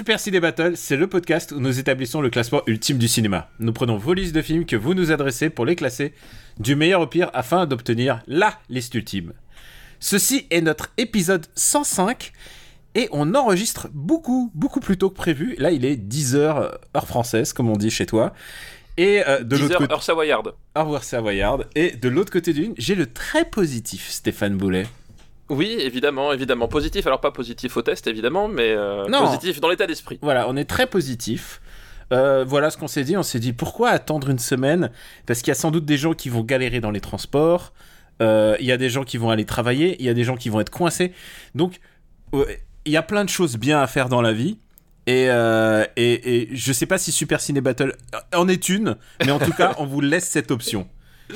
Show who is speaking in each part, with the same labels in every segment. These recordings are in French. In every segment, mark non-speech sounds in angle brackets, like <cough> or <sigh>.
Speaker 1: Super Ciné Battle, c'est le podcast où nous établissons le classement ultime du cinéma. Nous prenons vos listes de films que vous nous adressez pour les classer du meilleur au pire afin d'obtenir LA liste ultime. Ceci est notre épisode 105 et on enregistre beaucoup, beaucoup plus tôt que prévu. Là, il est 10h heure française, comme on dit chez toi. Et euh, de
Speaker 2: 10
Speaker 1: l'autre
Speaker 2: heures,
Speaker 1: côté,
Speaker 2: heure savoyarde.
Speaker 1: au revoir Savoyard. Et de l'autre côté d'une, j'ai le très positif Stéphane Boulet.
Speaker 2: Oui, évidemment, évidemment. Positif, alors pas positif au test, évidemment, mais euh,
Speaker 1: Non.
Speaker 2: positif dans l'état d'esprit.
Speaker 1: Voilà, on est très positif. Euh, voilà ce qu'on s'est dit. On s'est dit pourquoi attendre une semaine? Parce qu'il y a sans doute des gens qui vont galérer dans les transports. Euh, Il y a des gens qui vont aller travailler. Il y a des gens qui vont être coincés. Donc, il y a plein de choses bien à faire dans la vie. Et, euh, et, et je sais pas si Super Ciné Battle en est une, mais en tout cas, on vous laisse cette option.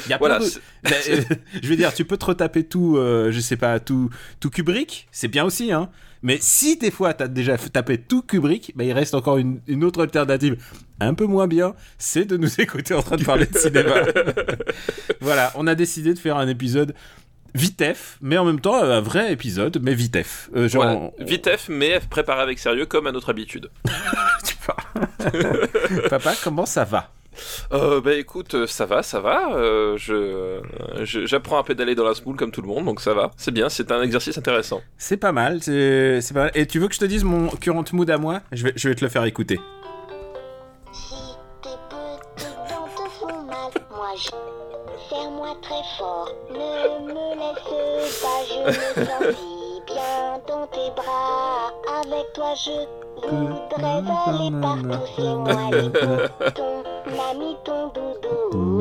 Speaker 1: Il y a
Speaker 2: Voilà,
Speaker 1: plein de- <laughs> euh, <laughs> je veux dire, tu peux te retaper tout, euh, je sais pas, tout, tout Kubrick, c'est bien aussi, hein. Mais si des fois t'as déjà tapé tout Kubrick, bah, il reste encore une, une autre alternative un peu moins bien, c'est de nous <laughs> écouter en train de parler de cinéma. voilà, on a décidé de faire un épisode vitef, mais en même temps un vrai épisode, mais vitef. Euh, genre,
Speaker 2: Voilà.
Speaker 1: on-
Speaker 2: Vitef, mais préparé avec sérieux, comme à notre habitude.
Speaker 1: Papa, comment ça va?
Speaker 2: Euh, bah écoute, euh, ça va, ça va. euh, je, euh, je- j'apprends à pédaler dans la spool comme tout le monde, donc ça va. C'est bien, c'est un exercice intéressant.
Speaker 1: C'est pas mal, c'est c'est pas mal. Et tu veux que je te dise mon current mood à moi? Je vais, je vais te le faire écouter.
Speaker 3: Si tes petites dents te font mal, moi je... Serre-moi très fort, ne me laisse pas, je me sens bien dans tes bras. Avec toi je voudrais aller partout, c'est moi le ton ami, ton doudou.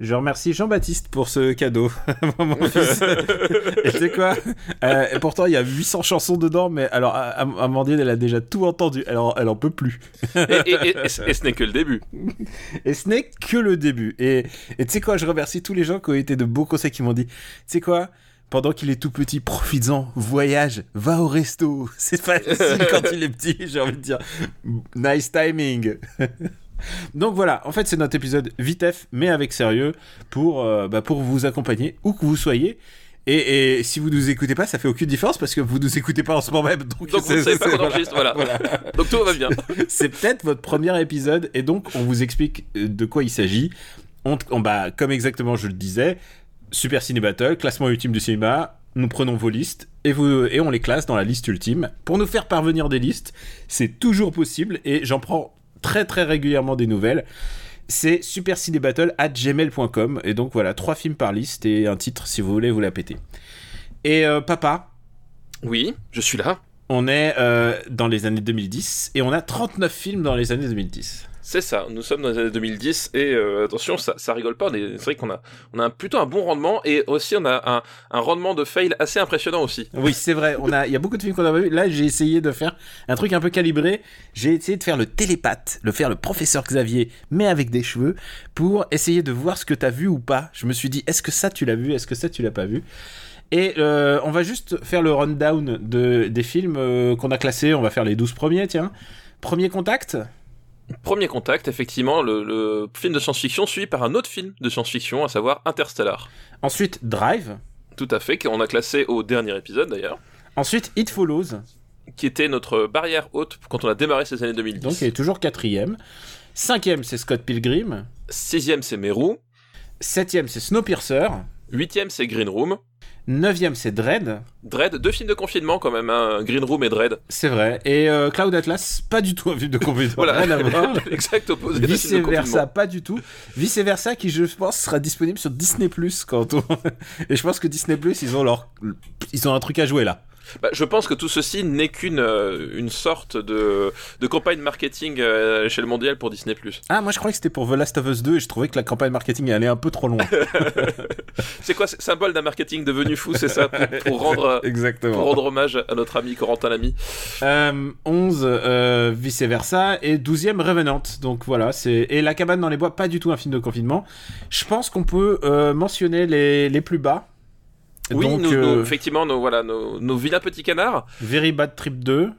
Speaker 1: Je remercie Jean-Baptiste pour ce cadeau, <laughs> mon fils. <laughs> et tu sais quoi Euh, et Pourtant, il y a 800 chansons dedans, mais alors, Am- Amandine, elle a déjà tout entendu. Alors, elle en peut plus.
Speaker 2: Et, et- et- et ce n'est que le début. <laughs>
Speaker 1: Et ce n'est que le début. Et et tu sais quoi Je remercie tous les gens qui ont été de beaux conseils, qui m'ont dit, tu sais quoi pendant qu'il est tout petit, profites-en, voyage, va au resto. <laughs> C'est facile quand il est petit, j'ai envie de dire. Nice timing. <laughs> Donc voilà, en fait c'est notre épisode vitef, mais avec sérieux, pour, euh, bah, pour vous accompagner où que vous soyez. Et, et si vous nous écoutez pas, ça fait aucune différence parce que vous nous écoutez pas en ce moment même. Donc,
Speaker 2: Donc vous
Speaker 1: c'est-
Speaker 2: ne savez pas
Speaker 1: c'est-
Speaker 2: qu'on enregistre, voilà. <laughs> Donc tout va bien.
Speaker 1: c'est peut-être votre premier épisode et donc on vous explique euh, de quoi il s'agit. On, on- bah, comme exactement je le disais, Super Ciné Battle, classement ultime du cinéma. Nous prenons vos listes et, vous, et on les classe dans la liste ultime. Pour nous faire parvenir des listes, c'est toujours possible et j'en prends très très régulièrement des nouvelles. C'est supercinébattle at gmail.com et donc voilà, trois films par liste et un titre si vous voulez vous la péter. Et euh, papa,
Speaker 2: Oui, je suis là.
Speaker 1: on est euh, dans les années 2010 et on a 39 films dans les années 2010.
Speaker 2: C'est ça, nous sommes dans les années 2010 et euh, attention, ça, rigole pas, c'est vrai qu'on a, on a plutôt un bon rendement et aussi on a un, rendement de fail assez impressionnant aussi.
Speaker 1: Oui, c'est vrai. On a, il y a beaucoup de films qu'on a vu. Là, j'ai essayé de faire un truc un peu calibré. J'ai essayé de faire le télépathe, le faire le professeur Xavier, mais avec des cheveux, pour essayer de voir ce que t'as vu ou pas. Je me suis dit, est-ce que ça tu l'as vu, est-ce que ça tu l'as pas vu? Et euh, on va juste faire le rundown de, des films euh, qu'on a classés. On va faire les 12 premiers, tiens. Premier contact
Speaker 2: Premier contact, effectivement, le, le film de science-fiction suivi par un autre film de science-fiction, à savoir Interstellar.
Speaker 1: Ensuite, Drive.
Speaker 2: Tout à fait, qu'on a classé au dernier épisode d'ailleurs,
Speaker 1: Ensuite, It Follows.
Speaker 2: qui était notre barrière haute quand on a démarré ces années 2010.
Speaker 1: Donc, il est toujours quatrième. Cinquième, c'est Scott Pilgrim.
Speaker 2: Sixième, c'est Meru.
Speaker 1: Septième, c'est Snowpiercer.
Speaker 2: Huitième, c'est Green Room.
Speaker 1: Neuvième, c'est Dread.
Speaker 2: Dread, deux films de confinement quand même, hein, Green Room et Dread.
Speaker 1: C'est vrai. Et euh, Cloud Atlas, pas du tout un film de confinement.
Speaker 2: Voilà,
Speaker 1: Rien à voir. <laughs>
Speaker 2: l'exact opposé
Speaker 1: Vice versa, pas du tout. Vice versa, qui je pense sera disponible sur Disney Plus quand on. <laughs> Et je pense que Disney Plus, ils ont leur, ils ont un truc à jouer là.
Speaker 2: Bah, je pense que tout ceci n'est qu'une euh, une sorte de, de campagne marketing euh, à l'échelle mondiale pour Disney+.
Speaker 1: Ah, moi je croyais que c'était pour The Last of Us 2 et je trouvais que la campagne marketing allait un peu trop loin. <laughs>
Speaker 2: C'est quoi, symbole d'un marketing devenu fou, c'est ça, pour, pour <laughs> rendre
Speaker 1: Exactement.
Speaker 2: pour rendre hommage à notre ami Corentin Lamy.
Speaker 1: Euh, 11 euh, vice versa et 12e Revenant. Donc voilà, c'est et La cabane dans les bois, pas du tout un film de confinement. Je pense qu'on peut mentionner les, les plus bas.
Speaker 2: Oui,
Speaker 1: Donc
Speaker 2: nous,
Speaker 1: euh,
Speaker 2: nous- effectivement, nos, voilà, nos, nos vilains petits canards.
Speaker 1: Very Bad Trip 2.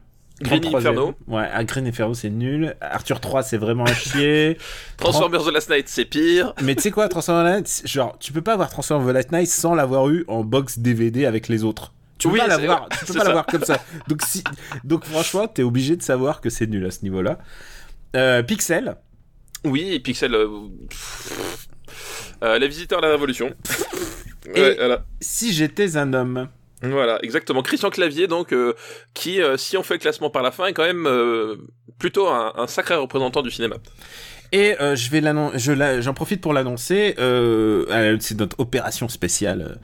Speaker 2: Green
Speaker 1: 33e.
Speaker 2: Inferno.
Speaker 1: Ouais, Green Inferno c'est nul. Arthur 3 c'est vraiment un chier. <laughs>
Speaker 2: Transformers The Last Night, c'est pire.
Speaker 1: Mais tu sais quoi, Transformers The Last Night, genre, tu peux pas avoir Transformers The Last Night sans l'avoir eu en box DVD avec les autres. Tu peux
Speaker 2: Oui,
Speaker 1: pas l'avoir, tu peux <laughs>
Speaker 2: c'est
Speaker 1: pas
Speaker 2: ça.
Speaker 1: l'avoir comme ça. Donc si, donc franchement, t'es obligé de savoir que c'est nul à ce niveau-là. Euh, Pixel,
Speaker 2: Oui, Pixel. euh, euh, les visiteurs à la Révolution. <laughs>
Speaker 1: Et-
Speaker 2: Ouais, voilà.
Speaker 1: si j'étais un homme.
Speaker 2: Voilà, exactement. Christian Clavier, donc, euh, qui, euh, si on fait le classement par la fin, est quand même euh, plutôt un, un sacré représentant du cinéma.
Speaker 1: Et je vais l'annon- je la- j'en profite pour l'annoncer. c'est notre opération spéciale.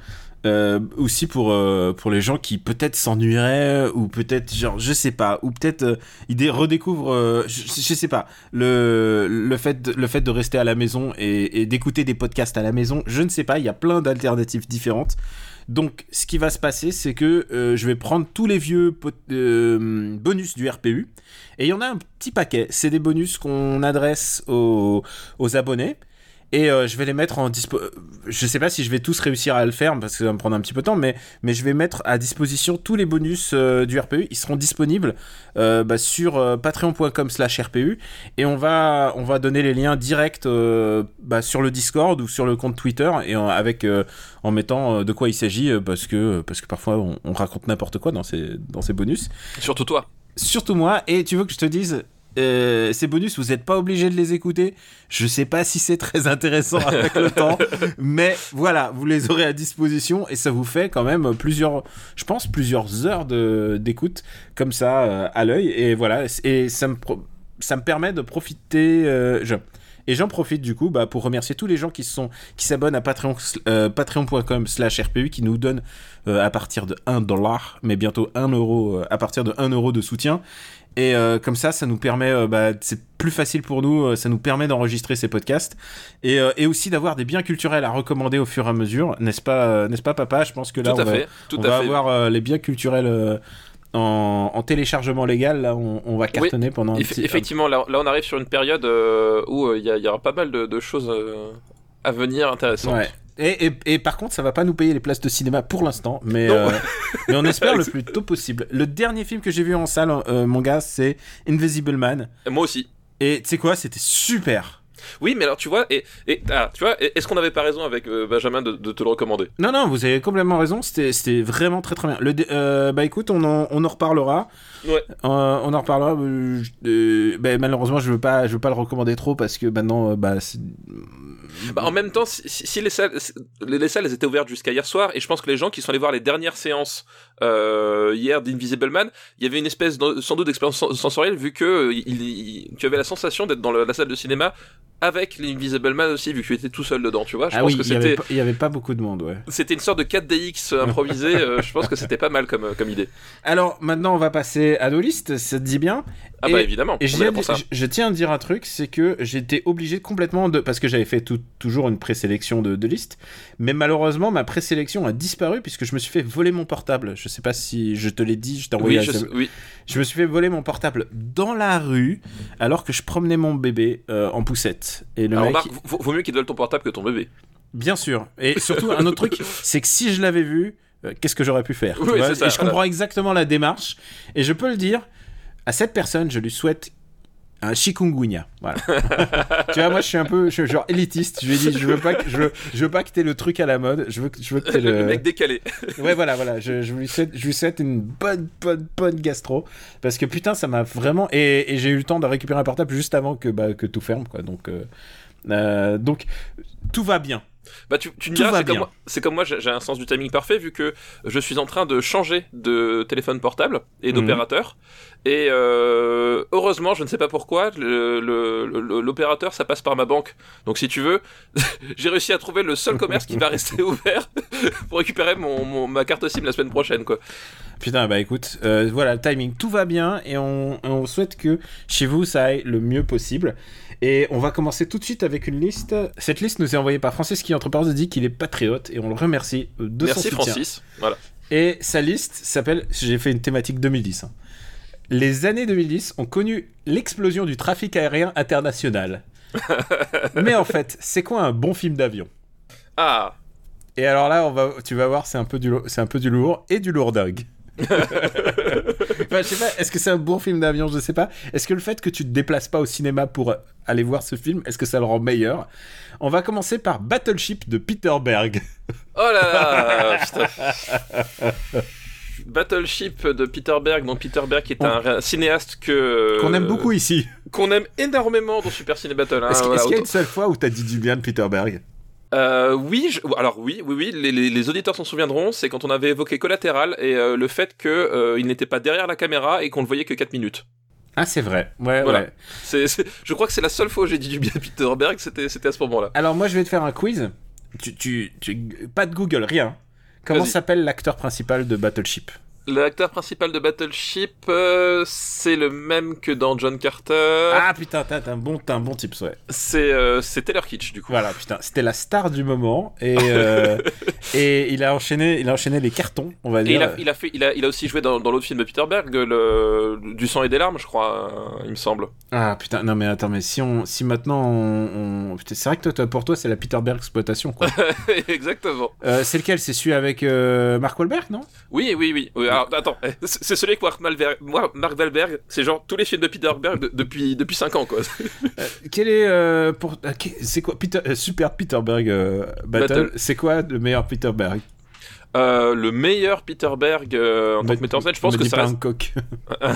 Speaker 1: Euh, aussi pour euh, pour les gens qui peut-être s'ennuieraient ou peut-être genre je sais pas ou peut-être euh, ils dé- redécouvrent euh, je, sais pas le le fait de, le fait de rester à la maison et, et d'écouter des podcasts à la maison je ne sais pas il y a plein d'alternatives différentes donc ce qui va se passer c'est que euh, je vais prendre tous les vieux euh, bonus du RPU et il y en a un petit paquet. C'est des bonus qu'on adresse aux, aux abonnés. Et euh, je vais les mettre en dispo. euh, Je sais pas si je vais tous réussir à le faire parce que ça va me prendre un petit peu de temps, mais, mais je vais mettre à disposition tous les bonus euh, du RPU. Ils seront disponibles euh, bah, sur patreon.com/slash RPU et on va, on va donner les liens directs bah, sur le Discord ou sur le compte Twitter et en, avec, en mettant de quoi il s'agit parce, que, parce que parfois on, on raconte n'importe quoi dans ces, dans ces bonus
Speaker 2: Surtout toi.
Speaker 1: surtout moi. Et tu veux que je te dise, euh, ces bonus, vous n'êtes pas obligé de les écouter. Je sais pas si c'est très intéressant avec le temps, <laughs> mais voilà, vous les aurez à disposition et ça vous fait quand même plusieurs, je pense, plusieurs heures d'écoute comme ça euh, à l'œil. Et voilà, et ça me, ça me permet de profiter. euh, je- et j'en profite du coup bah, pour remercier tous les gens qui sont qui s'abonnent à Patreon, euh, patreon.com slash RPU qui nous donnent euh, à partir de 1 dollar, mais bientôt 1 euro, euh, à partir de 1 euro de soutien. Et euh, comme ça, ça nous permet, euh, bah, c'est plus facile pour nous, euh, ça nous permet d'enregistrer ces podcasts et, et aussi d'avoir des biens culturels à recommander au fur et à mesure, n'est-ce pas, n'est-ce pas, papa? Je pense que là, on va, on avoir les biens culturels en, en téléchargement légal. Là, on, on va cartonner pendant un petit.
Speaker 2: effectivement, là, là, on arrive sur une période où il y, aura pas mal de, de choses à venir intéressantes.
Speaker 1: Ouais. Et, et, et par contre, ça va pas nous payer les places de cinéma pour l'instant, mais, euh, mais on espère le <laughs> plus tôt possible. Le dernier film que j'ai vu en salle, euh, mon gars, c'est Invisible Man.
Speaker 2: Moi aussi.
Speaker 1: Et tu sais quoi, c'était super.
Speaker 2: Oui, mais alors tu vois, et, et ah, tu vois, est-ce qu'on n'avait pas raison avec euh, Benjamin de, de te le recommander?
Speaker 1: Non, non, vous avez complètement raison. C'était, vraiment très très bien. Le, euh, bah écoute, on en, on en reparlera.
Speaker 2: Ouais.
Speaker 1: Euh, on en reparlera. euh, je- euh, bah, malheureusement, je veux pas, je veux pas le recommander trop parce que maintenant, euh, bah,
Speaker 2: Bah, en même temps, si, les salles, étaient ouvertes jusqu'à hier soir, et je pense que les gens qui sont allés voir les dernières séances euh, hier d'Invisible Man, il y avait une espèce sans doute d'expérience sen- sensorielle vu que euh, tu avais la sensation d'être dans la salle de cinéma avec l'Invisible Man aussi, vu que tu étais tout seul dedans, tu vois. Je
Speaker 1: ah
Speaker 2: pense
Speaker 1: oui,
Speaker 2: que
Speaker 1: il y avait
Speaker 2: c'était
Speaker 1: pas- il y avait pas beaucoup de monde, ouais.
Speaker 2: c'était une sorte de 4DX improvisé. euh, je pense que c'était pas mal comme comme idée.
Speaker 1: Alors maintenant, on va passer à nos listes. Ça te dit bien?
Speaker 2: Ah
Speaker 1: Et-
Speaker 2: bah évidemment.
Speaker 1: Et je, tiens-
Speaker 2: pour ça.
Speaker 1: je- je tiens à dire un truc, c'est que j'étais obligé complètement de... Parce que j'avais fait tout- toujours une présélection de, de liste, mais malheureusement, ma présélection a disparu puisque je me suis fait voler mon portable. Je sais pas si je te l'ai dit, je t'ai envoyé
Speaker 2: Oui,
Speaker 1: la-
Speaker 2: je, oui.
Speaker 1: Je me suis fait voler mon portable dans la rue alors que je promenais mon bébé euh, en poussette. Et le
Speaker 2: Alors,
Speaker 1: mec...
Speaker 2: remarque, vaut, vaut mieux qu'il vole ton portable que ton bébé.
Speaker 1: Bien sûr. Et surtout, un autre truc, <laughs> c'est que si je l'avais vu, euh, qu'est-ce que j'aurais pu faire tu
Speaker 2: Oui,
Speaker 1: vois?
Speaker 2: ça,
Speaker 1: Et je
Speaker 2: voilà.
Speaker 1: comprends exactement la démarche. Et je peux le dire, à cette personne, je lui souhaite un chikungunya. Voilà. <laughs> tu vois, moi, je suis un peu je suis genre élitiste. Je lui ai dit, je veux pas que, je veux, je veux pas que t'aies le truc à la mode. Je veux que, je veux que t'aies <laughs>
Speaker 2: Le,
Speaker 1: le...
Speaker 2: mec décalé.
Speaker 1: Ouais, voilà, voilà. Je, je lui souhaite, je lui souhaite une bonne, bonne, bonne gastro. Parce que putain, ça m'a vraiment. Et, et j'ai eu le temps de récupérer un portable juste avant que, bah, que tout ferme, quoi. Donc, euh, euh, donc tout va bien.
Speaker 2: Bah tu, tu me diras, c'est comme moi, c'est comme moi, j'ai un sens du timing parfait vu que je suis en train de changer de téléphone portable et
Speaker 1: Mhm.
Speaker 2: d'opérateur. Et euh, heureusement, je ne sais pas pourquoi, l'opérateur ça passe par ma banque. Donc si tu veux, <laughs> j'ai réussi à trouver le seul commerce qui va rester <laughs> ouvert <laughs> pour récupérer mon, mon- ma carte SIM la semaine prochaine quoi.
Speaker 1: Putain, bah écoute, euh, voilà, le timing, tout va bien et on, on souhaite que chez vous ça aille le mieux possible. Et on va commencer tout de suite avec une liste. Cette liste nous est envoyée par Francis qui, entre parenthèses, dit qu'il est patriote et on le remercie euh, de son
Speaker 2: Merci
Speaker 1: soutien.
Speaker 2: Francis. Voilà.
Speaker 1: Et sa liste s'appelle, j'ai fait une thématique 2010. hein. Les années 2010 ont connu l'explosion du trafic aérien international. <laughs> Mais en fait, c'est quoi un bon film d'avion?
Speaker 2: Ah,
Speaker 1: Et alors là, on va, tu vas voir, c'est un peu du, c'est un peu du lourd et du. Enfin, je sais pas, est-ce que c'est un bon film d'avion Je sais pas. Est-ce que le fait que tu te déplaces pas au cinéma pour aller voir ce film, est-ce que ça le rend meilleur? On va commencer par Battleship de Peter Berg.
Speaker 2: oh là là, putain. Battleship de Peter Berg, dont Peter Berg est un cinéaste que
Speaker 1: Qu'on aime beaucoup ici.
Speaker 2: qu'on aime énormément dans Super Ciné Battle. hein,
Speaker 1: Est-ce
Speaker 2: voilà,
Speaker 1: est-ce qu'il y a une seule fois où t'as dit du bien de Peter Berg?
Speaker 2: Euh, oui, je- alors oui, oui, oui, les, les- les auditeurs s'en souviendront, c'est quand on avait évoqué Collatéral et euh, le fait que euh, il n'était pas derrière la caméra et qu'on le voyait que 4 minutes.
Speaker 1: Ah, c'est vrai. Ouais,
Speaker 2: Voilà.
Speaker 1: ouais.
Speaker 2: Je crois que c'est la seule fois où j'ai dit du bien Peter Berg, c'était, à ce moment-là.
Speaker 1: Alors moi, je vais te faire un quiz. Tu, tu, tu- pas de Google, rien. Comment s'appelle l'acteur principal de Battleship?
Speaker 2: L'acteur principal de Battleship, euh, c'est le même que dans John Carter.
Speaker 1: Ah putain, t'as un bon, t'as un bon tips, ouais.
Speaker 2: C'est, euh, c'est Taylor Kitsch du coup.
Speaker 1: Voilà, putain, c'était la star du moment et euh, <laughs> et il a enchaîné, il a enchaîné les cartons, on va
Speaker 2: Et
Speaker 1: dire.
Speaker 2: il a, il a fait, il a, il a aussi joué dans, dans l'autre film de Peter Berg, le, du sang et des larmes, je crois, euh, il me semble.
Speaker 1: Ah putain, non mais attends, mais si on, si maintenant on, c'est vrai que toi, toi, pour toi, c'est la Peter Berg exploitation, quoi. <laughs>
Speaker 2: Exactement.
Speaker 1: C'est lequel? C'est celui avec Mark Wahlberg, non?
Speaker 2: Oui, oui, oui. Oui, alors, attends, eh, c'est celui avec Mark, Malver- moi, Mark Wahlberg, c'est genre tous les films de Peter Berg de- depuis, depuis 5 ans, quoi. <laughs>
Speaker 1: Quel est euh, pour, euh, c'est quoi Peter, euh, Super Peter Berg euh, Battle,
Speaker 2: Battle.
Speaker 1: C'est quoi le meilleur Peter Berg?
Speaker 2: Euh, le meilleur Peter Berg euh, en tant
Speaker 1: Me-
Speaker 2: que metteur en scène, je pense que ça
Speaker 1: pas
Speaker 2: reste...
Speaker 1: Hancock. <laughs>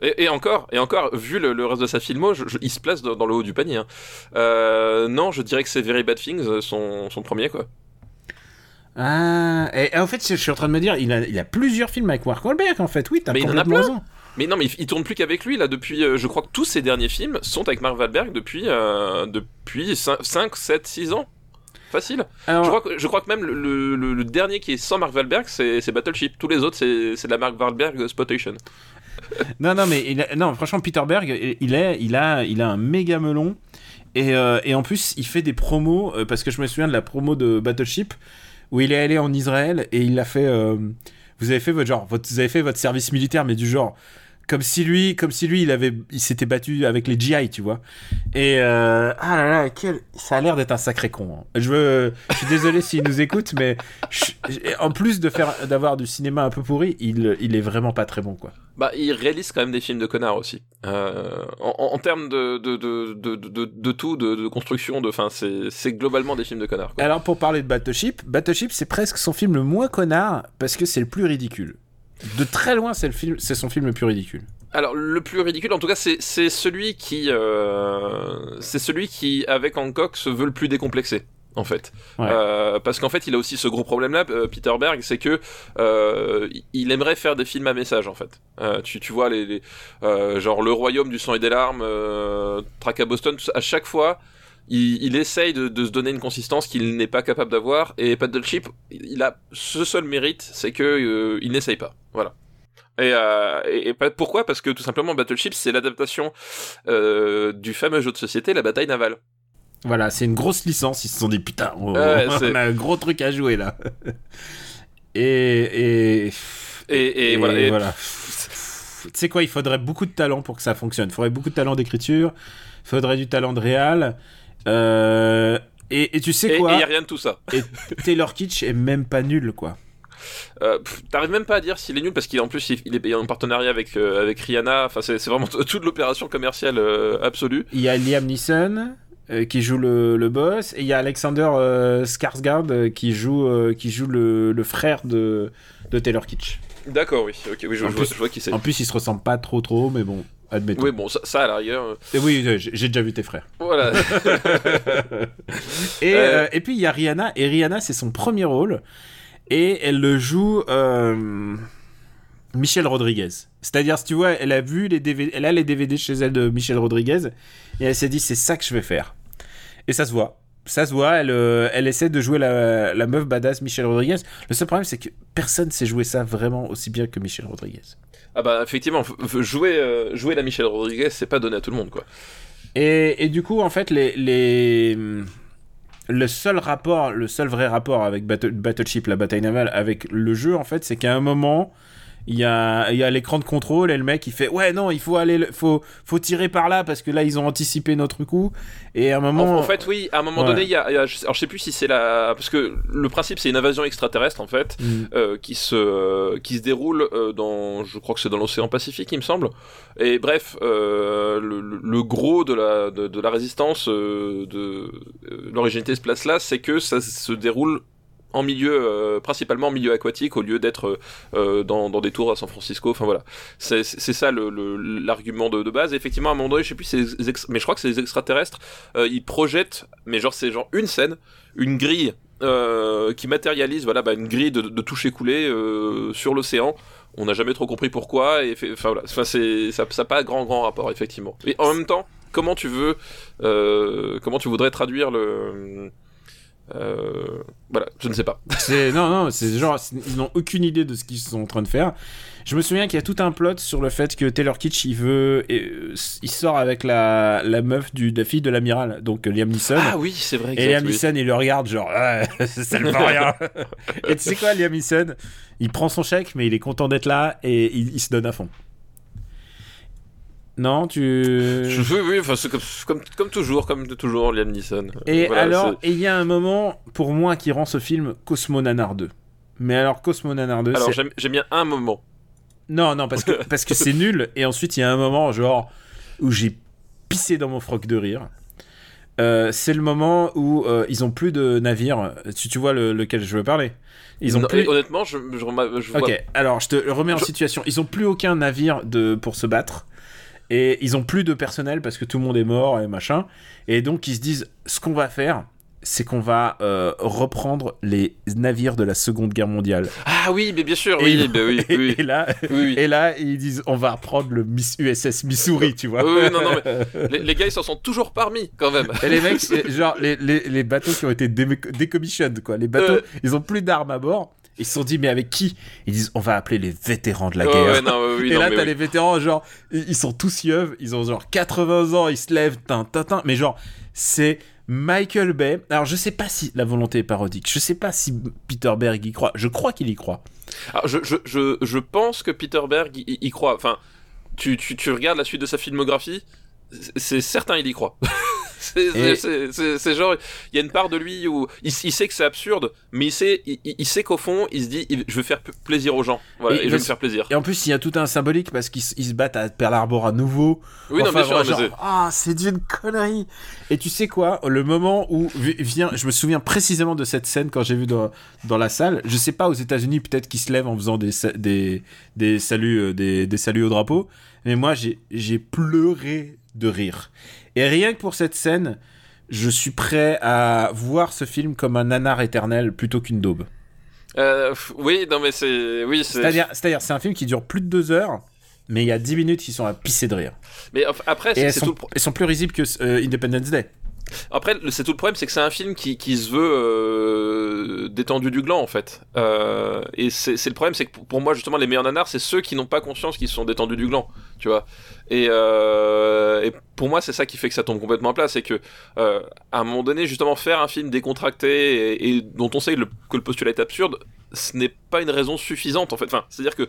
Speaker 2: Et, et encore, et encore, vu le, le reste de sa filmo, je- je- il se place dans, dans le haut du panier. hein. Euh, non, je dirais que c'est Very Bad Things, euh, son, son premier, quoi.
Speaker 1: Ah, et, et en fait, je suis en train de me dire, il a, il a plusieurs films avec Mark Wahlberg, en fait. Oui, t'as
Speaker 2: Mais il en a
Speaker 1: complètement raison.
Speaker 2: Mais non, mais il, il tourne plus qu'avec lui, là, depuis... euh, je crois que tous ses derniers films sont avec Mark Wahlberg depuis, euh, depuis 5, 7, 6 ans. Facile.
Speaker 1: Alors,
Speaker 2: Je crois, que, je crois que même le, le- le dernier qui est sans Mark Wahlberg, c'est Battleship. Tous les autres, c'est de la Mark Wahlberg Spotation. <laughs>
Speaker 1: Non, non, mais il a- non, franchement, Peter Berg, il, est, il, a, il a un méga melon. Et, euh, et en plus, il fait des promos, parce que je me souviens de la promo de Battleship, où il est allé en Israël et il a fait. euh, vous avez fait votre genre, vous avez fait votre service militaire, mais du genre. Comme si lui, comme si lui, il avait, il s'était battu avec les GI, tu vois. Et euh, ah là là, ça a l'air d'être un sacré con. hein. Je veux, je suis désolé s'il nous écoute, mais en plus de faire, d'avoir du cinéma un peu pourri, il, il est vraiment pas très bon, quoi.
Speaker 2: Bah, il réalise quand même des films de connards aussi. Euh, en, termes de, de, de, de, tout, de, construction, de, enfin, c'est c'est globalement des films de connards. Quoi.
Speaker 1: Alors pour parler de Battleship, Battleship c'est presque son film le moins connard parce que c'est le plus ridicule. De très loin, c'est le film, c'est son film le plus ridicule.
Speaker 2: Alors, le plus ridicule, en tout cas, c'est c'est celui qui, euh, c'est celui qui, avec Hancock, se veut le plus décomplexé. En fait,
Speaker 1: Ouais.
Speaker 2: Euh, parce qu'en fait, il a aussi ce gros problème-là, euh, Peter Berg, c'est que euh, il aimerait faire des films à message, en fait. Tu, tu vois les, les, genre le Royaume du sang et des larmes, Track à Boston, à chaque fois, il, il essaye de, de se donner une consistance qu'il n'est pas capable d'avoir. Et Battleship, il a ce seul mérite, c'est que euh, il n'essaye pas. Voilà. Et, euh, et, et pas- pourquoi? Parce que tout simplement Battleship, c'est l'adaptation euh, du fameux jeu de société, la bataille navale.
Speaker 1: Voilà, c'est une grosse licence. Ils se sont dit putain, on,
Speaker 2: Ouais,
Speaker 1: on
Speaker 2: c'est-
Speaker 1: a un gros truc à jouer là. <laughs> et et
Speaker 2: Et, et, voilà. et-
Speaker 1: Tu sais quoi, il faudrait beaucoup de talent pour que ça fonctionne. Il faudrait beaucoup de talent d'écriture. Il faudrait du talent de réal. Euh, et, tu sais
Speaker 2: Et il
Speaker 1: quoi
Speaker 2: y a rien de tout ça. <laughs>
Speaker 1: Et Taylor Kitsch est même pas nul quoi.
Speaker 2: Euh, T'arrives même pas à dire s'il est nul parce qu'en plus il, est en partenariat avec euh, avec Rihanna. Enfin c'est c'est vraiment <laughs> toute l'opération commerciale absolue.
Speaker 1: Il y a Liam Neeson euh, qui joue le, le boss et il y a Alexander euh, Skarsgård euh, qui joue euh, qui joue le, le frère de, de Taylor Kitsch.
Speaker 2: D'accord, oui. Ok, oui, je,
Speaker 1: En
Speaker 2: je vois,
Speaker 1: plus-
Speaker 2: je vois qui c'est.
Speaker 1: En plus, ils se ressemblent pas trop trop, mais bon. admettons.
Speaker 2: Oui, bon, ça, ça, à la rigueur. euh,
Speaker 1: Et oui, j'ai j'ai déjà vu tes frères.
Speaker 2: Voilà. <laughs>
Speaker 1: Et,
Speaker 2: Euh.
Speaker 1: euh, et puis il y a Rihanna, et Rihanna c'est son premier rôle, et elle le joue euh, Michel Rodriguez. C'est-à-dire, si tu vois, elle a vu les DVD, elle a les DVD chez elle de Michel Rodriguez, et elle s'est dit c'est ça que je vais faire. Et ça se voit. Ça se voit, elle, euh, elle essaie de jouer la, la meuf badass Michel Rodriguez. Le seul problème, c'est que personne sait jouer ça vraiment aussi bien que Michel Rodriguez.
Speaker 2: ah bah, effectivement, jouer, euh, jouer la Michelle Rodriguez, c'est pas donné à tout le monde, quoi.
Speaker 1: Et, et du coup, en fait, les, les... le seul rapport, le seul vrai rapport avec Battle, Battleship, la bataille navale, avec le jeu, en fait, c'est qu'à un moment, il y a, il y a l'écran de contrôle et le mec il fait ouais non il faut aller le- faut faut tirer par là parce que là ils ont anticipé notre coup et à un
Speaker 2: En,
Speaker 1: moment
Speaker 2: en fait, oui, à un moment
Speaker 1: Ouais.
Speaker 2: donné, il y a, il y a- alors je sais plus si c'est la, parce que le principe c'est une invasion extraterrestre en fait,
Speaker 1: Mm.
Speaker 2: euh, qui se, qui se déroule euh, dans, je crois que c'est dans l'océan Pacifique, il me semble. Et bref, euh, le, gros de la, de, de la résistance de l'originalité de ce place-là, c'est que ça se déroule en milieu, euh, principalement en milieu aquatique, au lieu d'être euh, dans, dans des tours à San Francisco. Enfin voilà, c'est ça l'argument de, de base. Et effectivement, à un moment donné, je sais plus, mais je crois que c'est les extraterrestres. euh, ils projettent, mais genre c'est genre une scène, une grille euh, qui matérialise, voilà, bah, une grille de, de toucher coulé euh, sur l'océan. On n'a jamais trop compris pourquoi. Et enfin voilà, enfin c'est ça, ça pas grand grand rapport effectivement. Et en même temps, comment tu veux, euh, comment tu voudrais traduire le euh, voilà, je ne sais pas. <laughs>
Speaker 1: Non non, c'est genre ils n'ont aucune idée de ce qu'ils sont en train de faire. Je me souviens qu'il y a tout un plot sur le fait que Taylor Kitsch il veut euh, il sort avec la, la meuf du de la fille de l'amiral donc Liam Neeson.
Speaker 2: Ah oui, c'est vrai.
Speaker 1: Et Liam
Speaker 2: oui.
Speaker 1: Neeson, il le regarde genre, ouais, <laughs> ça ne rien. <laughs> et tu sais quoi, Liam Neeson, il prend son chèque, mais il est content d'être là et il, il se donne à fond. Non, tu.
Speaker 2: Je veux, oui, enfin, c'est comme, comme, comme toujours, comme de toujours, Liam Neeson.
Speaker 1: Et
Speaker 2: Voilà,
Speaker 1: alors, il y a un moment, pour moi, qui rend ce film Cosmo Nanar 2. Mais alors, Cosmo Nanar 2,
Speaker 2: alors j'aime bien un moment.
Speaker 1: Non, non, parce que <laughs> parce que c'est nul. Et ensuite, il y a un moment, genre, où j'ai pissé dans mon froc de rire. Euh, c'est le moment où euh, ils ont plus de navires. Tu, tu vois le- lequel je veux parler? Ils ont
Speaker 2: Non,
Speaker 1: plus.
Speaker 2: Honnêtement, je, je, remets- je vois.
Speaker 1: Ok, alors je te remets en
Speaker 2: Je-
Speaker 1: situation. Ils ont plus aucun navire de pour se battre et ils ont plus de personnel parce que tout le monde est mort et machin. Et donc ils se disent ce qu'on va faire, c'est qu'on va euh, reprendre les navires de la Seconde Guerre mondiale.
Speaker 2: Ah oui, mais bien sûr,
Speaker 1: Et
Speaker 2: oui,
Speaker 1: ils-
Speaker 2: bah oui,
Speaker 1: et,
Speaker 2: oui. <laughs>
Speaker 1: et là,
Speaker 2: Oui,
Speaker 1: et là ils disent on va reprendre le Miss USS Missouri, tu vois.
Speaker 2: Oui, non, non, mais <laughs> les, les gars, ils s'en sont toujours parmi, quand même.
Speaker 1: Et les mecs, genre les, les, les bateaux qui ont été dé- décommissioned, quoi. Les bateaux,
Speaker 2: Euh.
Speaker 1: ils ont plus d'armes à bord. Ils se sont dit, mais avec qui? Ils disent, on va appeler les vétérans de la
Speaker 2: Ouais,
Speaker 1: guerre.
Speaker 2: ouais, non, oui,
Speaker 1: et
Speaker 2: non,
Speaker 1: là, t'as
Speaker 2: oui.
Speaker 1: les vétérans, genre, ils sont tous yeux, ils ont genre 80 ans, ils se lèvent, tin, tin, tin. Mais genre, c'est Michael Bay. Alors, je sais pas si la volonté est parodique. Je sais pas si Peter Berg y croit. Je crois qu'il y croit.
Speaker 2: Alors, je, je, je, je pense que Peter Berg y, y croit. Enfin, tu, tu, tu regardes la suite de sa filmographie, c'est certain, il y croit. <laughs> <laughs> c'est genre, il y a une part de lui où il, il sait que c'est absurde, mais il sait, il, il sait qu'au fond, il se dit, je veux faire plaisir aux gens. Voilà,
Speaker 1: Et
Speaker 2: et, je
Speaker 1: parce-
Speaker 2: me faire plaisir.
Speaker 1: Et en plus, il y a tout un symbolique parce qu'ils se- battent à Pearl Harbor à nouveau.
Speaker 2: Oui, non,
Speaker 1: Enfin,
Speaker 2: bien sûr,
Speaker 1: genre, ah, c'est d'une connerie. Et tu sais quoi, le moment où vi- vient, je me souviens précisément de cette scène quand j'ai vu dans, dans la salle. Je sais pas aux États-Unis, peut-être qu'ils se lèvent en faisant des des des saluts euh, des, des saluts au drapeau. Mais moi, j'ai pleuré de rire. Et rien que pour cette scène, je suis prêt à voir ce film comme un nanar éternel plutôt qu'une daube.
Speaker 2: Euh, oui, non, mais c'est, oui.
Speaker 1: C'est-à-dire, c'est-à-dire, c'est un film qui dure plus de deux heures, mais il y a dix minutes qui sont à pisser de rire.
Speaker 2: Mais après, c'est
Speaker 1: elles sont,
Speaker 2: tout le
Speaker 1: elles sont plus risibles que euh, Independence Day.
Speaker 2: Après, c'est tout le problème, c'est que c'est un film qui, se veut euh, détendu du gland en fait. Euh, et c'est le problème, c'est que pour- moi justement les meilleurs nanars, c'est ceux qui n'ont pas conscience qu'ils sont détendus du gland, tu vois. Et, euh, pour moi, c'est ça qui fait que ça tombe complètement à plat, c'est que à un moment donné, justement, faire un film décontracté et, dont on sait que le postulat est absurde, ce n'est pas une raison suffisante en fait. Enfin, c'est-à-dire que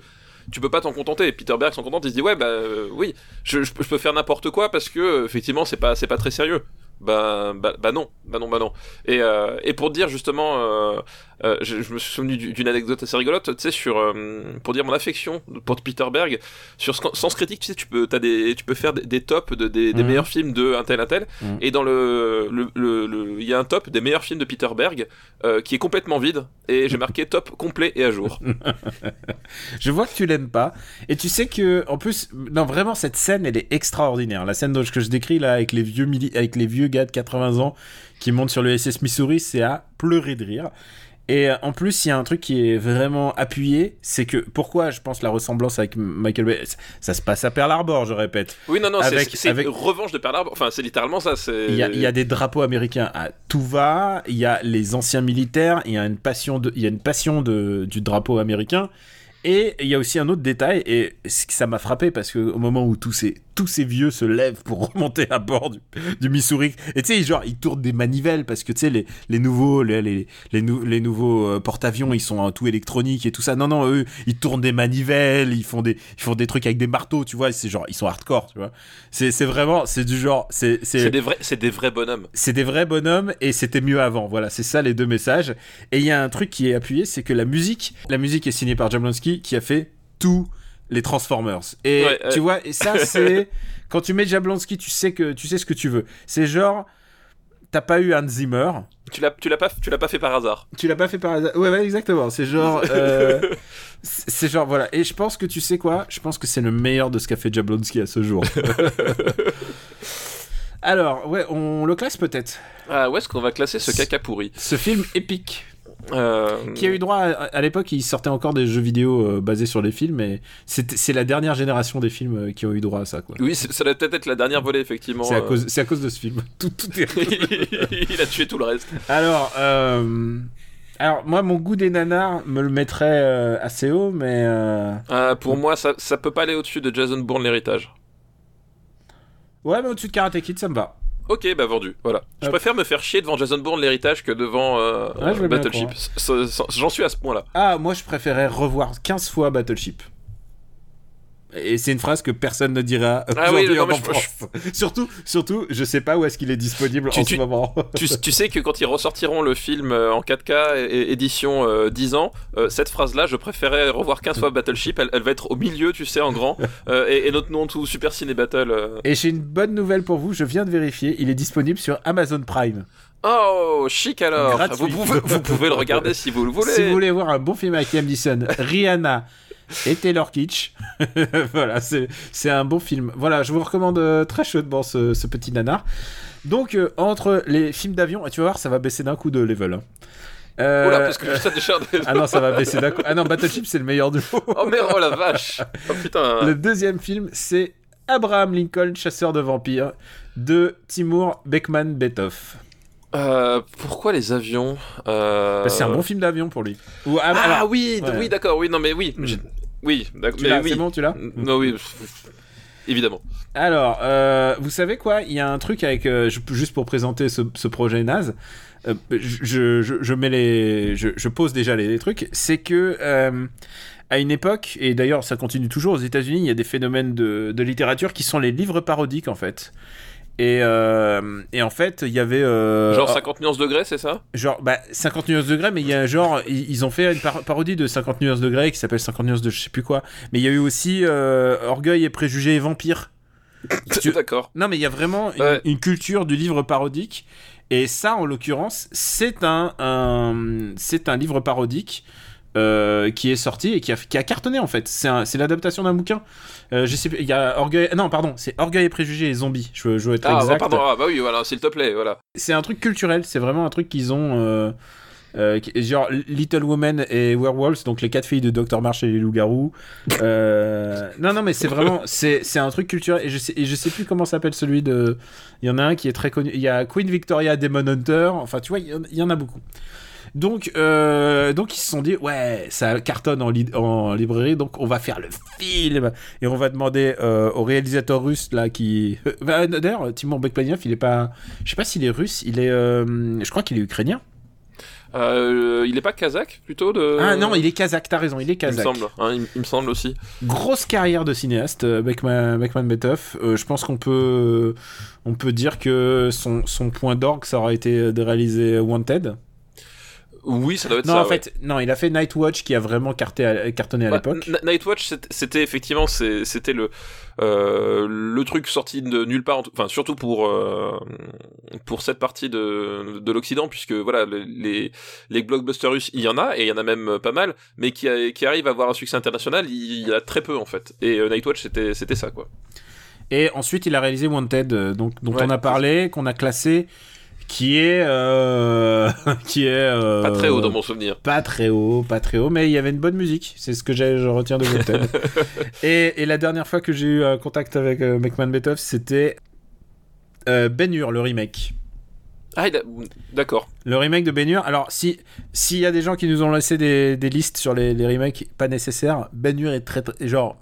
Speaker 2: tu peux pas t'en contenter. Peter Berg s'en contente, il se dit ouais bah oui, je, je peux- faire n'importe quoi parce que effectivement c'est pas c'est pas très sérieux. Bah, bah, bah non, bah non, bah non. Et, euh, et pour dire justement, euh, euh, je, je me suis souvenu du- d'une anecdote assez rigolote, tu sais, sur euh, pour dire mon affection pour Peter Berg, sur Sens Critique, tu sais, tu peux t'as des tu peux faire des, des tops de, des, des
Speaker 1: Mhm.
Speaker 2: meilleurs films de un tel un tel,
Speaker 1: Mhm.
Speaker 2: et dans le le le- le- il y a un top des meilleurs films de Peter Berg euh, qui est complètement vide, et j'ai marqué top complet et à jour. <laughs>
Speaker 1: Je vois que tu l'aimes pas. Et tu sais que, en plus, non, vraiment, cette scène, elle est extraordinaire. La scène dont- que je décris là, avec les vieux, avec les vieux gars de 80 ans qui montent sur le SS Missouri, c'est à pleurer de rire. Et euh, en plus, il y a un truc qui est vraiment appuyé, c'est que pourquoi je pense la ressemblance avec Michael Bay, ça, ça se passe à Pearl Harbor, je répète.
Speaker 2: Oui, non, non, c'est-
Speaker 1: Avec-
Speaker 2: revanche de Pearl Harbor. Enfin, c'est littéralement ça.
Speaker 1: Il y, a, il y a des drapeaux américains à tout va, il y a les anciens militaires, il y a une passion, de, il y a une passion de, du drapeau américain. Et il y a aussi un autre détail, et ça m'a frappé parce que au moment où tous ces, tous ces vieux se lèvent pour <laughs> remonter à bord du, du Missouri, et tu sais, genre, ils tournent des manivelles parce que tu sais, les, les nouveaux, les, les, les, nou- les nouveaux euh, porte-avions, ils sont euh, tout électroniques et tout ça. Non, non, eux, ils tournent des manivelles, ils font des, ils font des trucs avec des marteaux, tu vois, c'est genre, ils sont hardcore, tu vois. C'est vraiment, c'est du genre, c'est.
Speaker 2: C'est des vrais, des vrais bonhommes.
Speaker 1: c'est des vrais bonhommes et c'était mieux avant. Voilà, c'est ça les deux messages. Et il y a un truc qui est appuyé, c'est que la musique, la musique est signée par Jablonski qui a fait tous les Transformers. Et
Speaker 2: Ouais,
Speaker 1: tu vois, et ça <laughs> c'est quand tu mets Jablonski, tu sais que tu sais ce que tu veux. C'est genre t'as pas eu Hans Zimmer,
Speaker 2: Tu l'as, tu l'as pas, tu l'as pas fait par hasard.
Speaker 1: tu l'as pas fait par hasard. Ouais, ouais, exactement. C'est genre <laughs> euh, c'est c'est genre voilà. Et je pense que tu sais quoi? Je pense que c'est le meilleur de ce qu'a fait Jablonski à ce jour. <laughs> Alors, ouais, on le classe peut-être.
Speaker 2: Ah, où est-ce qu'on va classer ce caca pourri?
Speaker 1: Ce film épique.
Speaker 2: Euh,
Speaker 1: qui a eu droit à, à l'époque il sortait encore des jeux vidéo euh, basés sur les films et c'est la dernière génération des films euh, qui ont eu droit à ça quoi
Speaker 2: Oui, ça doit peut-être être la dernière volée, effectivement.
Speaker 1: c'est à cause c'est à cause de ce film <laughs> tout, tout est <laughs>
Speaker 2: Il a tué tout le reste.
Speaker 1: alors alors moi mon goût des nanars me le mettrait assez haut mais
Speaker 2: Ah, pour moi, ça, ça peut pas aller au-dessus de Jason Bourne l'héritage.
Speaker 1: ouais mais au-dessus de Karate Kid ça me va
Speaker 2: Ok, bah vendu, voilà. Je préfère me faire chier devant Jason Bourne l'héritage que devant euh,
Speaker 1: Ouais,
Speaker 2: Battleship. J'en suis à ce point-là.
Speaker 1: ah moi je préférais revoir 15 fois Battleship et c'est une phrase que personne ne dira
Speaker 2: Ah oui, non,
Speaker 1: en
Speaker 2: je-
Speaker 1: France. <laughs> surtout surtout je sais pas où est-ce qu'il est disponible
Speaker 2: Tu-
Speaker 1: en
Speaker 2: tu-
Speaker 1: ce moment <laughs>
Speaker 2: tu, tu sais que quand ils ressortiront le film euh, en 4K et, et édition euh, 10 ans, euh, cette phrase-là, je préférais revoir 15 fois Battleship. Elle, elle va être au milieu, tu sais, en grand. <laughs> Euh, et, et notre nom tout Super Ciné Battle.
Speaker 1: Et j'ai une bonne nouvelle pour vous, je viens de vérifier, il est disponible sur Amazon Prime.
Speaker 2: Oh, chic alors. Vous pouvez, vous pouvez le regarder si vous le voulez.
Speaker 1: Si vous voulez voir un bon film avec Liam Neeson, Rihanna et Taylor Kitsch, <laughs> voilà, c'est un bon film. Voilà, je vous recommande euh, très chaudement ce, ce petit nanar. Donc, euh, entre les films d'avion, et tu vas voir, ça va baisser d'un coup de level. hein. Euh,
Speaker 2: Oula, parce que je déjà.
Speaker 1: Ah non, ça va baisser d'un coup. Ah non, Battleship, c'est le meilleur du lot.
Speaker 2: Oh merde, oh la vache. Oh putain.
Speaker 1: Le deuxième film, c'est Abraham Lincoln, chasseur de vampires, de Timur Beckman Betoff.
Speaker 2: Euh, pourquoi les avions euh...
Speaker 1: Bah, C'est un bon film d'avion pour lui. Ou, ah,
Speaker 2: Ah
Speaker 1: alors,
Speaker 2: oui,
Speaker 1: ouais.
Speaker 2: oui, d'accord, oui, non mais oui.
Speaker 1: Mm.
Speaker 2: Oui, d'accord,
Speaker 1: l'as,
Speaker 2: oui.
Speaker 1: c'est bon, tu l'as
Speaker 2: Non, oui. Évidemment.
Speaker 1: Alors, euh, vous savez quoi? Il y a un truc avec euh, juste pour présenter ce, ce projet naze. euh, je, je, je mets les, je, je pose déjà les, les trucs. C'est que à une époque, et d'ailleurs ça continue toujours aux États-Unis, il y a des phénomènes de, de littérature qui sont les livres parodiques en fait. Et, euh, et en fait, il y avait euh,
Speaker 2: Genre 50 nuances degrés, c'est ça?
Speaker 1: genre bah 50 nuances degrés mais il y a genre ils, ont fait une par- parodie de 50 nuances degrés qui s'appelle 50 nuances de je sais plus quoi. Mais il y a eu aussi euh, orgueil et préjugés et vampires. <laughs> Tu-
Speaker 2: D'accord.
Speaker 1: non mais il y a vraiment une,
Speaker 2: Ouais.
Speaker 1: une culture du livre parodique. Et ça en l'occurrence c'est un, un- c'est un livre parodique euh, qui est sorti et qui a, qui a cartonné en fait c'est l'adaptation d'un bouquin euh, je sais plus il y a orgueil non pardon c'est orgueil et préjugés et zombies je veux, je veux être
Speaker 2: Ah, bah,
Speaker 1: exact
Speaker 2: pardon, ah, bah oui, voilà, s'il te plaît, voilà.
Speaker 1: c'est un truc culturel, c'est vraiment un truc qu'ils ont. euh, qui- genre Little Women et Werewolves, donc les quatre filles de Dr. Marsh et les loups-garous. <laughs> Non, non, mais c'est vraiment. C'est c'est un truc culturel. Et je sais, et je sais plus comment s'appelle celui de. Il y en a un qui est très connu. Il y a Queen Victoria Demon Hunter. Enfin, tu vois, il y en- il y, en a beaucoup. Donc, euh, donc ils se sont dit, ouais, ça cartonne en, li- en librairie, donc on va faire le film et on va demander euh, au réalisateur russe là qui. Euh, bah, D'ailleurs, Timur Bekmanian, il est pas, je sais pas s'il est russe, il est, euh, je crois qu'il est ukrainien.
Speaker 2: Euh, il est pas kazakh, plutôt de...
Speaker 1: Ah non, il est kazakh. T'as raison, il est
Speaker 2: Il me
Speaker 1: kazakh.
Speaker 2: semble, hein, il, il me semble aussi.
Speaker 1: Grosse carrière de cinéaste, euh, Beckman, Beckman Betoff. Euh, je pense qu'on peut, on peut dire que son, son point d'orgue, ça aura été de réaliser Wanted.
Speaker 2: Oui, ça doit être
Speaker 1: Non,
Speaker 2: ça.
Speaker 1: en
Speaker 2: ouais.
Speaker 1: fait, non, il a fait Nightwatch qui a vraiment carté à- cartonné à
Speaker 2: Ouais,
Speaker 1: l'époque.
Speaker 2: Nightwatch, c'était effectivement, c'était le euh, le truc sorti de nulle part, en enfin surtout pour euh, pour cette partie de de l'Occident, puisque voilà les- les blockbusters russes, il y en a et il y en a même pas mal, mais qui a- qui arrivent à avoir un succès international, il y en a très peu en fait. Et euh, Nightwatch, c'était c'était ça quoi.
Speaker 1: Et ensuite, il a réalisé Wanted, euh, donc, dont
Speaker 2: Ouais.
Speaker 1: on a parlé, qu'on a classé, qui est. euh, <laughs> qui est. euh,
Speaker 2: Pas très haut dans mon souvenir.
Speaker 1: Pas très haut, pas très haut, mais il y avait une bonne musique. C'est ce que j'ai- je retiens de Wanted. <laughs> et, et la dernière fois que j'ai eu un contact avec euh, McMahon Beethoven, c'était Ben Hur, le remake.
Speaker 2: Ah, d'accord.
Speaker 1: Le remake de Ben Hur. Alors, si s'il y a des gens qui nous ont laissé des, des listes sur les, les remakes pas nécessaires, Ben Hur est très, très genre.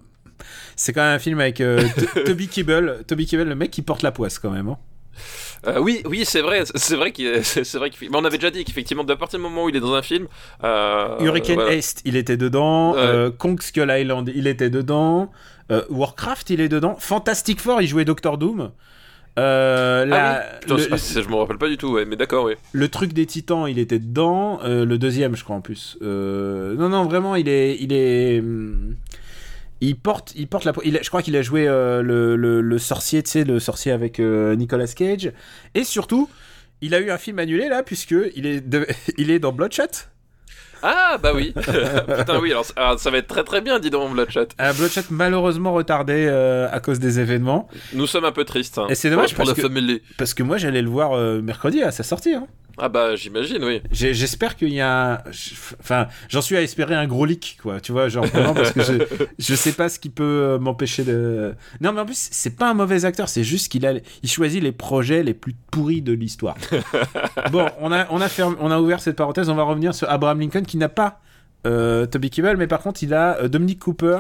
Speaker 1: C'est quand même un film avec euh, <laughs> Toby Kebbell, Toby Kebbell, le mec qui porte la poisse quand même. hein.
Speaker 2: Euh, oui, oui, c'est vrai, c'est vrai qu'il, est- <laughs> c'est c'est vrai qu'il, mais on avait déjà dit qu'effectivement, à partir du moment où il est dans un film, euh,
Speaker 1: Hurricane
Speaker 2: voilà.
Speaker 1: East, il était dedans.
Speaker 2: Ouais.
Speaker 1: Euh, Kong Skull Island, il était dedans. Euh, Warcraft, il est dedans. Fantastic Four, il jouait Doctor Doom. Euh, la-
Speaker 2: Ah oui, putain,
Speaker 1: le,
Speaker 2: ah, c'est- je me rappelle pas du tout, ouais, mais d'accord, oui.
Speaker 1: le truc des Titans, il était dedans. Euh, le deuxième, je crois en plus. Euh, non, non, vraiment, il est, il est, hum, il porte, il porte la. il je crois qu'il a joué euh, le, le, le sorcier, tu sais, le sorcier avec euh, Nicolas Cage. Et surtout, il a eu un film annulé là, puisque il est, de- <laughs> il est dans Bloodshot.
Speaker 2: Ah bah oui, <laughs> putain oui, alors, alors, ça va être très très bien, dis donc, Bloodshot.
Speaker 1: Un Bloodshot malheureusement retardé euh, à cause des événements.
Speaker 2: Nous sommes un peu tristes. Hein.
Speaker 1: Et c'est dommage
Speaker 2: pour
Speaker 1: parce
Speaker 2: la
Speaker 1: que-. Parce que moi, j'allais le voir euh, mercredi à sa sortie. hein.
Speaker 2: Ah bah j'imagine, oui.
Speaker 1: J'espère qu'il y a. je- Enfin, j'en suis à espérer un gros leak, quoi. Tu vois, genre vraiment parce que je, je sais pas ce qui peut euh, m'empêcher de. Non, mais en plus, c'est pas un mauvais acteur, c'est juste qu'il a, il choisit les projets les plus pourris de l'histoire. <laughs> bon, on a, on a fermé, on a ouvert cette parenthèse. On va revenir sur Abraham Lincoln qui n'a pas euh, Toby Kebbell, mais par contre, il a euh, Dominic Cooper.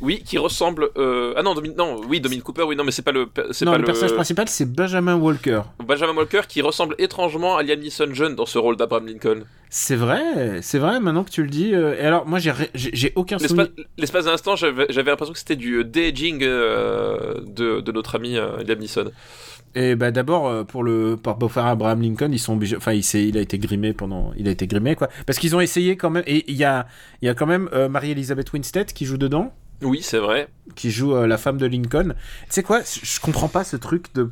Speaker 2: Oui, qui ressemble. euh, Ah non, Domin... non, oui, Dominic Cooper, oui, non, mais c'est pas le. C'est
Speaker 1: Non,
Speaker 2: pas
Speaker 1: le personnage principal, c'est Benjamin Walker.
Speaker 2: Benjamin Walker qui ressemble étrangement à Liam Neeson jeune dans ce rôle d'Abraham Lincoln.
Speaker 1: C'est vrai, c'est vrai. Maintenant que tu le dis. euh, Et alors, moi, j'ai, j'ai aucun souvenir.
Speaker 2: L'espace l'espace d'un instant, j'avais j'avais l'impression que c'était du euh, de-aging euh, de, de notre ami euh, Liam Neeson.
Speaker 1: Et bah d'abord pour le pour, faire Abraham Lincoln, ils sont obligés enfin il s'est il a été grimé pendant il a été grimé quoi parce qu'ils ont essayé quand même et il y a il y a quand même euh, Marie-Elisabeth Winstead qui joue dedans,
Speaker 2: Oui, c'est vrai.
Speaker 1: qui joue euh, la femme de Lincoln. Tu sais quoi, je comprends pas ce truc de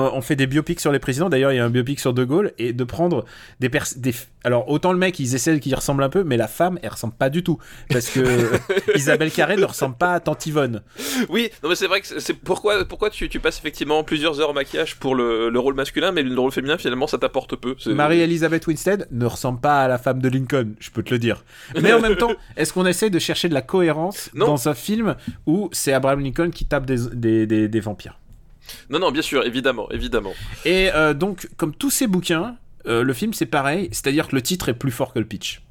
Speaker 1: on fait des biopics sur les présidents, d'ailleurs il y a un biopic sur De Gaulle et de prendre des pers des alors autant le mec ils essaient qu'il ressemble un peu mais la femme elle ressemble pas du tout parce que <laughs> Isabelle Carré ne ressemble pas à Tante Yvonne.
Speaker 2: Oui, non mais c'est vrai que c'est- pourquoi pourquoi tu, tu passes effectivement plusieurs heures au maquillage pour le, le rôle masculin, mais le rôle féminin finalement ça t'apporte peu.
Speaker 1: Marie-Elisabeth Winstead ne ressemble pas à la femme de Lincoln, je peux te le dire. Mais en même temps, <laughs> est-ce qu'on essaie de chercher de la cohérence
Speaker 2: Non.
Speaker 1: dans un film où c'est Abraham Lincoln qui tape des, des, des- des vampires?
Speaker 2: Non non, bien sûr, évidemment, évidemment.
Speaker 1: Et euh, donc, comme tous ces bouquins, euh, le film c'est pareil, c'est-à-dire que le titre est plus fort que le pitch.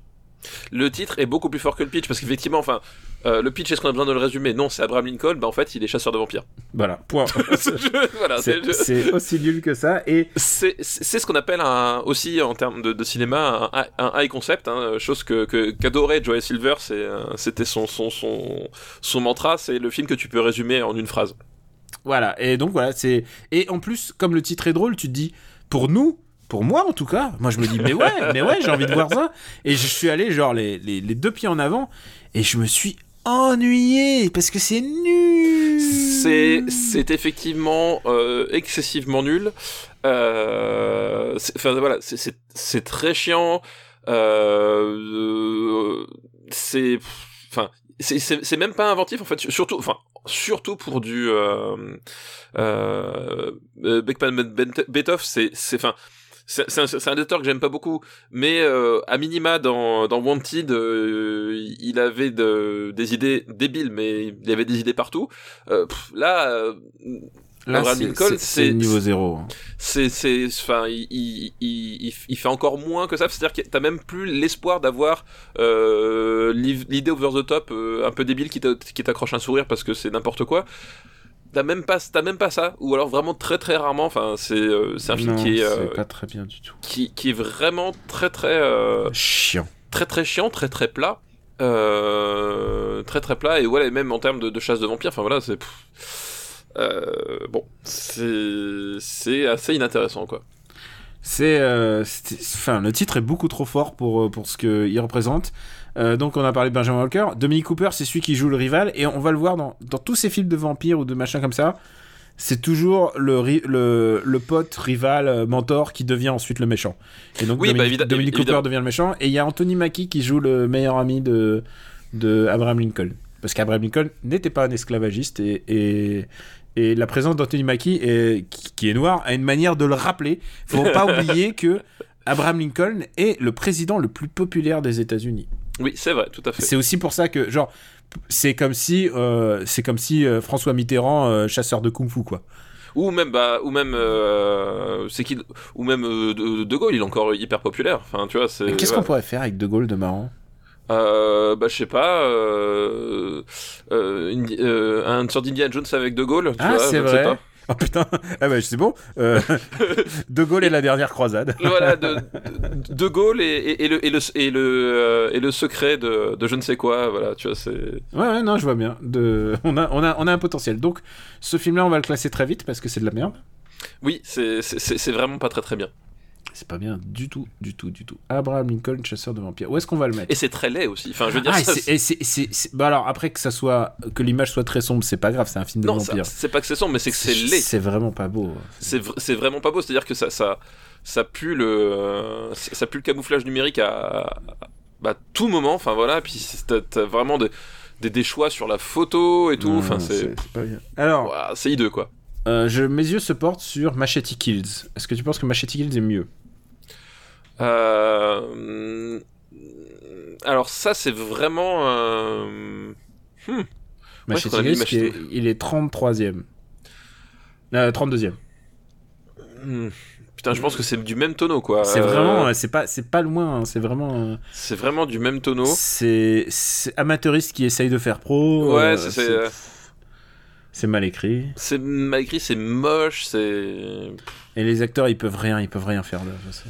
Speaker 2: Le titre est beaucoup plus fort que le pitch parce qu'effectivement, enfin, euh, le pitch est-ce qu'on a besoin de le résumer? Non, c'est Abraham Lincoln. Bah en fait, il est chasseur de vampires.
Speaker 1: Voilà, point. <laughs>
Speaker 2: voilà,
Speaker 1: c'est aussi nul que ça. Et
Speaker 2: C'est ce qu'on appelle un, aussi en termes de, de cinéma un, un high concept, hein, chose que qu'adorait Joey Silver, c'était son, son son son mantra, c'est le film que tu peux résumer en une phrase.
Speaker 1: Voilà, et donc voilà, c'est. Et en plus, comme le titre est drôle, tu te dis, pour nous. Pour moi en tout cas, moi je me dis mais ouais, mais ouais, j'ai envie de voir ça. Et je suis allé genre les, les, les deux pieds en avant et je me suis ennuyé parce que c'est nul.
Speaker 2: C'est c'est effectivement euh, excessivement nul. Euh, Enfin voilà, c'est- très chiant. Euh, euh, c'est enfin c'est même pas inventif en fait. Surtout enfin surtout pour du euh, euh, euh, Beckman Bent- Beethoven, c'est c'est enfin c'est un, un auteur que j'aime pas beaucoup, mais euh, à minima dans, dans Wanted, euh, il avait de, des idées débiles, mais il avait des idées partout. Euh, là, euh,
Speaker 1: Là,
Speaker 2: Abraham
Speaker 1: c'est-
Speaker 2: Lincoln,
Speaker 1: c'est- niveau zéro.
Speaker 2: c'est c'est enfin il, il, il, fait encore moins que ça c'est à dire que t'as même plus l'espoir d'avoir euh, l'idée over the top euh, un peu débile qui t'a- qui t'accroche un sourire parce que c'est n'importe quoi t'as même pas t'as même pas ça ou alors vraiment très très rarement enfin c'est euh, un film
Speaker 1: Non,
Speaker 2: qui est euh,
Speaker 1: pas très bien du tout.
Speaker 2: qui, qui est vraiment très très euh,
Speaker 1: Chiant.
Speaker 2: très très chiant très très plat euh, très très plat et voilà et même en termes de, de chasse de vampires enfin voilà c'est euh, bon c'est assez inintéressant quoi
Speaker 1: C'est, euh, c'est- enfin, le titre est beaucoup trop fort pour euh, pour ce qu'il représente. Euh, donc on a parlé de Benjamin Walker. Dominic Cooper, c'est celui qui joue le rival et on va le voir dans, dans tous ces films de vampires ou de machin comme ça. C'est toujours le, le, le pote, rival, mentor qui devient ensuite le méchant. Et donc
Speaker 2: Oui, bah,
Speaker 1: Dominic, Dominic Cooper devient le méchant. Et il y a Anthony Mackie qui joue le meilleur ami de, de Abraham Lincoln. Parce qu'Abraham Lincoln n'était pas un esclavagiste et, et, et la présence d'Anthony Mackie, est- qui, est noir, a une manière de le rappeler. Faut pas <laughs> oublier que Abraham Lincoln est le président le plus populaire des États-Unis.
Speaker 2: Oui, c'est vrai, tout à fait.
Speaker 1: C'est aussi pour ça que, genre, c'est comme si, euh, c'est comme si euh, François Mitterrand, euh, chasseur de kung-fu, quoi.
Speaker 2: Ou même, bah, ou même, euh, c'est qui, ou même euh, de, de Gaulle, il est encore hyper populaire. Enfin, tu vois, c'est.
Speaker 1: Mais Qu'est-ce qu'on pourrait faire avec De Gaulle de marrant?
Speaker 2: Euh, bah, je sais pas, euh, euh, euh, un sorte d'Indiana Jones avec De Gaulle, tu
Speaker 1: Ah, c'est
Speaker 2: sais
Speaker 1: vrai. Oh <laughs> putain, ah bah c'est bon. Euh, <laughs> de Gaulle et la dernière croisade. <laughs>
Speaker 2: voilà, de, de, de Gaulle et, et, et le, et, le, et, le, et le secret de, de je ne sais quoi, voilà, tu vois, c'est.
Speaker 1: Ouais, ouais, non, je vois bien. De... On, a, on, a, on a un potentiel. Donc, ce film-là, on va le classer très vite parce que c'est de la merde.
Speaker 2: Oui, c'est vraiment pas très très bien.
Speaker 1: C'est pas bien du tout, du tout, du tout. Abraham Lincoln, chasseur de vampires. Où est-ce qu'on va le mettre
Speaker 2: Et c'est très laid aussi. Enfin, je veux dire,
Speaker 1: Ah, et c'est- Bah alors, après que ça soit. Que l'image soit très sombre, c'est pas grave, c'est un film de
Speaker 2: non,
Speaker 1: vampires.
Speaker 2: c'est pas que c'est sombre, mais c'est que c'est laid.
Speaker 1: C'est vraiment pas beau.
Speaker 2: C'est vr- c'est vraiment pas beau. C'est-à-dire que ça, ça, ça pue le, ça pue le camouflage numérique à, bah, tout moment. Enfin voilà, puis c'est- t'as vraiment des, des, des choix sur la photo et tout.
Speaker 1: Non,
Speaker 2: Enfin, c'est,
Speaker 1: pas bien. Alors,
Speaker 2: c'est hideux quoi.
Speaker 1: euh, je, mes yeux se portent sur Machete Kills. Est-ce que tu penses que Machete Kills est mieux?
Speaker 2: Euh, alors ça, c'est vraiment. euh, hmm.
Speaker 1: Est- il est 33ème. Euh, 32ème.
Speaker 2: Hmm. Putain, je pense que c'est du même tonneau quoi.
Speaker 1: C'est
Speaker 2: Euh,
Speaker 1: vraiment, euh, c'est pas, c'est pas loin. hein, C'est vraiment, euh,
Speaker 2: C'est vraiment du même tonneau.
Speaker 1: c'est, amateuriste qui essaye de faire pro.
Speaker 2: Ouais,
Speaker 1: euh,
Speaker 2: c'est- euh,
Speaker 1: mal écrit.
Speaker 2: C'est mal écrit, c'est moche, c'est.
Speaker 1: Et les acteurs, ils peuvent rien, ils peuvent rien faire là. je sais.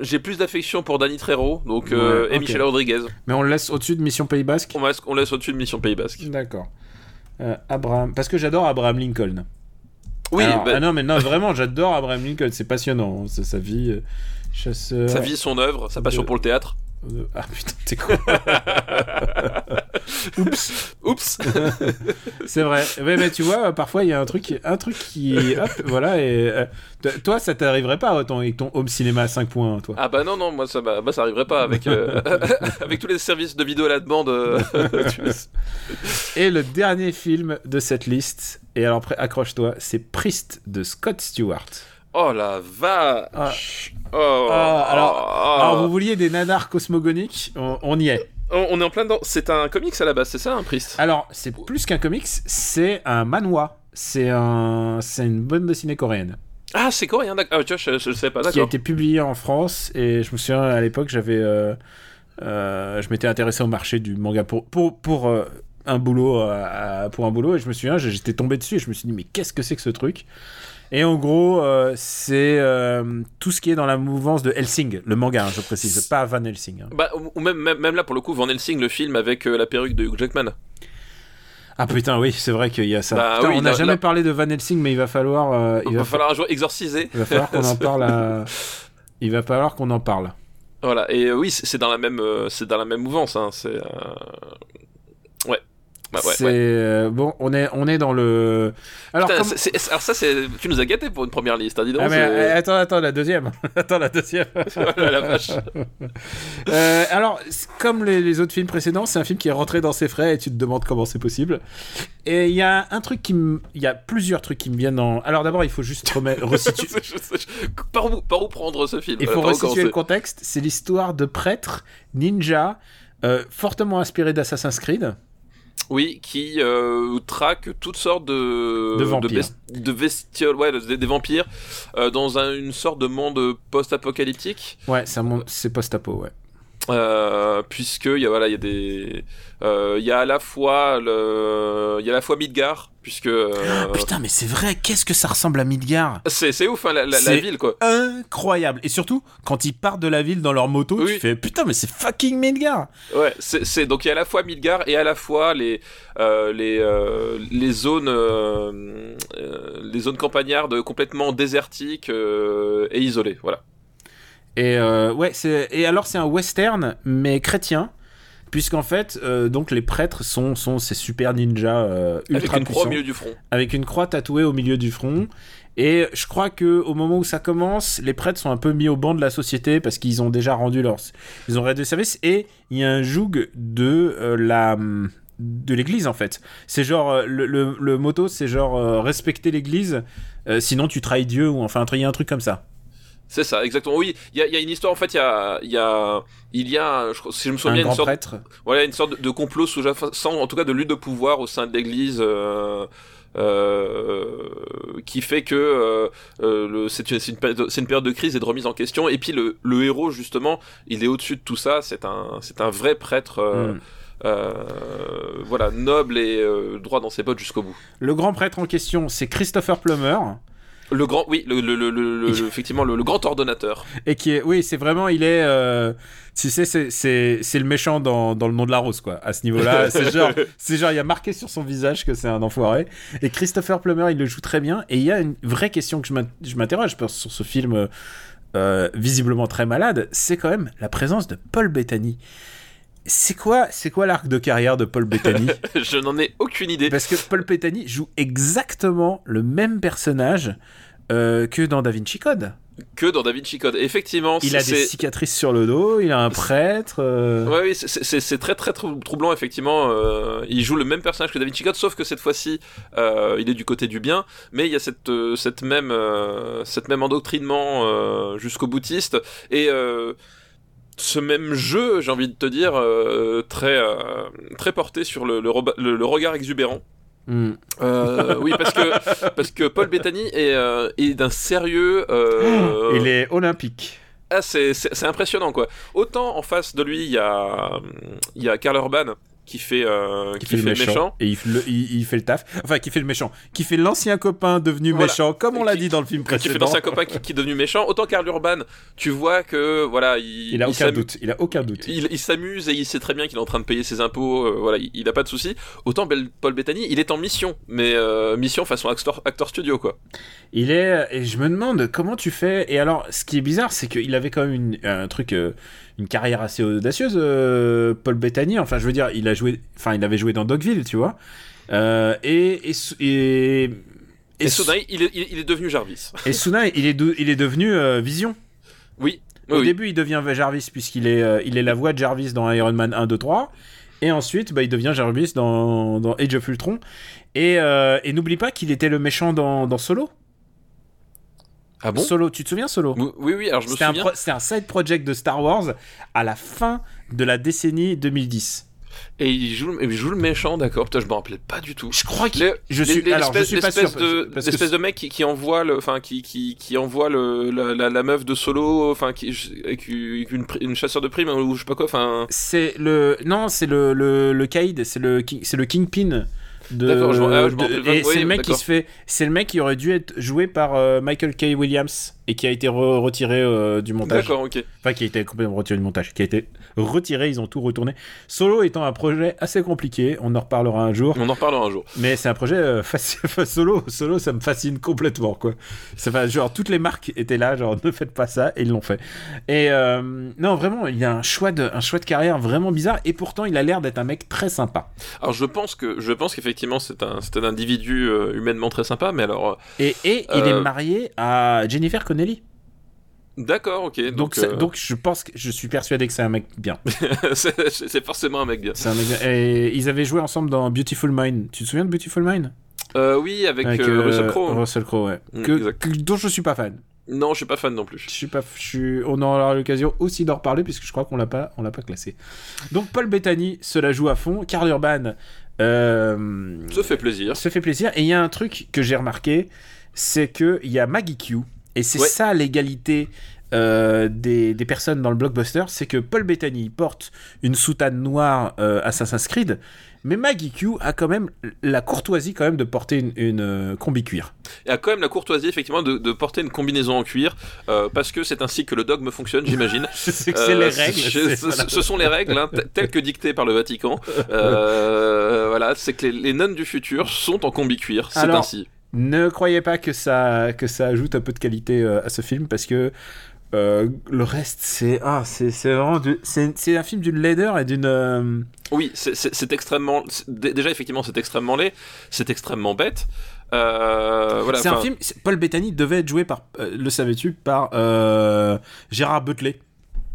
Speaker 2: J'ai plus d'affection pour Danny Trejo donc, euh,
Speaker 1: Ouais,
Speaker 2: et. Michel Rodriguez.
Speaker 1: Mais on le laisse au-dessus de Mission Pays Basque.
Speaker 2: On, laisse- on laisse au-dessus de Mission Pays Basque.
Speaker 1: D'accord. Euh, Abraham, parce que j'adore Abraham Lincoln.
Speaker 2: Oui,
Speaker 1: Alors,
Speaker 2: bah,
Speaker 1: ah non mais non vraiment j'adore Abraham Lincoln, c'est passionnant, c'est sa vie euh, chasseur.
Speaker 2: sa vie, son œuvre, sa passion
Speaker 1: de-
Speaker 2: pour le théâtre.
Speaker 1: Ah putain t'es con. <laughs> <laughs> Oups.
Speaker 2: Oups <laughs>
Speaker 1: C'est vrai. Mais tu vois, parfois il y a un truc, qui- un truc qui, hop, voilà. Et euh, toi, ça t'arriverait pas autant avec ton home cinéma à 5 points, toi.
Speaker 2: Ah bah non, non, moi ça, bah, moi, ça arriverait pas avec, euh, <laughs> avec tous les services de vidéo à la demande. euh.
Speaker 1: Et le dernier film de cette liste, et alors après, accroche-toi, c'est Priest de Scott Stewart.
Speaker 2: oh la vache oh,
Speaker 1: Ah, alors-
Speaker 2: oh.
Speaker 1: Alors, vous vouliez des nanars cosmogoniques? On, on y est.
Speaker 2: On est en plein dedans. C'est un comics à la base, c'est ça, un Priest?
Speaker 1: Alors, c'est plus qu'un comics, c'est un manhwa. C'est un, c'est une bande dessinée coréenne
Speaker 2: Ah, c'est coréen, d'accord. Ah, tu vois, je, je le savais pas,
Speaker 1: qui a
Speaker 2: d'accord.
Speaker 1: été publiée en France. Et je me souviens à l'époque, j'avais, euh, euh, je m'étais intéressé au marché du manga pour pour pour euh, un boulot pour un boulot et je me souviens, j'étais tombé dessus et je me suis dit mais qu'est-ce que c'est que ce truc? Et en gros, euh, c'est euh, tout ce qui est dans la mouvance de Helsing, le manga, hein, je précise, pas Van Helsing. hein.
Speaker 2: Bah, ou même, même, même là, pour le coup, Van Helsing, le film avec euh, la perruque de Hugh Jackman.
Speaker 1: Ah putain, oui, c'est vrai qu'il y a ça.
Speaker 2: Bah
Speaker 1: Putain,
Speaker 2: oui,
Speaker 1: on n'a jamais
Speaker 2: là-
Speaker 1: parlé de Van Helsing, mais il va falloir, il va,
Speaker 2: va falloir un jour exorciser.
Speaker 1: il va falloir qu'on en <laughs> parle. à- Il va falloir qu'on en parle.
Speaker 2: Voilà, et oui, c'est dans la même, c'est dans la même mouvance. Hein. C'est, bah, ouais,
Speaker 1: c'est
Speaker 2: ouais.
Speaker 1: euh, bon, on est, on est dans le. Alors,
Speaker 2: Putain,
Speaker 1: comme-
Speaker 2: c'est- c'est- alors ça, c'est, tu nous as gâté pour une première liste, hein, dis donc.
Speaker 1: Ah, mais, euh, attends, attends, la deuxième. <laughs> attends, la deuxième. <laughs>
Speaker 2: Voilà, la vache. <laughs>
Speaker 1: Euh, alors, comme les, les autres films précédents, c'est un film qui est rentré dans ses frais et tu te demandes comment c'est possible. Et il y a un truc qui me. Il y a plusieurs trucs qui me viennent en. Alors, d'abord, il faut juste remettre, resituer.
Speaker 2: Par, où, par où prendre ce film?
Speaker 1: Il
Speaker 2: Voilà,
Speaker 1: faut resituer le contexte. C'est l'histoire de prêtres ninja euh, fortement inspirés d'Assassin's Creed.
Speaker 2: Oui, qui euh, traque toutes sortes de
Speaker 1: De vampires.
Speaker 2: de bestioles, ouais, de- des vampires, euh, dans un- une sorte de monde post-apocalyptique.
Speaker 1: Ouais, c'est un monde- c'est post-apo, ouais.
Speaker 2: Euh, puisque il y a voilà il y a des euh, il y a à la fois le il y a à la fois Midgar puisque euh,
Speaker 1: Putain, mais c'est vrai, qu'est-ce que ça ressemble à Midgar?
Speaker 2: C'est c'est ouf hein, la, la- ville quoi
Speaker 1: Incroyable. Et surtout, quand ils partent de la ville dans leur moto,
Speaker 2: Oui.
Speaker 1: tu fais putain, mais c'est fucking Midgar.
Speaker 2: ouais c'est donc il y a à la fois Midgar et à la fois les euh, les euh, les zones euh, euh, les zones campagnardes complètement désertiques euh, et isolées voilà
Speaker 1: Et euh, ouais, et alors c'est un western mais chrétien. Puisqu'en fait, euh, donc les prêtres sont, sont ces super ninjas euh,
Speaker 2: Avec
Speaker 1: ultra
Speaker 2: une croix au milieu du front.
Speaker 1: avec une croix tatouée au milieu du front. Et je crois que au moment où ça commence, les prêtres sont un peu mis au banc de la société parce qu'ils ont déjà rendu leur, ils ont rendu service et il y a un joug de euh, la de l'église en fait. C'est genre le, le, le motto, c'est genre euh, respecter l'église, euh, sinon tu trahis Dieu ou enfin il y a un truc comme ça.
Speaker 2: C'est ça, exactement. Oui, il y a, il y a une histoire. En fait, il y a, il y a, il y a, je si je me souviens,
Speaker 1: un
Speaker 2: une sorte,
Speaker 1: prêtre.
Speaker 2: voilà, une sorte de, de complot sous-jacent, en tout cas de lutte de pouvoir au sein de l'Église. euh, euh, qui fait que euh, c'est une, période de crise et de remise en question et puis le, le héros justement il est au-dessus de tout ça c'est un c'est un vrai prêtre euh,
Speaker 1: Mm.
Speaker 2: euh, voilà noble et euh, droit dans ses bottes jusqu'au bout
Speaker 1: Le grand prêtre en question, c'est Christopher Plummer.
Speaker 2: Le grand oui le, le, le, effectivement le, grand ordonnateur
Speaker 1: Et qui est, oui, c'est vraiment, il est, euh, tu sais, c'est, le méchant dans, dans le nom de la rose, quoi. À ce niveau-là, <laughs> c'est genre, c'est genre, il y a marqué sur son visage que c'est un enfoiré. Et Christopher Plummer, il le joue très bien. Et il y a une vraie question que je m'in- je m'interroge sur sur ce film, euh, euh, visiblement très malade, c'est quand même la présence de Paul Bettany. C'est quoi, c'est quoi l'arc de carrière de Paul Bettany? <laughs>
Speaker 2: Je n'en ai aucune idée
Speaker 1: Parce que Paul Bettany joue exactement le même personnage euh, que dans Da Vinci Code.
Speaker 2: que dans Da Vinci Code effectivement
Speaker 1: Il a des cicatrices sur le dos, il a un prêtre. euh,
Speaker 2: Ouais, oui, c'est- très très trou- troublant effectivement. euh, il joue le même personnage que Da Vinci Code, sauf que cette fois-ci, euh, il est du côté du bien, mais il y a cette cette même cette même endoctrinement jusqu'au boutiste et ce même jeu, j'ai envie de te dire, euh, très euh, très porté sur le, le, roba- le- le regard exubérant.
Speaker 1: hmm.
Speaker 2: Euh, <laughs> oui, parce que parce que Paul Bettany est, est d'un sérieux.
Speaker 1: Il est olympique.
Speaker 2: ah, c'est impressionnant quoi. Autant en face de lui, il y a, il y a Karl Urban qui fait, euh,
Speaker 1: Qui, fait, le méchant. Et il, fait le- il- il fait le taf. Enfin, qui fait le méchant. Qui fait l'ancien copain devenu
Speaker 2: Voilà.
Speaker 1: méchant, comme on l'a dit dans le film
Speaker 2: qui fait
Speaker 1: précédent.
Speaker 2: un copain qui, qui est devenu méchant. Autant Karl Urban, tu vois que voilà, il,
Speaker 1: Il a aucun doute. Il a aucun doute.
Speaker 2: Il, s'amuse et il sait très bien qu'il est en train de payer ses impôts. euh, voilà, il, il a pas de souci. Autant Paul Bettany, il est en mission, mais euh, mission façon actor, actor studio quoi.
Speaker 1: Il est. Et je me demande comment tu fais. Et alors, ce qui est bizarre, c'est qu'il avait quand même une- un truc. Une carrière assez audacieuse, euh, Paul Bettany. Enfin, je veux dire, il a joué. Enfin, il avait joué dans Dogville, tu vois. Euh, et. Et. Et, et,
Speaker 2: il est, il, est- devenu Jarvis. <laughs>
Speaker 1: et soudain, il est, de- il est devenu euh, Vision.
Speaker 2: Oui.
Speaker 1: Au
Speaker 2: Oui,
Speaker 1: début, il devient Jarvis puisqu'il est, il est la voix de Jarvis dans Iron Man 1, 2, 3. Et ensuite, bah, il devient Jarvis dans, dans Age of Ultron. Et, et n'oublie pas qu'il était le méchant dans, dans Solo.
Speaker 2: Ah bon
Speaker 1: Solo, tu te souviens Solo
Speaker 2: Oui, oui, alors je me souviens.
Speaker 1: c'était un side project de Star Wars à la fin de la décennie 2010.
Speaker 2: Et il joue, le- il joue le méchant, d'accord. Putain, je me rappelais pas du tout.
Speaker 1: Je crois qu'il. Je suis. alors, je
Speaker 2: l'espèce-
Speaker 1: suis pas sûr.
Speaker 2: de,
Speaker 1: parce que
Speaker 2: l'espèce de mec qui, qui envoie le, enfin qui, qui, qui envoie le, la, la, la meuf de solo, enfin qui avec une, chasseur de primes ou je sais pas quoi, enfin.
Speaker 1: c'est le. Non, c'est le, le, le Kaïd, c'est le, c'est le Kingpin. De,
Speaker 2: D'accord, je m'en- ah, je
Speaker 1: de- et.
Speaker 2: Oui,
Speaker 1: c'est le mec qui se fait. C'est le mec qui aurait dû être joué par euh, Michael K. Williams et qui a été re- retiré euh, du montage.
Speaker 2: D'accord, ok.
Speaker 1: Enfin, qui a été complètement retiré du montage. Qui a été retiré, ils ont tout retourné. Solo étant un projet assez compliqué, on en reparlera un jour.
Speaker 2: On en reparlera un jour.
Speaker 1: Mais c'est un projet euh, <laughs> enfin, solo, solo, ça me fascine complètement quoi. Ça fait, genre toutes les marques étaient là, genre <laughs> ne faites pas ça et ils l'ont fait. Et euh, non vraiment, il a un choix de, un choix de carrière vraiment bizarre et pourtant il a l'air d'être un mec très sympa.
Speaker 2: Alors je pense que, je pense qu'effectivement c'est un, un individu euh, humainement très sympa, mais alors.
Speaker 1: Et, et il est marié à Jennifer Connelly.
Speaker 2: D'accord, ok.
Speaker 1: Donc
Speaker 2: Donc,
Speaker 1: ça-
Speaker 2: euh,
Speaker 1: donc je pense que je suis persuadé que c'est un mec bien. <laughs>
Speaker 2: c'est forcément un mec bien.
Speaker 1: C'est un mec bien. Et ils avaient joué ensemble dans Beautiful Mind. Tu te souviens de Beautiful Mind?
Speaker 2: Euh, oui, avec, euh,
Speaker 1: euh,
Speaker 2: Russell Crowe.
Speaker 1: Russell Crowe, ouais.
Speaker 2: Mm,
Speaker 1: Que- dont je suis pas fan.
Speaker 2: Non, je suis pas fan non plus.
Speaker 1: Je suis pas, je suis, on aura l'occasion aussi d'en reparler puisque je crois qu'on l'a pas, on l'a pas classé. Donc Paul Bettany se la joue à fond. Karl Urban
Speaker 2: Ça fait plaisir.
Speaker 1: se fait plaisir. Et il y a un truc que j'ai remarqué, c'est que il y a Maggie Q et c'est
Speaker 2: Ouais.
Speaker 1: ça l'égalité. euh, des, des personnes dans le blockbuster, c'est que Paul Bettany porte une soutane noire euh, Assassin's Creed, mais Maggie Q a quand même la courtoisie quand même de porter une, une euh, combi cuir.
Speaker 2: Il a quand même la courtoisie effectivement de, de porter une combinaison en cuir euh, parce que c'est ainsi que le dogme fonctionne, j'imagine. <laughs>
Speaker 1: C'est
Speaker 2: Euh,
Speaker 1: les règles.
Speaker 2: je- ce, sont les règles, hein, telles que dictées par le Vatican. Voilà, c'est que les, les nonnes du futur sont en combi cuir. C'est ainsi.
Speaker 1: Ne croyez pas que ça, que ça ajoute un peu de qualité euh, à ce film parce que Euh, le reste, c'est ah, c'est vraiment du- c'est un film d'une laideur et d'une euh,
Speaker 2: Oui, c'est- extrêmement. Déjà, effectivement, c'est extrêmement laid, c'est extrêmement bête. Euh, voilà,
Speaker 1: c'est un film. Paul Bettany devait être joué par, le savais-tu, par Gérard Butler.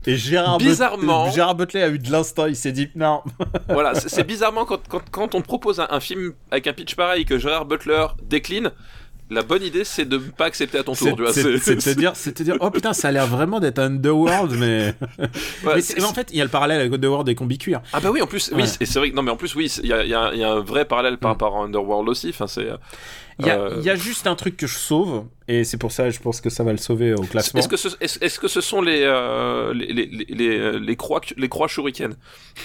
Speaker 1: Et Gérard But-
Speaker 2: Bizarrement-
Speaker 1: Gérard Butler a eu de l'instant. Il s'est dit non. <laughs>
Speaker 2: Voilà, c'est bizarrement quand, quand, quand on propose un, un film avec un pitch pareil que Gérard Butler décline, la bonne idée c'est de pas accepter à ton tour.
Speaker 1: C'est te dire, c'est te dire, oh putain, ça a l'air vraiment d'être Underworld, mais. <laughs>
Speaker 2: Ouais,
Speaker 1: mais, mais en fait, il y a le parallèle avec Underworld et Combi Cuir.
Speaker 2: Ah bah oui, en plus, oui,
Speaker 1: Ouais.
Speaker 2: et c'est vrai. Non, mais en plus, oui, il y y y a un vrai parallèle par
Speaker 1: Mm.
Speaker 2: rapport à Underworld aussi. Enfin, c'est. Euh,
Speaker 1: Il y, a,
Speaker 2: Euh,
Speaker 1: il y a juste un truc que je sauve, et c'est pour ça, je pense que ça va le sauver au classement.
Speaker 2: Est-ce que, ce, est-ce, est-ce que ce sont les, euh, les, les, les, les, les croix, les croix shuriken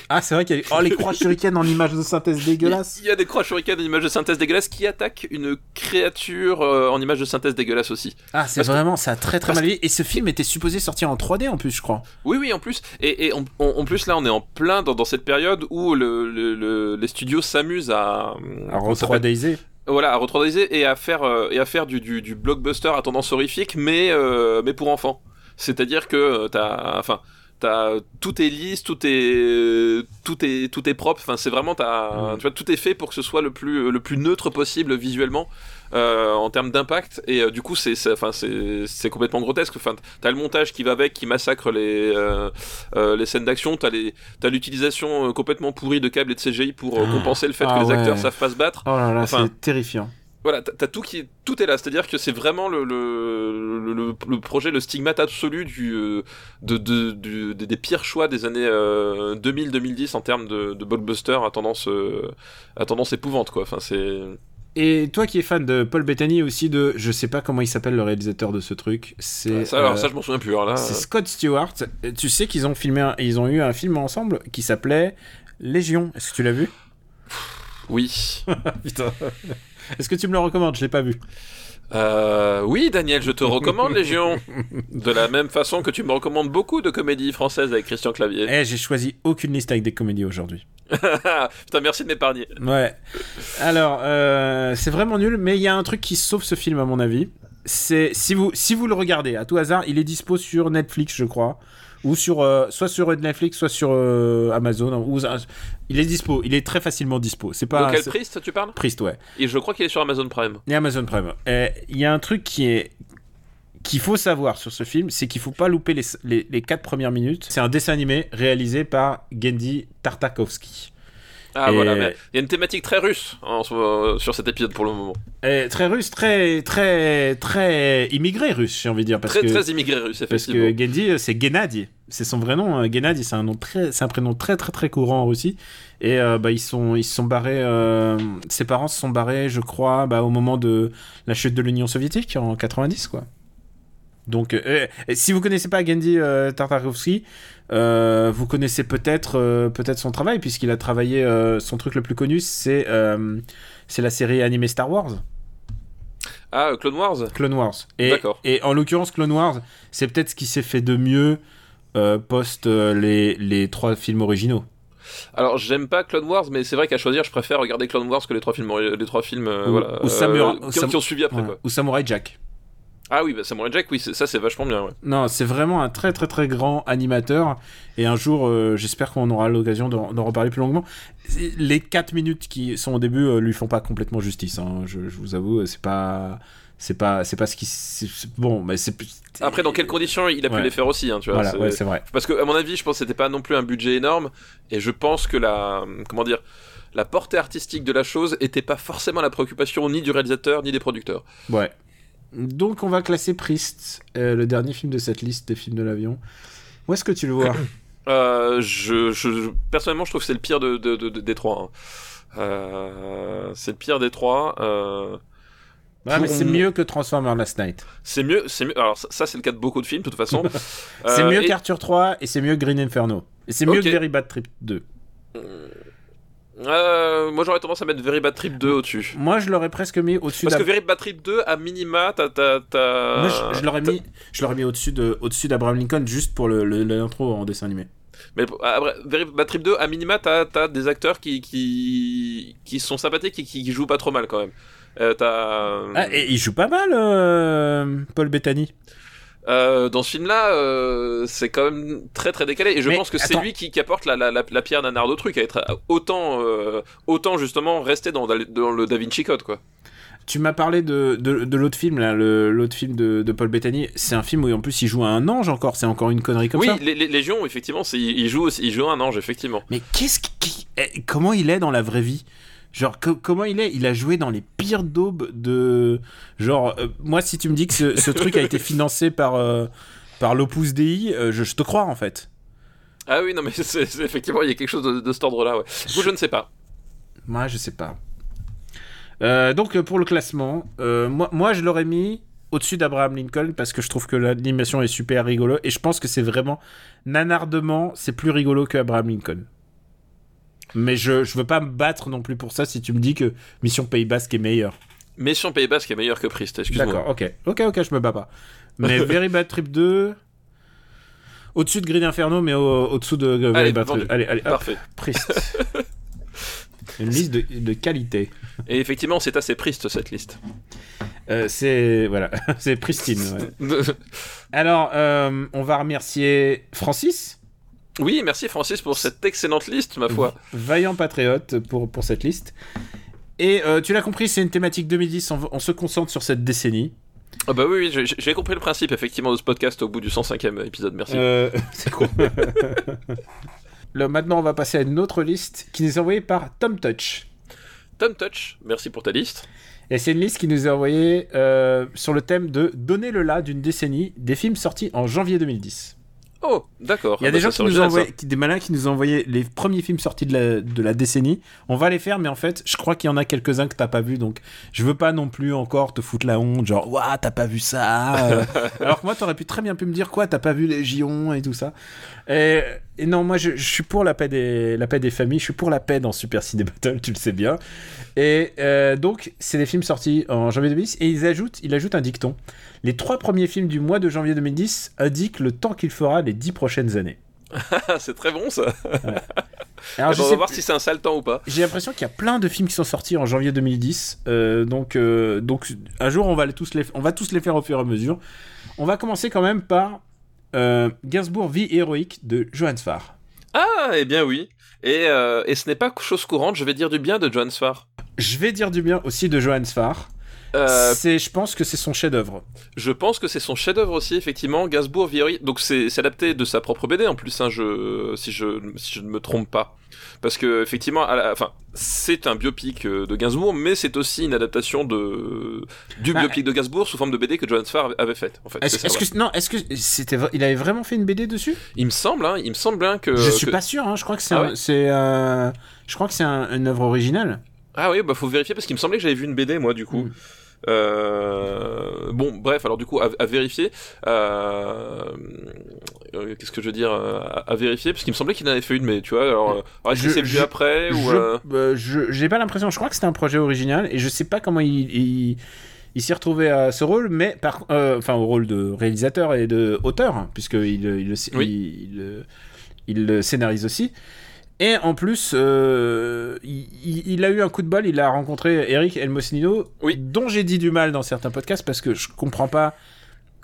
Speaker 1: Ah, c'est vrai qu'il y a oh, les croix shuriken en image de synthèse dégueulasse.
Speaker 2: Il y a des croix shuriken en image de synthèse dégueulasse qui attaquent une créature euh, en image de synthèse dégueulasse aussi.
Speaker 1: Ah, c'est
Speaker 2: Parce que-
Speaker 1: vraiment, ça a très très
Speaker 2: parce
Speaker 1: mal. Et ce film était supposé sortir en 3D en plus, je crois.
Speaker 2: Oui, oui, en plus. Et, et en, plus, là, on est en plein dans, dans cette période où le, le- le- les studios s'amusent à.
Speaker 1: À
Speaker 2: comment ça s'appelle?
Speaker 1: 3Diser.
Speaker 2: Voilà, à retradiser et à faire, euh, et à faire du, du, du blockbuster à tendance horrifique, mais, euh, mais pour enfants. C'est-à-dire que euh, t'as. Enfin. T'as, tout est lisse, tout est, tout est, tout est propre. Enfin, c'est vraiment, t'as,
Speaker 1: Mm.
Speaker 2: tu vois, tout est fait pour que ce soit le plus, le plus neutre possible visuellement euh, en termes d'impact. Et euh, du coup, c'est, enfin, c'est, complètement grotesque. Enfin, t'as le montage qui va avec, qui massacre les, euh, les scènes d'action. T'as les, t'as l'utilisation complètement pourrie de câbles et de CGI pour
Speaker 1: Ah.
Speaker 2: compenser le fait
Speaker 1: Ah
Speaker 2: que les
Speaker 1: ouais.
Speaker 2: acteurs savent pas se battre.
Speaker 1: Oh là là,
Speaker 2: Enfin,
Speaker 1: c'est terrifiant.
Speaker 2: Voilà, t'as tout qui, tout est là. C'est-à-dire que c'est vraiment le, le, le, projet, le stigmate absolu du, de, de, des, des pires choix des années euh, 2000-2010 en termes de, de blockbuster à tendance, euh, à tendance épouvante, quoi. Enfin, c'est.
Speaker 1: Et toi qui es fan de Paul Bettany aussi de, je sais pas comment il s'appelle le réalisateur de ce truc, c'est
Speaker 2: Ça, alors,
Speaker 1: euh,
Speaker 2: ça, je m'en souviens plus. Là,
Speaker 1: c'est
Speaker 2: euh,
Speaker 1: Scott Stewart. Tu sais qu'ils ont filmé, un- ils ont eu un film ensemble qui s'appelait Légion. Est-ce que tu l'as vu?
Speaker 2: Oui. <laughs>
Speaker 1: Putain. Est-ce que tu me le recommandes? Je l'ai pas vu.
Speaker 2: Euh, oui, Daniel, je te recommande Légion. De la même façon que tu me recommandes beaucoup de comédies françaises avec Christian Clavier.
Speaker 1: Eh, j'ai choisi aucune liste avec des comédies aujourd'hui. <laughs>
Speaker 2: Putain, merci de m'épargner.
Speaker 1: Ouais. Alors, euh, c'est vraiment nul, mais il y a un truc qui sauve ce film à mon avis. C'est si vous si vous le regardez à tout hasard, il est dispo sur Netflix, je crois, ou sur euh, soit sur Netflix, soit sur euh, Amazon. Ou, il est dispo, il est très facilement dispo. C'est pas
Speaker 2: Auquel Priest, tu parles?
Speaker 1: Priest, ouais.
Speaker 2: Et je crois qu'il est sur Amazon Prime.
Speaker 1: Et Amazon Prime. Il y a un truc qui est qu'il faut savoir sur ce film, c'est qu'il faut pas louper les, les, les quatre premières minutes. C'est un dessin animé réalisé par Gendy Tartakovsky.
Speaker 2: Ah
Speaker 1: Et-
Speaker 2: voilà, mais il y a une thématique très russe ce- euh, sur cet épisode pour le moment.
Speaker 1: Et très russe, très très très immigré russe, j'ai envie de dire parce
Speaker 2: Très
Speaker 1: que
Speaker 2: très immigré russe,
Speaker 1: parce
Speaker 2: effectivement.
Speaker 1: que Gendy euh, c'est Gennady, c'est son vrai nom. euh, Gennady, c'est un nom très, c'est un prénom très très très courant en Russie. Et euh, bah ils sont ils sont barrés, euh, ses parents se sont barrés, je crois, bah, au moment de la chute de l'Union soviétique en 90 quoi. Donc, euh, et si vous connaissez pas Gendy euh, Tartakovsky, euh, vous connaissez peut-être euh, peut-être son travail puisqu'il a travaillé. son truc le plus connu, c'est c'est la série animée Star Wars.
Speaker 2: Ah, Clone Wars?
Speaker 1: Clone Wars. Et,
Speaker 2: D'accord.
Speaker 1: et en l'occurrence, Clone Wars, c'est peut-être ce qui s'est fait de mieux post les, les trois films originaux.
Speaker 2: Alors, j'aime pas Clone Wars, mais c'est vrai qu'à choisir, je préfère regarder Clone Wars que les trois films, les trois films euh,
Speaker 1: Ou-
Speaker 2: voilà,
Speaker 1: ou
Speaker 2: euh,
Speaker 1: Samurai-
Speaker 2: qui,
Speaker 1: ou Sam-
Speaker 2: qui ont suivi après. Quoi.
Speaker 1: Ou Samurai Jack.
Speaker 2: Ah oui, bah, Samurai Jack, oui, ça c'est vachement bien. Ouais.
Speaker 1: Non, c'est vraiment un très très très grand animateur. Et un jour, euh, j'espère qu'on aura l'occasion d'en reparler plus longuement. Les 4 minutes qui sont au début euh, lui font pas complètement justice. hein. Je, je vous avoue, c'est pas. C'est pas, c'est pas ce qui. Bon, mais c'est.
Speaker 2: Après, dans quelles conditions il a pu
Speaker 1: Ouais.
Speaker 2: les faire aussi, hein, tu vois.
Speaker 1: Voilà,
Speaker 2: c'est-
Speaker 1: ouais, c'est vrai.
Speaker 2: Parce que, à mon avis, je pense que c'était pas non plus un budget énorme, et je pense que la. Comment dire la portée artistique de la chose était pas forcément la préoccupation ni du réalisateur ni des producteurs.
Speaker 1: Ouais. Donc, on va classer Priest, euh, le dernier film de cette liste des films de l'avion. Où est-ce que tu le vois <coughs>
Speaker 2: Euh, je, je- je- personnellement, je trouve que c'est le pire de, de- de- de- des trois. hein. Euh, c'est le pire des trois.
Speaker 1: Ouais, mais c'est mieux que Transformers Last Night.
Speaker 2: c'est mieux, c'est mieux. Alors ça, ça, c'est le cas de beaucoup de films, de toute façon. <laughs>
Speaker 1: c'est mieux
Speaker 2: et-
Speaker 1: qu'Arthur 3 et c'est mieux que Green Inferno. Et c'est mieux
Speaker 2: Ok.
Speaker 1: que Very Bad Trip 2.
Speaker 2: Euh, moi, j'aurais tendance à mettre Very Bad Trip 2 au-dessus.
Speaker 1: Moi, je l'aurais presque mis au-dessus
Speaker 2: Parce que Very Bad Trip 2, à minima, t'as.
Speaker 1: Moi, je, je l'aurais mis, au-dessus de, au-dessus d'Abraham Lincoln juste pour le, le- l'intro en dessin animé.
Speaker 2: Mais bref, Very Bad Trip 2, à minima, t'as des acteurs qui, qui, qui sont sympathiques et qui, qui jouent pas trop mal quand même. Euh.
Speaker 1: Ah, et il joue pas mal, euh, Paul Bettany.
Speaker 2: Euh, dans ce film-là, euh, c'est quand même très très décalé, et je
Speaker 1: Mais
Speaker 2: pense que c'est lui qui, qui apporte la, la, la, la pierre d'un art de truc, à être autant, euh, autant justement resté dans, dans le Da Vinci Code, quoi.
Speaker 1: Tu m'as parlé de, de, de l'autre film, là, l'autre film de, de Paul Bettany. C'est un film où en plus il joue un ange encore. C'est encore une connerie comme
Speaker 2: oui,
Speaker 1: ça.
Speaker 2: les Légions, effectivement, il joue aussi, il joue un ange, effectivement.
Speaker 1: Mais qu'est-ce qui, qui- eh, comment il est dans la vraie vie? Genre co- comment il est? Il a joué dans les pires daubes de genre euh, moi si tu me dis que ce, ce truc a été financé par euh, par l'Opus Dei, euh, je, je te crois en fait.
Speaker 2: Ah oui, non, mais effectivement, il y a quelque chose de, de cet ordre-là, ouais. Du coup, je ne sais pas.
Speaker 1: Moi je sais pas. Donc pour le classement, moi moi je l'aurais mis au-dessus d'Abraham Lincoln parce que je trouve que l'animation est super rigolo et je pense que c'est vraiment nanardement c'est plus rigolo que Abraham Lincoln. Mais je, je veux pas me battre non plus pour ça si tu me dis que Mission Pays Basque est meilleure.
Speaker 2: Mission Pays Basque est meilleur que Priest, excuse-moi.
Speaker 1: D'accord, ok. Ok, ok, je me bats pas. Mais <laughs> Very Bad Trip 2. Au-dessus de Green Inferno, mais au- au-dessous de Very
Speaker 2: Allez,
Speaker 1: Bad. Trip. Allez, allez, hop,
Speaker 2: Parfait.
Speaker 1: Priest. <laughs> Une liste de, de qualité.
Speaker 2: Et effectivement, c'est assez Priest, cette liste.
Speaker 1: Euh, c'est. Voilà, <laughs> c'est pristine. ouais. Alors, euh, on va remercier Francis,
Speaker 2: oui, merci Francis pour cette excellente liste, ma foi.
Speaker 1: vaillant patriote, pour, pour cette liste. Et euh, tu l'as compris, c'est une thématique 2010, on, on se concentre sur cette décennie.
Speaker 2: Ah bah oui, oui, j'ai- compris le principe, effectivement, de ce podcast au bout du 105e épisode, merci.
Speaker 1: Euh, <laughs> c'est. <laughs> Là, maintenant, on va passer à une autre liste qui nous est envoyée par Tom Touch.
Speaker 2: Tom Touch, merci pour ta liste.
Speaker 1: Et c'est une liste qui nous est envoyée euh, sur le thème de Donner le là d'une décennie des films sortis en janvier 2010.
Speaker 2: Oh, d'accord.
Speaker 1: Il y a
Speaker 2: Ah
Speaker 1: des
Speaker 2: bah
Speaker 1: gens qui nous envoyé, qui- des malins qui nous ont envoyé les premiers films sortis de la, de la décennie. On va les faire, mais en fait, je crois qu'il y en a quelques-uns que t'as pas vu, donc je veux pas non plus encore te foutre la honte, genre, ouah, t'as pas vu ça. euh. <laughs> Alors que moi, t'aurais pu très bien pu me dire, quoi, t'as pas vu Légion et tout ça? Et, et non, moi, je, je suis pour la paix, des, la paix des familles, je suis pour la paix dans Super Ciné Battle, tu le sais bien. Et euh, donc, c'est des films sortis en janvier 2010, et ils ajoutent, il ajoute un dicton. Les trois premiers films du mois de janvier 2010 indiquent le temps qu'il fera les dix prochaines années. <laughs>
Speaker 2: c'est très bon ça.
Speaker 1: Alors, je
Speaker 2: on va voir si c'est un sale temps ou pas.
Speaker 1: J'ai l'impression qu'il y a plein de films qui sont sortis en janvier 2010. euh, donc, euh, donc, un jour, on va, les tous les, on va tous les faire au fur et à mesure. On va commencer quand même par euh, Gainsbourg, Vie héroïque de Johannes Farr.
Speaker 2: Ah, eh bien oui. Et, euh, et ce n'est pas chose courante, je vais dire du bien de Johan Sfar.
Speaker 1: Je vais dire du bien aussi de Johannes Farr.
Speaker 2: Euh,
Speaker 1: C'est, je pense que c'est son chef-d'œuvre.
Speaker 2: je pense que c'est son chef-d'œuvre aussi, effectivement. Gainsbourg, Vieri. Donc c'est adapté de sa propre BD en plus, hein, je, si, je, si je ne me trompe pas. Parce que effectivement, à la- enfin, c'est un biopic euh, de Gainsbourg, mais c'est aussi une adaptation de du
Speaker 1: Bah,
Speaker 2: biopic de Gainsbourg sous forme de BD que Johan Sfar avait faite. En fait,
Speaker 1: Est-ce, que non, est-ce que c'était, il avait vraiment fait une BD dessus?
Speaker 2: Il me semble, hein, il me semble bien que.
Speaker 1: Je suis
Speaker 2: que-
Speaker 1: pas sûr. hein, je crois que c'est,
Speaker 2: Ah
Speaker 1: un-
Speaker 2: ouais?
Speaker 1: c'est, euh, je crois que c'est un- une œuvre originale.
Speaker 2: Ah oui, bah faut vérifier parce qu'il me semblait que j'avais vu une BD moi du coup.
Speaker 1: Mm.
Speaker 2: Euh, Bon, bref, alors du coup à, à vérifier. Euh... euh, Qu'est-ce que je veux dire à, à vérifier parce qu'il me semblait qu'il en avait fait une, mais tu vois. Alors, alors est-ce que
Speaker 1: Je-
Speaker 2: c'est vu après ou
Speaker 1: je,
Speaker 2: euh,
Speaker 1: je- j'ai pas l'impression. Je crois que c'était un projet original et je sais pas comment il, il, il s'est retrouvé à ce rôle, mais par, euh, enfin au rôle de réalisateur et de auteur, puisque il, il, il,
Speaker 2: Oui.
Speaker 1: il- il le scénarise aussi. Et en plus, euh, il, a eu un coup de bol. Il a rencontré Eric Elmosnino,
Speaker 2: Oui.
Speaker 1: dont j'ai dit du mal dans certains podcasts parce que je comprends pas.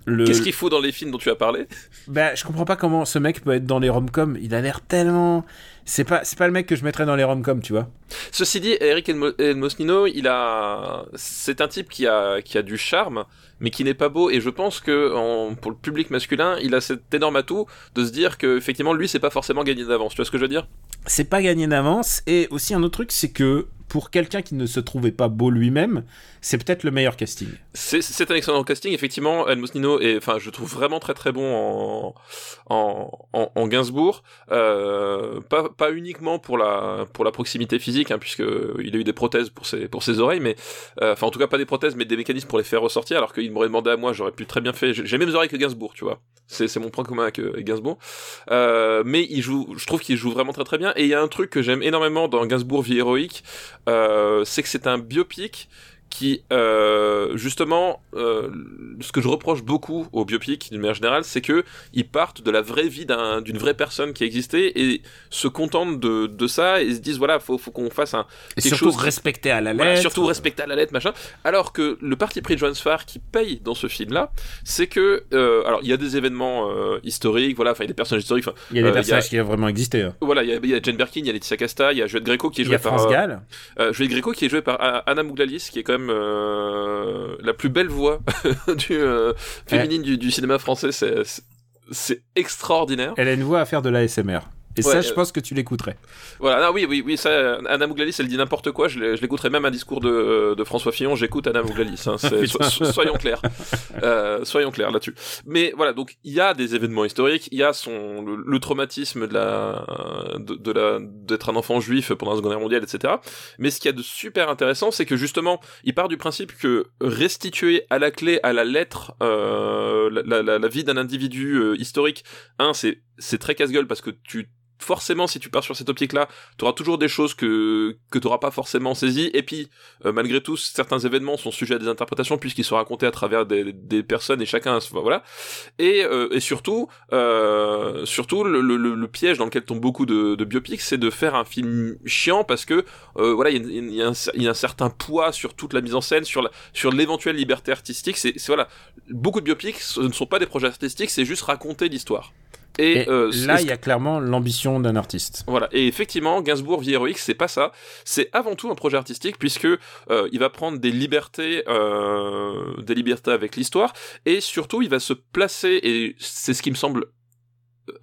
Speaker 1: Le...
Speaker 2: Qu'est-ce qu'il faut dans les films dont tu as parlé?
Speaker 1: Bah, je comprends pas comment ce mec peut être dans les rom-coms. Il a l'air tellement. C'est pas, c'est pas le mec que je mettrais dans les rom-coms, tu vois.
Speaker 2: Ceci dit, Eric Elmosnino, il a, c'est un type qui a qui a du charme, mais qui n'est pas beau. Et je pense que en- pour le public masculin, il a cet énorme atout de se dire que effectivement lui, c'est pas forcément gagné d'avance. Tu vois ce que je veux dire?
Speaker 1: C'est pas gagné d'avance. Et aussi un autre truc, c'est que pour quelqu'un qui ne se trouvait pas beau lui-même, c'est peut-être le meilleur casting.
Speaker 2: C'est un excellent casting, effectivement. Mosnino est, enfin, je trouve vraiment très très bon en en, en, en Gainsbourg. Euh, pas pas uniquement pour la pour la proximité physique, hein, puisque il a eu des prothèses pour ses oreilles, mais euh, enfin en tout cas pas des prothèses, mais des mécanismes pour les faire ressortir. Alors qu'il m'aurait demandé à moi, j'aurais pu très bien fait. J'ai les mêmes oreilles que Gainsbourg, tu vois. C'est mon point commun avec, euh, avec Gainsbourg. Euh, mais il joue, je trouve qu'il joue vraiment très très bien. Et il y a un truc que j'aime énormément dans Gainsbourg Vie héroïque, euh, c'est que c'est un biopic qui euh, justement euh, ce que je reproche beaucoup aux biopics d'une manière générale c'est que ils partent de la vraie vie d'un- d'une vraie personne qui existait et se contentent de, de ça et se disent voilà faut, faut qu'on fasse un
Speaker 1: Et
Speaker 2: quelque
Speaker 1: surtout
Speaker 2: chose
Speaker 1: respecté à la lettre.
Speaker 2: voilà, surtout respecter à la lettre, machin. Alors que le parti pris de Johannes Farr qui paye dans ce film-là, c'est que, euh, alors il y a des événements historiques, voilà, enfin il y a des personnages historiques.
Speaker 1: Il y a des personnages qui ont vraiment existé. hein.
Speaker 2: Voilà, il y, a, il y a Jane Birkin, il y a Laetitia Casta, il y a Juliette Greco qui est jouée par
Speaker 1: Gall.
Speaker 2: Juliette Greco qui est jouée par Anna Mouglalis, qui est quand même euh, la plus belle voix <laughs> du euh, féminine du, du cinéma français. C'est extraordinaire.
Speaker 1: Elle a une voix à faire de l'ASMR. Et ça, je
Speaker 2: euh,
Speaker 1: pense que tu l'écouterais.
Speaker 2: Voilà, ah oui, oui, oui, ça, Anna Mouglalis, elle dit n'importe quoi. Je l'ai- je l'écouterai même un discours de, de François Fillon. J'écoute Anna Mouglalis. Hein, <laughs> so- so- soyons clairs, euh, soyons clairs là-dessus. Mais voilà, donc il y a des événements historiques, il y a son le, le traumatisme de la de, de la d'être un enfant juif pendant la Seconde Guerre mondiale, etc. Mais ce qu'il y a de super intéressant, c'est que justement, il part du principe que restituer à la clé, à la lettre, euh, la, la- la- la vie d'un individu euh, historique, un, c'est c'est très casse-gueule parce que tu forcément, si tu pars sur cette optique-là, tu auras toujours des choses que que tu n'auras pas forcément saisies. Et puis, euh, malgré tout, certains événements sont sujets à des interprétations puisqu'ils sont racontés à travers des, des personnes et chacun, voilà. Et, euh, et surtout, euh, surtout le, le, piège dans lequel tombent beaucoup de, biopics, c'est de faire un film chiant parce que voilà, il y, a- un, certain poids sur toute la mise en scène, sur la, sur l'éventuelle liberté artistique. C'est- voilà, beaucoup de biopics ce ne sont pas des projets artistiques, c'est juste raconter l'histoire. Et,
Speaker 1: Et
Speaker 2: euh,
Speaker 1: là, il y a clairement l'ambition d'un artiste.
Speaker 2: voilà. Et effectivement, Gainsbourg vie héroïque, c'est pas ça. C'est avant tout un projet artistique puisque euh, il va prendre des libertés, euh, des libertés avec l'histoire, et surtout il va se placer. Et c'est ce qui me semble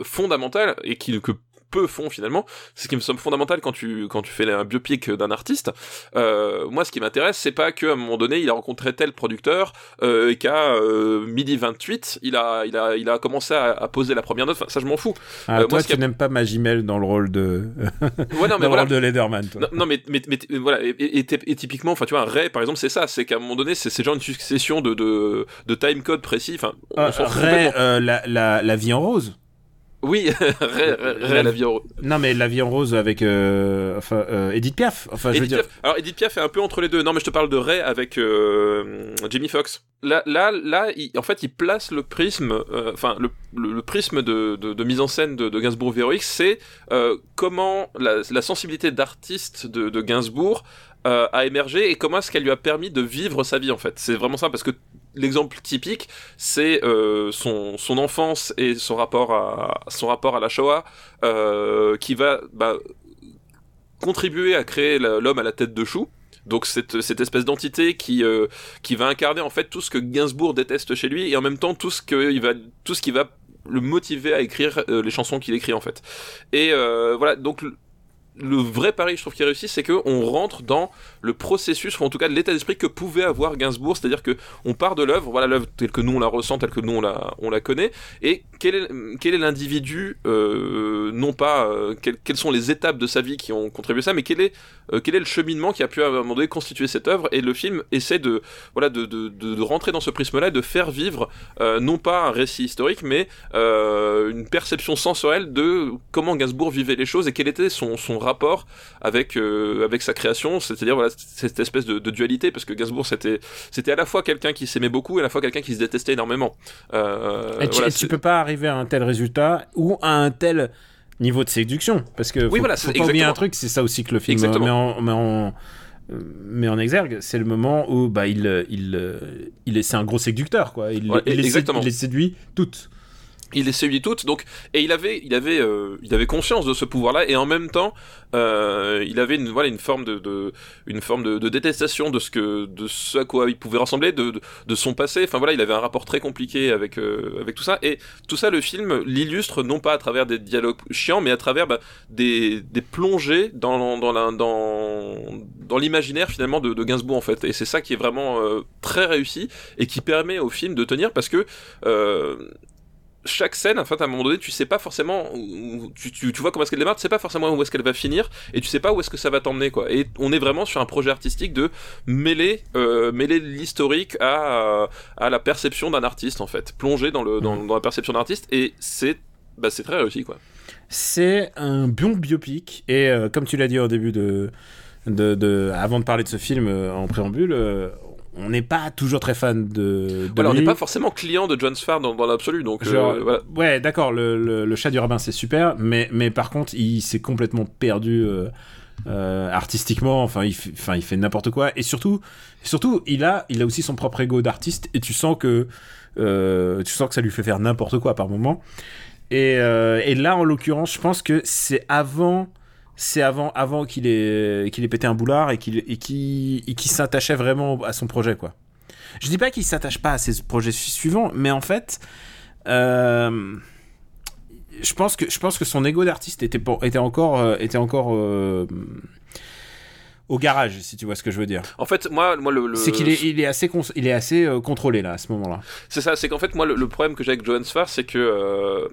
Speaker 2: fondamental et qui que peu font finalement, c'est ce qui me semble fondamental quand tu quand tu fais un biopic d'un artiste. Euh, moi, ce qui m'intéresse, c'est pas qu'à un moment donné, il a rencontré tel producteur euh, et qu'à euh, midi 28, il a il a il a commencé à, à poser la première note. Enfin, ça, je m'en fous.
Speaker 1: Ah,
Speaker 2: Euh, moi,
Speaker 1: toi,
Speaker 2: qui
Speaker 1: tu n'aimes pas Magimel dans le rôle de, <laughs>
Speaker 2: Ouais, non,
Speaker 1: dans le rôle de Lederman, toi.
Speaker 2: Non, non, mais, mais, voilà, et, et- et- et typiquement, enfin, tu vois, un Ray, par exemple, c'est ça, c'est qu'à un moment donné, c'est genre une succession de, de, de time code précis, enfin, on
Speaker 1: Ray, la, la, la vie en rose.
Speaker 2: Oui, Ray, Ray, Ray, la vie en
Speaker 1: Non, mais la vie en rose avec euh, enfin, euh, Edith Piaf. Enfin, je veux
Speaker 2: Edith
Speaker 1: dire.
Speaker 2: Piaf. Alors Edith Piaf est un peu entre les deux. Non, mais je te parle de Ray avec euh, Jamie Foxx. Là, là, là, il- en fait, il place le prisme, euh, enfin, le, le, le prisme de, de, de mise en scène de, de Gainsbourg Véroïque, c'est euh, comment la, la sensibilité d'artiste de, de Gainsbourg euh, a émergé et comment est-ce qu'elle lui a permis de vivre sa vie en fait. C'est vraiment ça parce que l'exemple typique, c'est euh, son, son enfance et son rapport à son rapport à la Shoah, euh, qui va bah, contribuer à créer l'homme à la tête de chou. Donc cette, cette espèce d'entité qui, euh, qui va incarner en fait tout ce que Gainsbourg déteste chez lui et en même temps tout ce, que il va, tout ce qui va le motiver à écrire les chansons qu'il écrit en fait. Et voilà, donc le, vrai pari, je trouve, qui réussit, c'est que on rentre dans le processus, ou en tout cas de l'état d'esprit que pouvait avoir Gainsbourg, c'est-à-dire que on part de l'œuvre, voilà l'œuvre telle que nous on la ressent, telle que nous on la, on connaît, et quel est, l'individu, euh, non pas euh, quel- quelles sont les étapes de sa vie qui ont contribué à ça, mais quel est, euh, quel est le cheminement qui a pu à un moment donné constituer cette œuvre, et le film essaie de, voilà, de, rentrer dans ce prisme-là, et de faire vivre euh, non pas un récit historique, mais une perception sensorielle de comment Gainsbourg vivait les choses et quel était son, son rapport avec euh, avec sa création, c'est-à-dire voilà cette espèce de, de dualité parce que Gainsbourg c'était c'était à la fois quelqu'un qui s'aimait beaucoup et à la fois quelqu'un qui se détestait énormément. Euh,
Speaker 1: Et tu,
Speaker 2: voilà,
Speaker 1: et tu
Speaker 2: c'est-
Speaker 1: peux pas arriver à un tel résultat ou à un tel niveau de séduction. Parce que faut,
Speaker 2: Oui, voilà,
Speaker 1: faut
Speaker 2: c'est
Speaker 1: pas oublier un truc, c'est ça aussi que le film
Speaker 2: Exactement.
Speaker 1: met en, met en, met en exergue. C'est le moment où bah, il, il, il est, c'est un gros séducteur. Quoi. Il,
Speaker 2: Ouais, exactement.
Speaker 1: il les séduit toutes.
Speaker 2: Il les séduit toutes donc et il avait il avait euh, il avait conscience de ce pouvoir là et en même temps euh, il avait une voilà une forme de, de une forme de, de détestation de ce que de ce à quoi il pouvait ressembler de, de, de son passé. Enfin voilà il avait un rapport très compliqué avec euh, avec tout ça. Et tout ça le film l'illustre non pas à travers des dialogues chiants mais à travers bah, des, des plongées dans dans l'imaginaire finalement de, de Gainsbourg en fait. Et c'est ça qui est vraiment euh, très réussi et qui permet au film de tenir parce que euh, chaque scène, en fait, à un moment donné, tu sais pas forcément, où- tu, tu, tu vois comment est-ce qu'elle démarre, tu sais pas forcément où est-ce qu'elle va finir, et tu sais pas où est-ce que ça va t'emmener, quoi. Et on est vraiment sur un projet artistique de mêler, euh, mêler l'historique à, à la perception d'un artiste, en fait. Plonger dans, le, dans, dans la perception d'un artiste, et c'est, bah, c'est très réussi, quoi.
Speaker 1: C'est un bon biopic et euh, comme tu l'as dit au début de, de, de- avant de parler de ce film euh, en préambule, euh, on n'est pas toujours très fan de. de
Speaker 2: Voilà, on n'est pas forcément client de John Sfar dans, dans l'absolu, donc euh, voilà.
Speaker 1: Ouais, d'accord, le, le, le chat du rabbin c'est super, mais, mais par contre, il s'est complètement perdu euh, euh, artistiquement. Enfin, il, fait- enfin, il fait n'importe quoi. Et surtout, surtout il, a, il a aussi son propre ego d'artiste, et tu sens que, tu sens que ça lui fait faire n'importe quoi par moment. Et, et là, en l'occurrence, je pense que c'est avant. C'est avant, avant qu'il ait, qu'il ait pété un boulard et qu'il et et qu'il s'attachait vraiment à son projet, quoi. Je dis pas qu'il s'attache pas à ses projets su- suivants, mais en fait, euh, je pense que je pense que son ego d'artiste était pour- était encore euh, était encore euh, au garage, si tu vois ce que je veux dire.
Speaker 2: En fait, moi, moi le, le-
Speaker 1: C'est qu'il est il est assez cons- il est assez euh, contrôlé là à ce moment-là.
Speaker 2: C'est ça, c'est qu'en fait, moi, le, le problème que j'ai avec Johan Sfar, c'est que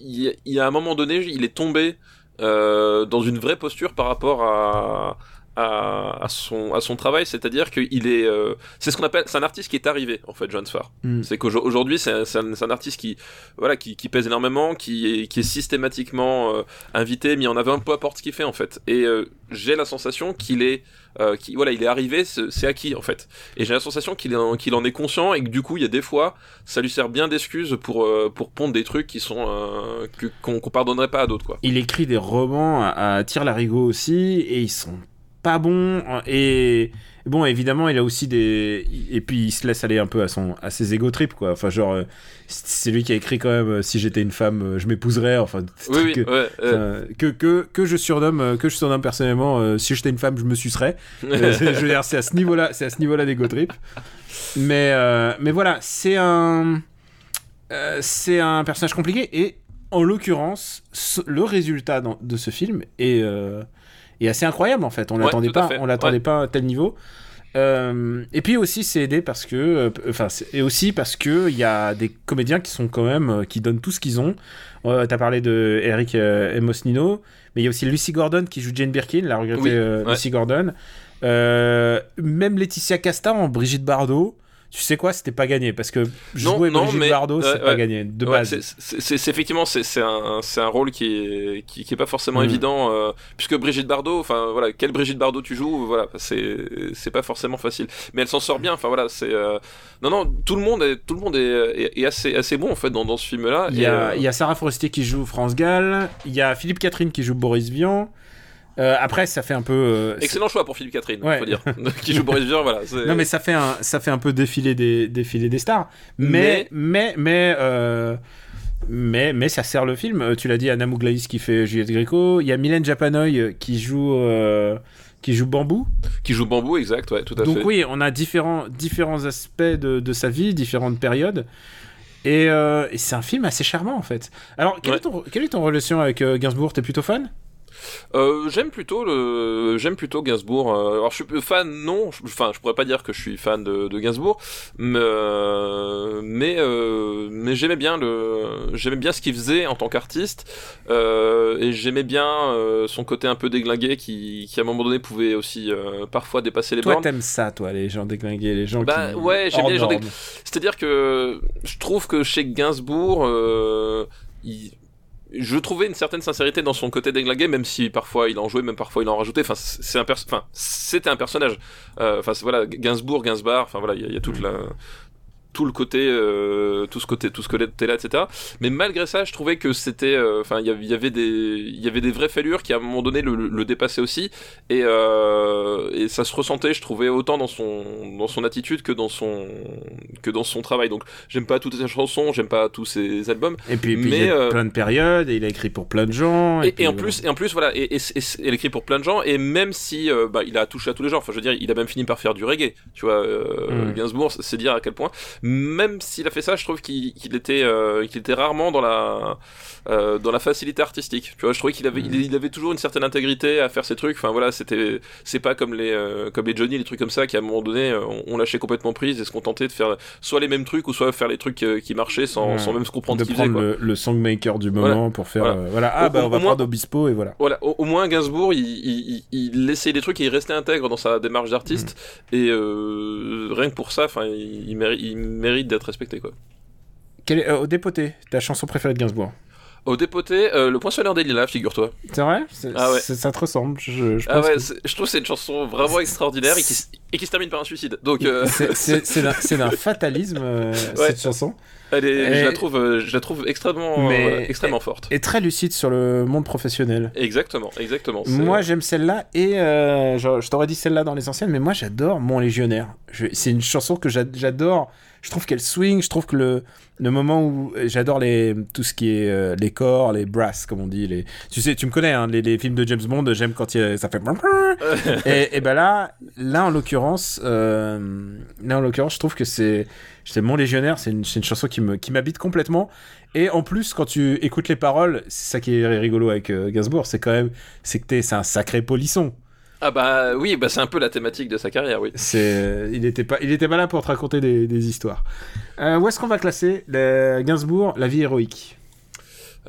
Speaker 2: il y, a- il y a un moment donné, il est tombé dans une vraie posture par rapport à, à, à son, à son travail, c'est-à-dire qu'il est, euh, c'est ce qu'on appelle, c'est un artiste qui est arrivé, en fait, Johan Sfar.
Speaker 1: Mm.
Speaker 2: C'est qu'aujourd'hui, c'est un, artiste qui, voilà, qui, qui pèse énormément, qui est, qui est systématiquement euh, invité, mis en avant, peu importe ce qu'il fait, en fait. Et euh, j'ai la sensation qu'il est, euh, qui, voilà, il est arrivé, c'est acquis, en fait. Et j'ai la sensation qu'il en, qu'il en est conscient et que du coup, il y a des fois, ça lui sert bien d'excuse pour, pour pondre des trucs qui sont, qu'on qu'on pardonnerait pas à d'autres, quoi.
Speaker 1: Il écrit des romans à, à tire larigot aussi et ils sont pas bons et bon évidemment il a aussi des et puis il se laisse aller un peu à son à ses ego trips quoi. Enfin genre euh, c'est lui qui a écrit quand même euh, si j'étais une femme euh, je m'épouserais enfin des
Speaker 2: Oui, oui,
Speaker 1: trucs,
Speaker 2: ouais,
Speaker 1: euh, que, que, que je surnomme euh, que je surnomme personnellement euh, si j'étais une femme je me sucerais. <laughs> Euh, je veux dire c'est à ce niveau là c'est à ce niveau là d'ego trip. Mais euh, mais voilà c'est un euh, c'est un personnage compliqué et en l'occurrence ce- le résultat de ce film est euh, est assez incroyable en fait. On
Speaker 2: Ouais,
Speaker 1: l'attendait pas on l'attendait
Speaker 2: ouais.
Speaker 1: pas à tel niveau. Euh, et puis aussi c'est aidé parce que euh, enfin et aussi parce que il y a des comédiens qui sont quand même euh, qui donnent tout ce qu'ils ont. T'as parlé de Eric Emosnino mais il y a aussi Lucy Gordon qui joue Jane Birkin la regrettée
Speaker 2: Oui, ouais.
Speaker 1: Lucy Gordon. Même Laetitia Casta en Brigitte Bardot tu sais quoi c'était pas gagné parce que jouer
Speaker 2: non,
Speaker 1: Brigitte
Speaker 2: mais-
Speaker 1: Bardot c'est pas
Speaker 2: ouais.
Speaker 1: gagné de
Speaker 2: Ouais,
Speaker 1: base
Speaker 2: c'est- effectivement c'est un rôle qui est qui, qui est pas forcément
Speaker 1: Mm.
Speaker 2: évident euh, puisque Brigitte Bardot enfin voilà quelle Brigitte Bardot tu joues voilà c'est c'est pas forcément facile mais elle s'en sort bien enfin voilà c'est euh, non non tout le monde est tout le monde est, est, est assez assez bon en fait dans, dans ce film là
Speaker 1: Il y, a, il y a Sarah Forestier qui joue France Gall, il y a Philippe Catherine qui joue Boris Vian. Euh, après, ça fait un peu. euh,
Speaker 2: excellent choix pour Philippe Catherine
Speaker 1: Ouais.
Speaker 2: faut dire <laughs> <laughs> qui joue Boris Vian voilà
Speaker 1: Non, mais ça fait un, ça fait un peu défiler des, défiler des stars. Mais, mais, mais, euh, mais, mais ça sert le film. Tu l'as dit, Anna Mouglaïs qui fait Juliette Gréco. Il y a Mylène Japanoy qui joue, qui joue Bambou.
Speaker 2: qui joue Bambou exact ouais tout à
Speaker 1: Donc
Speaker 2: fait
Speaker 1: oui, on a différents, différents aspects de, de sa vie, différentes périodes. Et, euh, et c'est un film assez charmant en fait. Alors, quelle,
Speaker 2: Ouais.
Speaker 1: est, ton, quelle est ton relation avec euh, Gainsbourg? T'es plutôt fan?
Speaker 2: Euh, j'aime plutôt le, j'aime plutôt Gainsbourg. euh, alors je suis fan, non, je- enfin je pourrais pas dire que je suis fan de, de Gainsbourg, mais euh, mais, euh, mais j'aimais bien le, j'aimais bien ce qu'il faisait en tant qu'artiste euh, et j'aimais bien son côté un peu déglingué qui, qui à un moment donné pouvait aussi parfois dépasser les
Speaker 1: Toi,
Speaker 2: bornes.
Speaker 1: t'aimes ça, toi, les gens déglingués, les gens
Speaker 2: Bah,
Speaker 1: qui.
Speaker 2: ouais, j'aime bien les gens. C'est-à-dire que je trouve que chez Gainsbourg, il- je trouvais une certaine sincérité dans son côté déglingué, même si parfois il en jouait, même parfois il en rajoutait. Enfin, c'est un enfin, c'était un personnage. Euh, Enfin, voilà, Gainsbourg, Gainsbar. Enfin voilà, il y, a- il y a toute la tout le côté euh, tout ce côté tout ce côté là etc mais malgré ça je trouvais que c'était euh, enfin il y avait- il des il y avait des vraies fêlures qui à un moment donné le, le dépassaient aussi et euh, et ça se ressentait je trouvais autant dans son dans son attitude que dans son que dans son travail donc j'aime pas toutes ses chansons j'aime pas tous ses albums
Speaker 1: Et puis, puis
Speaker 2: Mais,
Speaker 1: il y a plein de périodes, et il a écrit pour plein de gens.
Speaker 2: et,
Speaker 1: puis,
Speaker 2: et en plus, et en plus, voilà, et, elle écrit pour plein de gens, et même si bah, il a touché à tous les genres, enfin, je veux dire, il a même fini par faire du reggae, tu vois, euh,
Speaker 1: Mm.
Speaker 2: Gainsbourg, c'est dire à quel point. Même s'il a fait ça, je trouve qu'il était, euh, qu'il était rarement dans la, euh, dans la facilité artistique. Tu vois, je trouvais qu'il avait, il, il avait toujours une certaine intégrité à faire ses trucs. Enfin voilà, c'était, c'est pas comme les, euh, comme les Johnny, les trucs comme ça, qui à un moment donné, on, on lâchait complètement prise et se contentait de faire soit les mêmes trucs ou soit faire les trucs qui marchaient sans,
Speaker 1: Ouais.
Speaker 2: sans même se comprendre
Speaker 1: de
Speaker 2: faisaient.
Speaker 1: prendre
Speaker 2: quoi.
Speaker 1: le, le songmaker du moment pour faire.
Speaker 2: Voilà.
Speaker 1: voilà. Ah,
Speaker 2: Au-
Speaker 1: bah, on va
Speaker 2: moins-
Speaker 1: prendre Obispo, et voilà.
Speaker 2: Voilà, au, au moins Gainsbourg, il, il, il, il essayait des trucs et il restait intègre dans sa démarche d'artiste.
Speaker 1: Mm.
Speaker 2: Et rien que pour ça, enfin, il, il, mérite, d'être respecté, quoi.
Speaker 1: Quel est, euh, au dépoté, ta chanson préférée de Gainsbourg?
Speaker 2: Au dépoté, euh, le poinçonneur des lilas, figure-toi.
Speaker 1: C'est vrai?
Speaker 2: Ah ouais.
Speaker 1: Ça te ressemble. Je, je
Speaker 2: Ah
Speaker 1: pense
Speaker 2: ouais,
Speaker 1: que-
Speaker 2: je trouve que c'est une chanson vraiment extraordinaire et qui, s- et qui se termine par un suicide. Donc, euh,
Speaker 1: C'est- <laughs> d'un- fatalisme, euh,
Speaker 2: Ouais.
Speaker 1: cette chanson.
Speaker 2: elle est, je, la trouve, je la trouve extrêmement,
Speaker 1: Mais-
Speaker 2: extrêmement forte.
Speaker 1: Et très lucide sur le monde professionnel.
Speaker 2: Exactement, exactement.
Speaker 1: Moi, j'aime celle-là et je, t'aurais dit celle-là dans les anciennes, mais moi, j'adore Mon Légionnaire. C'est une chanson que j'a- j'adore. Je trouve qu'elle swing. Je trouve que le, le moment où j'adore les tout ce qui est euh, les corps, les brass, comme on dit. Les, tu sais, tu me connais, hein, les, les films de James Bond. J'aime quand il ça fait. <laughs> et, et ben là, là en l'occurrence, euh, là en l'occurrence, je trouve que c'est, c'est Mon Légionnaire. C'est une, c'est une chanson qui me, qui m'habite complètement. Et en plus, quand tu écoutes les paroles, c'est ça qui est rigolo avec euh, Gainsbourg, c'est quand même, c'est que t'es, c'est un sacré polisson.
Speaker 2: Ah bah oui, bah c'est un peu la thématique de sa carrière, oui.
Speaker 1: C'est, il était pas, il était pas là pour te raconter des, des histoires. Euh, où est-ce qu'on va classer le Gainsbourg, la vie héroïque?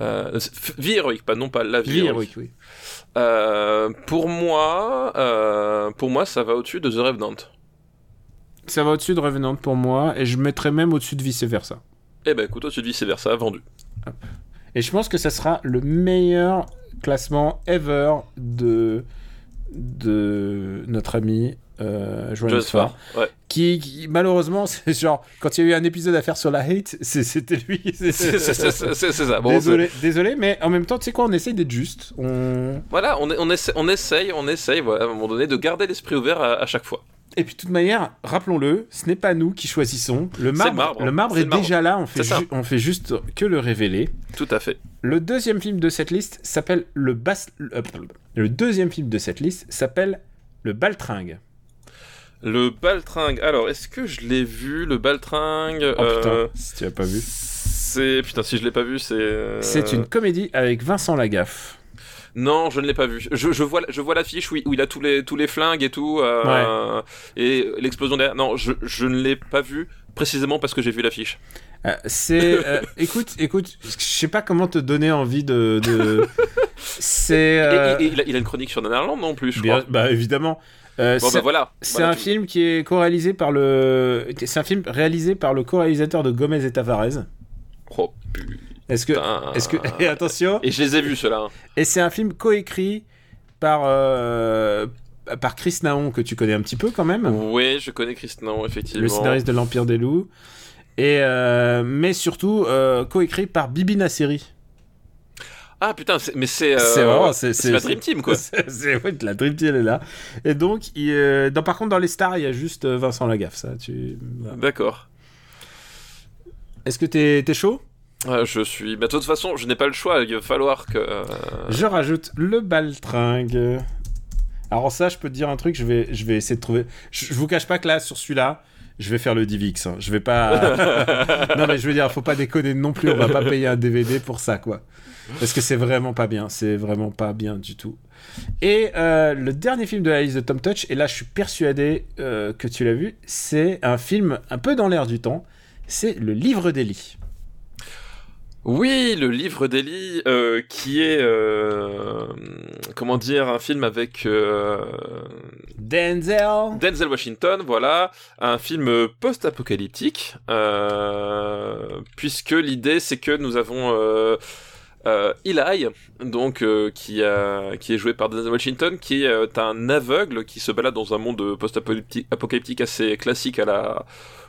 Speaker 2: Euh, vie héroïque, pas non pas la vie,
Speaker 1: Vie
Speaker 2: héroïque.
Speaker 1: héroïque, oui.
Speaker 2: Euh, pour moi, pour moi, ça va au-dessus de The Revenant.
Speaker 1: Ça va au-dessus de Revenant pour moi, et je mettrais même au-dessus de vice versa.
Speaker 2: Eh ben écoute, au-dessus de vice versa, vendu.
Speaker 1: Et je pense que ça sera le meilleur classement ever de de notre ami euh, Farr.
Speaker 2: Ouais.
Speaker 1: qui, qui, malheureusement <laughs> c'est genre quand il y a eu un épisode à faire sur la hate <laughs> c'était lui <laughs> C'est-
Speaker 2: ça. Bon,
Speaker 1: désolé désolé mais en même temps tu sais quoi on essaye d'être juste on
Speaker 2: Voilà, on, est- on, essaie, on essaye, on essaye, voilà, à un moment donné, de garder l'esprit ouvert à, à chaque fois.
Speaker 1: Et puis de toute manière rappelons-le ce n'est pas nous qui choisissons le marbre
Speaker 2: marbre.
Speaker 1: le marbre est,
Speaker 2: le marbre.
Speaker 1: déjà là on fait on fait juste que le révéler
Speaker 2: Tout à fait.
Speaker 1: le deuxième film de cette liste s'appelle le bas le, le deuxième film de cette liste s'appelle le baltringue
Speaker 2: Le baltringue. Alors, est-ce que je l'ai vu, le baltringue
Speaker 1: oh putain
Speaker 2: euh,
Speaker 1: si tu l'as pas vu
Speaker 2: C'est. Putain, si je l'ai pas vu, c'est. euh,
Speaker 1: C'est une comédie avec Vincent Lagaffe.
Speaker 2: Non, je ne l'ai pas vu. Je, je vois, je vois l'affiche où, il- où il a tous les, tous les flingues et tout. euh, Et l'explosion derrière. Non, je, je ne l'ai pas vu précisément parce que j'ai vu l'affiche.
Speaker 1: Euh, c'est. euh, <laughs> écoute, écoute, je sais pas comment te donner envie de. de... <laughs> c'est.
Speaker 2: Et- Et, et il, a, une chronique sur Nanarland non plus, je
Speaker 1: bien-
Speaker 2: crois.
Speaker 1: bah évidemment.
Speaker 2: Bon,
Speaker 1: c'est
Speaker 2: bah voilà.
Speaker 1: c'est
Speaker 2: Voilà,
Speaker 1: un
Speaker 2: tu-
Speaker 1: film qui est co-réalisé par le. C'est un film réalisé par le co-réalisateur de Gomez et Tavares.
Speaker 2: Oh, putain.
Speaker 1: Est-ce que. Est-ce que. <laughs> Et attention.
Speaker 2: Et je les ai vus, ceux-là. hein.
Speaker 1: Et c'est un film coécrit par. euh, par Chris Naon, que tu connais un petit peu quand même.
Speaker 2: Oui, je connais Christian, effectivement.
Speaker 1: le scénariste de l'Empire des Loups. Et euh, mais surtout euh, coécrit par Bibi Nasseri.
Speaker 2: Ah putain, mais c'est. euh,
Speaker 1: C'est
Speaker 2: la Dream Team, <laughs> quoi.
Speaker 1: C'est ouais, la Dream Team elle est là. Et donc, il, euh, dans, par contre, dans les stars, il y a juste Vincent Lagaffe. Ça, tu. voilà.
Speaker 2: D'accord.
Speaker 1: Est-ce que t'es es chaud?
Speaker 2: Je suis. Bah, de toute façon, je n'ai pas le choix. Il va falloir que. euh,
Speaker 1: Je rajoute le baltringue. Alors ça, je peux te dire un truc. Je vais, je vais essayer de trouver. Je, je vous cache pas que là, sur celui-là, je vais faire le Divix. hein. Je vais pas. <laughs> non mais je veux dire, faut pas déconner non plus. On va pas payer un DVD pour ça, quoi. Parce que c'est vraiment pas bien. C'est vraiment pas bien du tout. Et euh, le dernier film de la liste de Tom Touch, et là, je suis persuadé euh, que tu l'as vu. C'est un film un peu dans l'air du temps. C'est le Livre d'Eli.
Speaker 2: Oui, le livre d'Eli, euh, qui est. euh, Comment dire Un film avec. euh,
Speaker 1: Denzel.
Speaker 2: Denzel Washington, voilà, un film post-apocalyptique, puisque l'idée c'est que nous avons Eli, donc qui, a, qui est joué par Denzel Washington, qui est un aveugle qui se balade dans un monde post-apocalyptique apocalyptique assez classique à la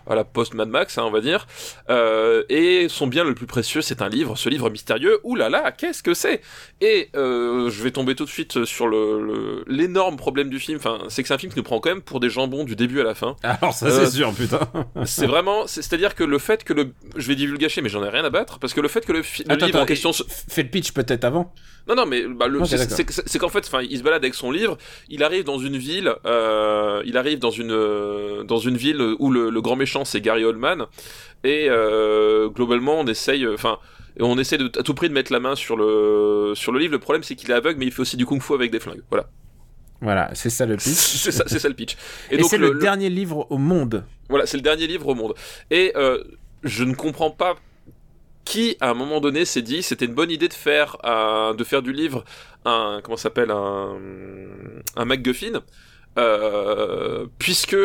Speaker 2: à la post Mad Max, hein, on va dire. Euh, et son bien le plus précieux, c'est un livre, ce livre mystérieux. Ouh là là, qu'est-ce que c'est? Et euh, je vais tomber tout de suite sur le le- l'énorme problème du film. Enfin, c'est que c'est un film qui nous prend quand même pour des jambons du début à la fin.
Speaker 1: Alors ça,
Speaker 2: Euh,
Speaker 1: c'est sûr, putain. <laughs>
Speaker 2: C'est vraiment, c'est- c'est-à-dire que le fait que le, je vais divulgacher, mais j'en ai rien à battre, parce que le fait que le, fi- le
Speaker 1: Attends,
Speaker 2: livre en question, se-
Speaker 1: Fais le pitch peut-être avant.
Speaker 2: non non, mais bah, le,
Speaker 1: Ok,
Speaker 2: c'est- qu'en fait, enfin, il se balade avec son livre, il arrive dans une ville, euh, il arrive dans une euh, dans une ville où le, le grand méchant c'est Gary Oldman, et euh, globalement on essaye, enfin. on essaie de, à tout prix de mettre la main sur le, sur le livre. Le problème, c'est qu'il est aveugle, mais il fait aussi du kung-fu avec des flingues. Voilà.
Speaker 1: Voilà, c'est ça le pitch. <laughs>
Speaker 2: c'est ça, c'est ça le pitch.
Speaker 1: Et,
Speaker 2: donc,
Speaker 1: c'est le,
Speaker 2: le-
Speaker 1: dernier livre au monde.
Speaker 2: Voilà, c'est le dernier livre au monde. Et euh, je ne comprends pas qui, à un moment donné, s'est dit c'était une bonne idée de faire, un- de faire du livre un comment s'appelle un un MacGuffin, euh, puisque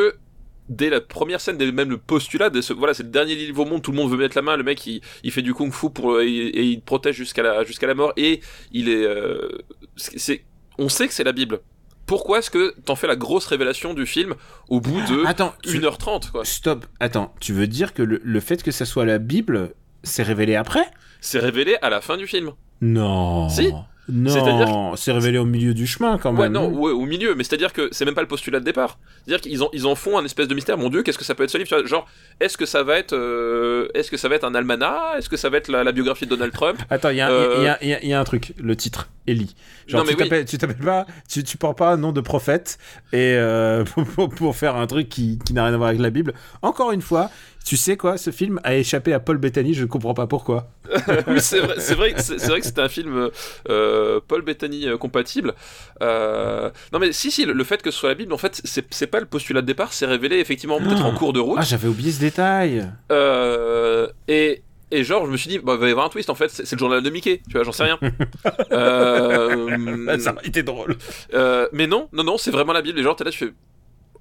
Speaker 2: dès la première scène, dès même le postulat, dès ce- voilà, c'est le dernier livre au monde, tout le monde veut mettre la main, le mec il, il fait du kung fu pour et, et il protège jusqu'à la jusqu'à la mort et il est, euh, c'est, on sait que c'est la Bible. Pourquoi est-ce que t'en fais la grosse révélation du film au bout de
Speaker 1: Attends, tu-
Speaker 2: 1h30 quoi
Speaker 1: Stop, attends, tu veux dire que le, le fait que ça soit la Bible, c'est révélé après?
Speaker 2: C'est révélé à la fin du film.
Speaker 1: Non.
Speaker 2: Si.
Speaker 1: Non, c'est révélé au milieu du chemin quand
Speaker 2: Ouais,
Speaker 1: même.
Speaker 2: non, ouais, au milieu, mais c'est-à-dire que c'est même pas le postulat de départ. C'est-à-dire qu'ils en, ils en font un espèce de mystère. Mon Dieu, qu'est-ce que ça peut être ce livre Genre, est-ce que ça va être, euh, est-ce que ça va être un almanach? Est-ce que ça va être la, la biographie de Donald Trump? <laughs>
Speaker 1: Attends, il y, a un-
Speaker 2: Euh,
Speaker 1: y y y a truc, le titre, Ellie. Genre,
Speaker 2: Non, mais
Speaker 1: tu
Speaker 2: oui.
Speaker 1: t'appelles tu t'appelles pas, tu, tu portes pas un nom de prophète et euh, <laughs> pour, pour- pour faire un truc qui, qui n'a rien à voir avec la Bible. Encore une fois, tu sais quoi, ce film a échappé à Paul Bettany, je comprends pas pourquoi. <laughs>
Speaker 2: oui, c'est vrai, c'est vrai, vrai que c'était un film euh, Paul Bettany euh, compatible. Euh, non, mais si, si, le, le fait que ce soit la Bible, en fait, c'est pas le postulat de départ, c'est révélé effectivement peut-être en cours de route.
Speaker 1: Ah, j'avais oublié ce détail.
Speaker 2: Euh, et, et genre, je me suis dit, bah, il va y avoir un twist en fait, c'est c'est le journal de Mickey, tu vois, j'en sais rien. <laughs> euh,
Speaker 1: Ça aurait été drôle.
Speaker 2: euh, mais non, non, non, c'est vraiment la Bible. Les gens, t'es là, tu fais.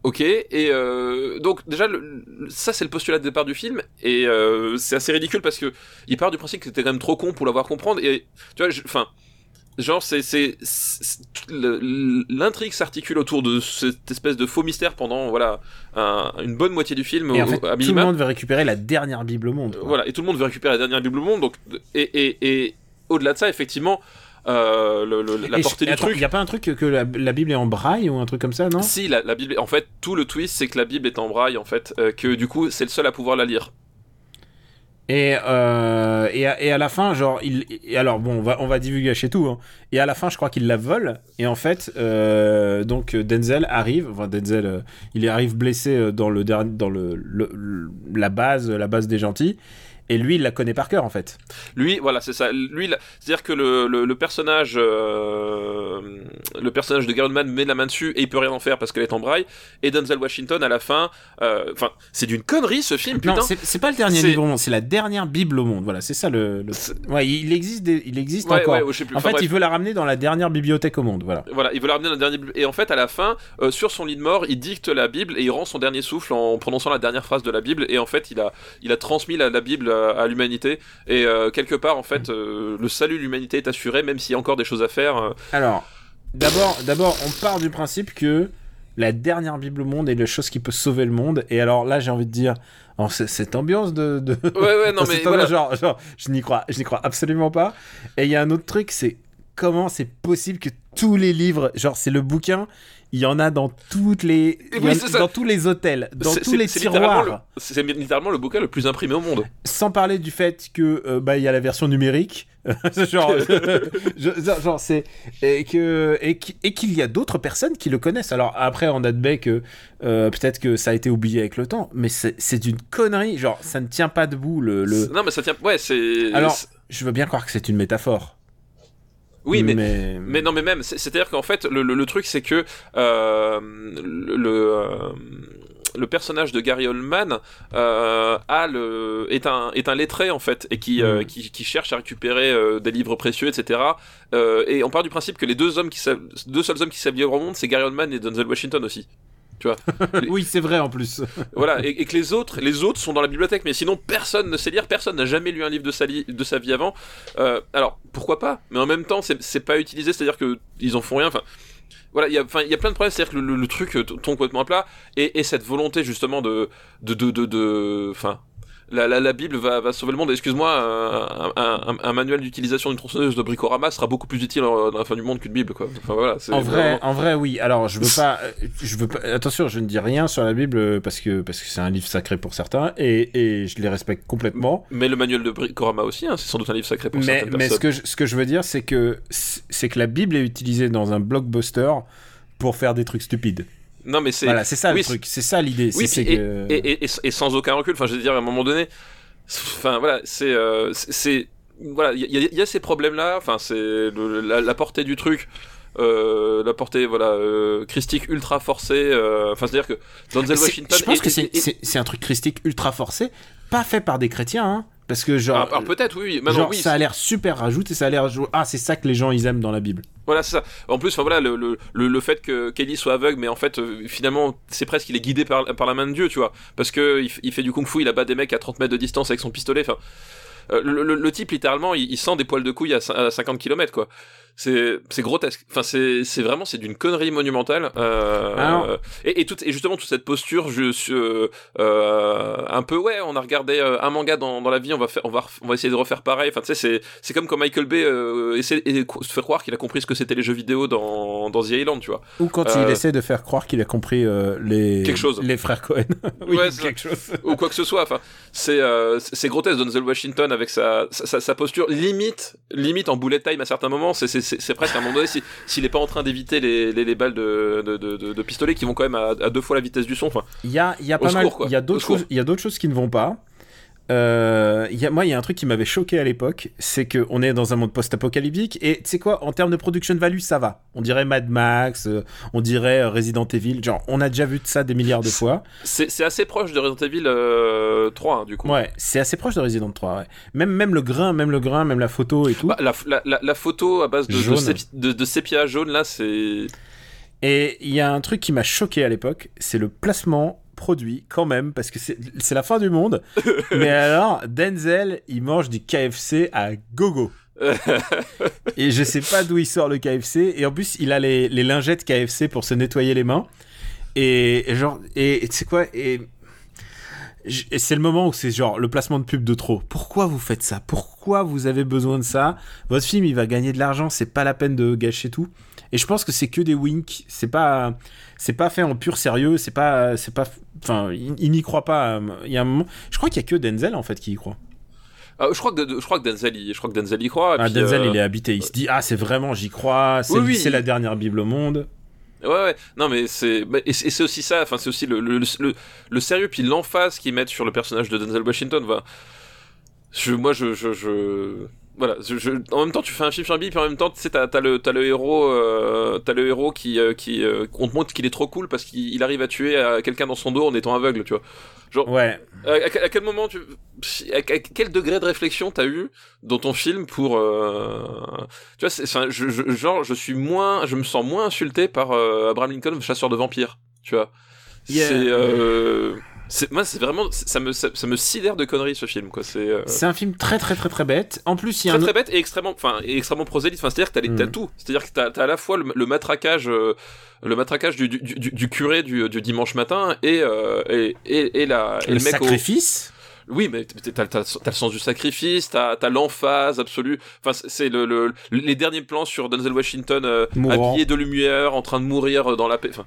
Speaker 2: Ok, et euh, donc déjà, le- ça c'est le postulat de départ du film, et euh, c'est assez ridicule parce que il part du principe que t'es quand même trop con pour l'avoir comprendre, et tu vois, enfin, genre c'est c'est l'intrigue s'articule autour de cette espèce de faux mystère pendant voilà un- une bonne moitié du film
Speaker 1: Et en
Speaker 2: au-
Speaker 1: fait,
Speaker 2: à
Speaker 1: tout le monde veut récupérer la dernière Bible au monde. quoi.
Speaker 2: Voilà, et tout le monde veut récupérer la dernière Bible au monde, donc et et, et au-delà de ça, effectivement, euh, le- le- la
Speaker 1: Et
Speaker 2: portée
Speaker 1: je-
Speaker 2: du
Speaker 1: attends,
Speaker 2: truc.
Speaker 1: Il y a pas un truc que, la, la Bible est en braille ou un truc comme ça, non?
Speaker 2: Si la, la Bible, en fait, tout le twist, c'est que la Bible est en braille, en fait, euh, que du coup, c'est le seul à pouvoir la lire.
Speaker 1: Et, euh, et, à, et à la fin, genre, il, et alors bon, on va, on va divulgacher tout. Hein. Et à la fin, je crois qu'il la vole. Et en fait, euh, donc Denzel arrive, enfin Denzel, euh, il arrive blessé dans le dans le- la base, la base des gentils. Et lui, il la connaît par cœur en fait.
Speaker 2: Lui, voilà, c'est ça. Lui, c'est-à-dire que le, le, le personnage, euh, le personnage de Oldman met la main dessus et il peut rien en faire parce qu'elle est en braille. Et Denzel Washington, à la fin, euh, enfin, c'est d'une connerie ce film, putain.
Speaker 1: Non, c'est pas le dernier livre au monde, c'est la dernière Bible au monde. Voilà, c'est ça le. Ouais, il existe, des- il existe
Speaker 2: Ouais,
Speaker 1: encore.
Speaker 2: ouais, je sais plus.
Speaker 1: en
Speaker 2: Enfin,
Speaker 1: fait,
Speaker 2: bref.
Speaker 1: il veut la ramener dans la dernière bibliothèque au monde. Voilà.
Speaker 2: Voilà, il veut la ramener dans la dernière. Et en fait, à la fin, euh, sur son lit de mort, il dicte la Bible et il rend son dernier souffle en prononçant la dernière phrase de la Bible. Et en fait, il a, il a transmis la, la Bible à, à l'humanité. Et euh, quelque part, en fait, euh, le salut de l'humanité est assuré, même s'il y a encore des choses à faire. euh.
Speaker 1: Alors, d'abord, d'abord, on part du principe que la dernière Bible au monde est la chose qui peut sauver le monde. Et alors là, j'ai envie de dire, alors, c'est- cette ambiance de, de-
Speaker 2: Ouais, ouais, non, <laughs> mais voilà.
Speaker 1: genre, genre, je n'y crois, je n'y crois absolument pas. Et il y a un autre truc, c'est comment c'est possible que tous les livres, genre, c'est le bouquin. Il y en a dans toutes les,
Speaker 2: oui,
Speaker 1: dans tous les hôtels, dans tous les tiroirs.
Speaker 2: C'est littéralement le bouquin le plus imprimé au monde.
Speaker 1: Sans parler du fait que euh, bah il y a la version numérique, <laughs> <laughs> genre, c'est et que et qui- et qu'il y a d'autres personnes qui le connaissent. Alors après on admet que euh, peut-être que ça a été oublié avec le temps, mais c'est une connerie. Genre ça ne tient pas debout le. le...
Speaker 2: Non, mais ça tient. Ouais, c'est.
Speaker 1: Alors je veux bien croire que c'est une métaphore.
Speaker 2: Oui, mais.
Speaker 1: mais,
Speaker 2: Mais non, mais même, c'est- c'est-à-dire qu'en fait, le, le, le truc, c'est que euh, le, le, euh, le personnage de Gary Oldman euh, a le, est, un, est un lettré, en fait, et qui, euh,
Speaker 1: Mm.
Speaker 2: qui, qui cherche à récupérer des livres précieux, etc. Et on part du principe que les deux, hommes qui savent, deux seuls hommes qui savent lire au monde, c'est Gary Oldman et Denzel Washington aussi. Tu vois <laughs>
Speaker 1: oui c'est vrai en plus. <laughs>
Speaker 2: voilà, et, et que les autres, les autres sont dans la bibliothèque, mais sinon personne ne sait lire, personne n'a jamais lu un livre de sa, de sa vie avant. Euh, alors pourquoi pas? Mais en même temps, c'est pas utilisé, c'est-à-dire que ils en font rien. Enfin, voilà, il y a, enfin, il y a plein de problèmes, c'est-à-dire que le, le- le truc euh, tombe complètement à plat, et, et cette volonté justement de, de, de, de, de- enfin. La, la, la Bible va, va sauver le monde. Excuse-moi, un, un, un- un manuel d'utilisation d'une tronçonneuse de bricorama sera beaucoup plus utile dans la fin du monde qu'une Bible, quoi. Enfin voilà. c'est
Speaker 1: En vrai,
Speaker 2: vraiment-
Speaker 1: en vrai, oui. Alors, je veux pas, euh, je veux pas. Attention, je ne dis rien sur la Bible parce que parce que c'est un livre sacré pour certains et, et je les respecte complètement.
Speaker 2: Mais le manuel de bricorama aussi, hein, c'est sans doute un livre sacré pour
Speaker 1: Mais,
Speaker 2: certaines
Speaker 1: mais ce
Speaker 2: personnes.
Speaker 1: que je, ce que je veux dire, c'est que c'est que la Bible est utilisée dans un blockbuster pour faire des trucs stupides.
Speaker 2: Non, mais c'est.
Speaker 1: Voilà, c'est ça
Speaker 2: oui,
Speaker 1: le truc, c'est ça l'idée.
Speaker 2: Oui,
Speaker 1: c'est
Speaker 2: puis-
Speaker 1: c'est que
Speaker 2: et, et, et, et sans aucun recul. Enfin, je veux dire, à un moment donné, enfin voilà, c'est, euh, c'est, voilà, il y, a- il y a ces problèmes-là. Enfin, c'est la, la portée du truc. Euh, la portée voilà euh, christique ultra forcée euh, enfin c'est à dire que Denzel
Speaker 1: C'est-
Speaker 2: Washington
Speaker 1: je pense
Speaker 2: est-
Speaker 1: que c'est
Speaker 2: est- est-
Speaker 1: c'est- c'est un truc christique ultra forcé, pas fait par des chrétiens, hein, Parce que genre,
Speaker 2: Alors, alors peut-être, oui. Maintenant,
Speaker 1: genre
Speaker 2: oui,
Speaker 1: ça a l'air super rajouté, ça a l'air ah c'est ça que les gens ils aiment dans la Bible.
Speaker 2: Voilà, c'est ça. En plus, enfin voilà, le, le, le, fait que Kelly soit aveugle, mais en fait, euh, finalement, c'est presque qu'il est guidé par, par la main de Dieu, tu vois. Parce que il, il fait du kung-fu, il abat des mecs à 30 mètres de distance avec son pistolet. Enfin, euh, le, le, type, littéralement, il, il sent des poils de couilles à, à 50 km, quoi. C'est, c'est grotesque. Enfin, c'est, c'est vraiment, c'est d'une connerie monumentale. Euh,
Speaker 1: Alors-
Speaker 2: et, et, tout, et justement, toute cette posture, je suis, euh, euh, un peu, ouais, on a regardé euh, un manga dans, dans la vie, on va faire, on va, on va essayer de refaire pareil. Enfin, tu sais, c'est, c'est comme quand Michael Bay euh, essaie et se fait croire qu'il a compris ce que c'était les jeux vidéo dans, dans The Island, tu vois.
Speaker 1: Ou quand
Speaker 2: Euh,
Speaker 1: il essaie de faire croire qu'il a compris euh, les
Speaker 2: Quelque chose.
Speaker 1: les frères Cohen. <laughs> oui,
Speaker 2: Ouais,
Speaker 1: quelque chose.
Speaker 2: ou quoi que ce soit. Enfin, c'est euh, c'est grotesque. Denzel Washington avec sa, sa, sa posture limite limite en bullet time à certains moments. C'est c'est presque à un moment donné si s'il est pas en train d'éviter les, les, les balles de, de, de, de, de pistolet qui vont quand même à, à deux fois la vitesse du son. Enfin,
Speaker 1: Il y a, y pas mal,
Speaker 2: secours, quoi.
Speaker 1: il y a
Speaker 2: Au
Speaker 1: d'autres
Speaker 2: secours.
Speaker 1: choses, il y a d'autres choses qui ne vont pas. Euh, il y a, moi, il y a un truc qui m'avait choqué à l'époque, c'est que on est dans un monde post-apocalyptique et tu sais quoi, en termes de production value, ça va. On dirait Mad Max, euh, on dirait euh, Resident Evil, genre on a déjà vu de ça des milliards de fois.
Speaker 2: c'est assez proche de Resident Evil euh, 3 hein, du coup.
Speaker 1: Ouais, c'est assez proche de Resident 3. Ouais. Même même le grain, même le grain, même la photo et tout.
Speaker 2: Bah, la, la, la, la photo à base de, de,
Speaker 1: Jaune.
Speaker 2: sépi- de, de sépia jaune là, c'est
Speaker 1: Et il y a un truc qui m'a choqué à l'époque, c'est le placement produit quand même, parce que c'est la fin du monde. <laughs> Mais alors, Denzel, il mange du KFC à gogo. <laughs> et je sais pas d'où il sort le KFC. Et en plus, il a les, les lingettes KFC pour se nettoyer les mains. Et, et genre, et tu sais quoi Et, et c'est le moment où c'est genre le placement de pub de trop. Pourquoi vous faites ça? Pourquoi vous avez besoin de ça? Votre film, il va gagner de l'argent, c'est pas la peine de gâcher tout. Et je pense que c'est que des winks. C'est pas, c'est pas fait en pur sérieux. C'est pas, c'est pas, enfin, il, il n'y croit pas. Il y a un moment, je crois qu'il y a que Denzel en fait qui y croit.
Speaker 2: Ah, je crois que je crois que Denzel je crois que Denzel y croit.
Speaker 1: Ah,
Speaker 2: puis,
Speaker 1: Denzel,
Speaker 2: euh,
Speaker 1: il est habité. Il se dit, ah, c'est vraiment, j'y crois. C'est,
Speaker 2: Oui, oui.
Speaker 1: c'est la dernière Bible au monde.
Speaker 2: Ouais, ouais, non, mais c'est et c'est et c'est aussi ça. Enfin, c'est aussi le, le, le, le sérieux puis l'emphase qu'ils mettent sur le personnage de Denzel Washington. Va, je, moi, je, je, je, voilà. Je, je- en même temps, tu fais un film sur un Bible, puis en même temps, tu sais, t'as, t'as le, t'as le héros, euh, t'as le héros qui, euh, qui, euh, on te montre qu'il est trop cool parce qu'il il arrive à tuer euh, quelqu'un dans son dos en étant aveugle, tu vois. Genre,
Speaker 1: Ouais.
Speaker 2: à, à- à quel moment tu, à, à quel degré de réflexion t'as eu dans ton film pour, tu vois, c'est, je, je, genre, je suis moins, je me sens moins insulté par Abraham Lincoln, chasseur de vampires, tu vois.
Speaker 1: Yeah.
Speaker 2: C'est, moi, c'est vraiment, ça me, ça, ça me sidère de conneries ce film, quoi. C'est euh,
Speaker 1: C'est un film très, très, très, très bête. En plus, il y a
Speaker 2: très
Speaker 1: un
Speaker 2: très bête et extrêmement, enfin, extrêmement prosélyte. Enfin, c'est-à-dire que t'as, les- t'as
Speaker 1: Mm.
Speaker 2: tout. C'est-à-dire que t'as, t'as à la fois le, le matraquage, euh, le matraquage du, du, du, du curé du, du dimanche matin et, euh, et, et, et la, et
Speaker 1: le,
Speaker 2: le mec au,
Speaker 1: sacrifice.
Speaker 2: oui, mais t'as, t'as, t'as, t'as le sens du sacrifice, t'as, t'as l'emphase absolue. Enfin, c'est- le, le, les derniers plans sur Denzel Washington euh, habillé de lumière, en train de mourir dans la paix. Enfin,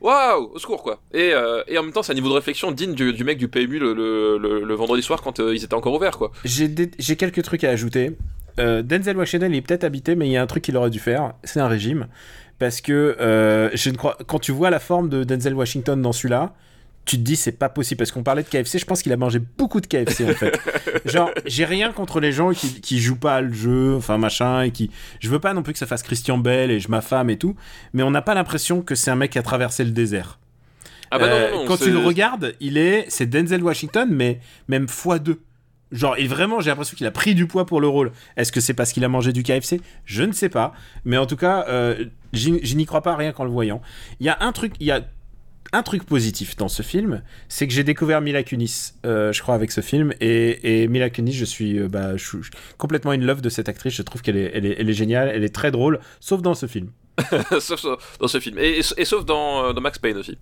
Speaker 2: waouh, au secours quoi. Et, euh, et en même temps, c'est un niveau de réflexion digne du, mec du PMU le, vendredi soir quand euh, ils étaient encore ouverts quoi.
Speaker 1: J'ai quelques trucs à ajouter. Euh, Denzel Washington il est peut-être habité, mais il y a un truc qu'il aurait dû faire, c'est un régime. Parce que quand tu vois la forme de Denzel Washington dans celui-là, tu te dis c'est pas possible. Parce qu'on parlait de KFC, je pense qu'il a mangé beaucoup de KFC en fait. <laughs> Genre, j'ai rien contre les gens qui, qui jouent pas le jeu, enfin machin, et qui. Je veux pas non plus que ça fasse Christian Bell et je m'affame et tout, mais on n'a pas l'impression que c'est un mec qui a traversé le désert.
Speaker 2: Ah bah
Speaker 1: Euh,
Speaker 2: non, non, non,
Speaker 1: quand tu le regardes, il est, c'est Denzel Washington, mais même x2. Genre, il vraiment, j'ai l'impression qu'il a pris du poids pour le rôle. Est-ce que c'est parce qu'il a mangé du KFC Je ne sais pas. Mais en tout cas, euh, j'y n'y crois pas rien qu'en le voyant. Il y a un truc, il y a un truc positif dans ce film, c'est que j'ai découvert Mila Kunis, euh, je crois, avec ce film. Et, Mila Kunis, je suis, euh, bah, je suis complètement in love de cette actrice. Je trouve qu'elle est, géniale, elle est très drôle, sauf dans ce film. <laughs>
Speaker 2: sauf dans ce film. Et, sauf euh, dans Max Payne aussi.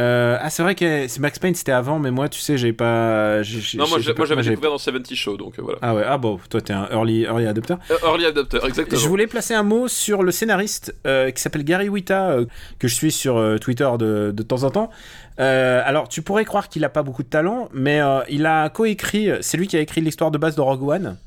Speaker 1: Euh, ah, c'est vrai que c'est Max Payne, c'était avant, mais moi, tu sais, j'ai pas.
Speaker 2: Non, moi, j'avais découvert dans 70 Show, donc euh, voilà.
Speaker 1: Ah ouais, ah bon, toi t'es un early, early adopter.
Speaker 2: Euh, Early Adopter, exactement.
Speaker 1: Je voulais placer un mot sur le scénariste euh, qui s'appelle Gary Wita, que je suis sur Twitter de, de temps en temps. Alors tu pourrais croire qu'il a pas beaucoup de talent, mais il a coécrit, c'est lui qui a écrit l'histoire de base de Rogue One.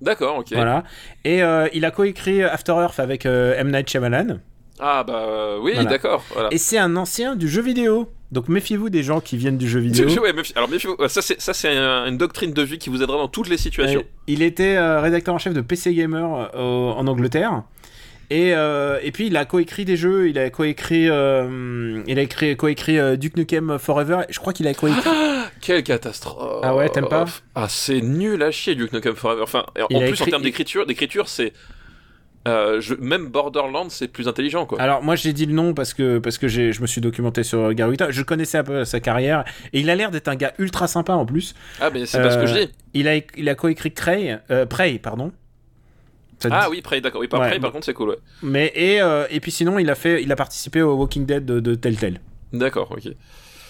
Speaker 2: D'accord, ok.
Speaker 1: Voilà. Et il a coécrit After Earth avec M. Night Shyamalan.
Speaker 2: Ah bah euh, oui,
Speaker 1: Voilà.
Speaker 2: d'accord. Voilà.
Speaker 1: Et c'est un ancien du jeu vidéo. Donc méfiez-vous des gens qui viennent du jeu vidéo. <laughs>
Speaker 2: Ouais, alors méfiez-vous. Ça c'est ça c'est un- une doctrine de vie qui vous aidera dans toutes les situations.
Speaker 1: Euh, il était euh, rédacteur en chef de PC Gamer euh, en Angleterre. Et, euh, et puis il a coécrit des jeux, il a coécrit, il a écrit, coécrit Duke Nukem Forever. Je crois qu'il a coécrit.
Speaker 2: Quelle catastrophe
Speaker 1: Ah ouais, t'aimes pas
Speaker 2: Ah, c'est nul à chier Duke Nukem Forever. Enfin, en
Speaker 1: Il
Speaker 2: plus en termes d'écriture, d'écriture, c'est euh, je- même Borderlands, c'est plus intelligent quoi.
Speaker 1: Alors moi j'ai dit le nom parce que parce que j'ai, je me suis documenté sur Gary Whitta. Je connaissais un peu sa carrière et il a l'air d'être un gars ultra sympa en plus.
Speaker 2: Ah, mais c'est pas ce que je
Speaker 1: Euh,
Speaker 2: dis.
Speaker 1: Il a il a coécrit Prey, euh, Prey pardon. Ça
Speaker 2: Ah
Speaker 1: dit-
Speaker 2: oui, Prey, d'accord. Oui, par
Speaker 1: Ouais,
Speaker 2: Prey, par contre, c'est cool, ouais.
Speaker 1: Mais et euh, et puis sinon il a fait il a participé au Walking Dead de, de Telltale.
Speaker 2: D'accord, ok.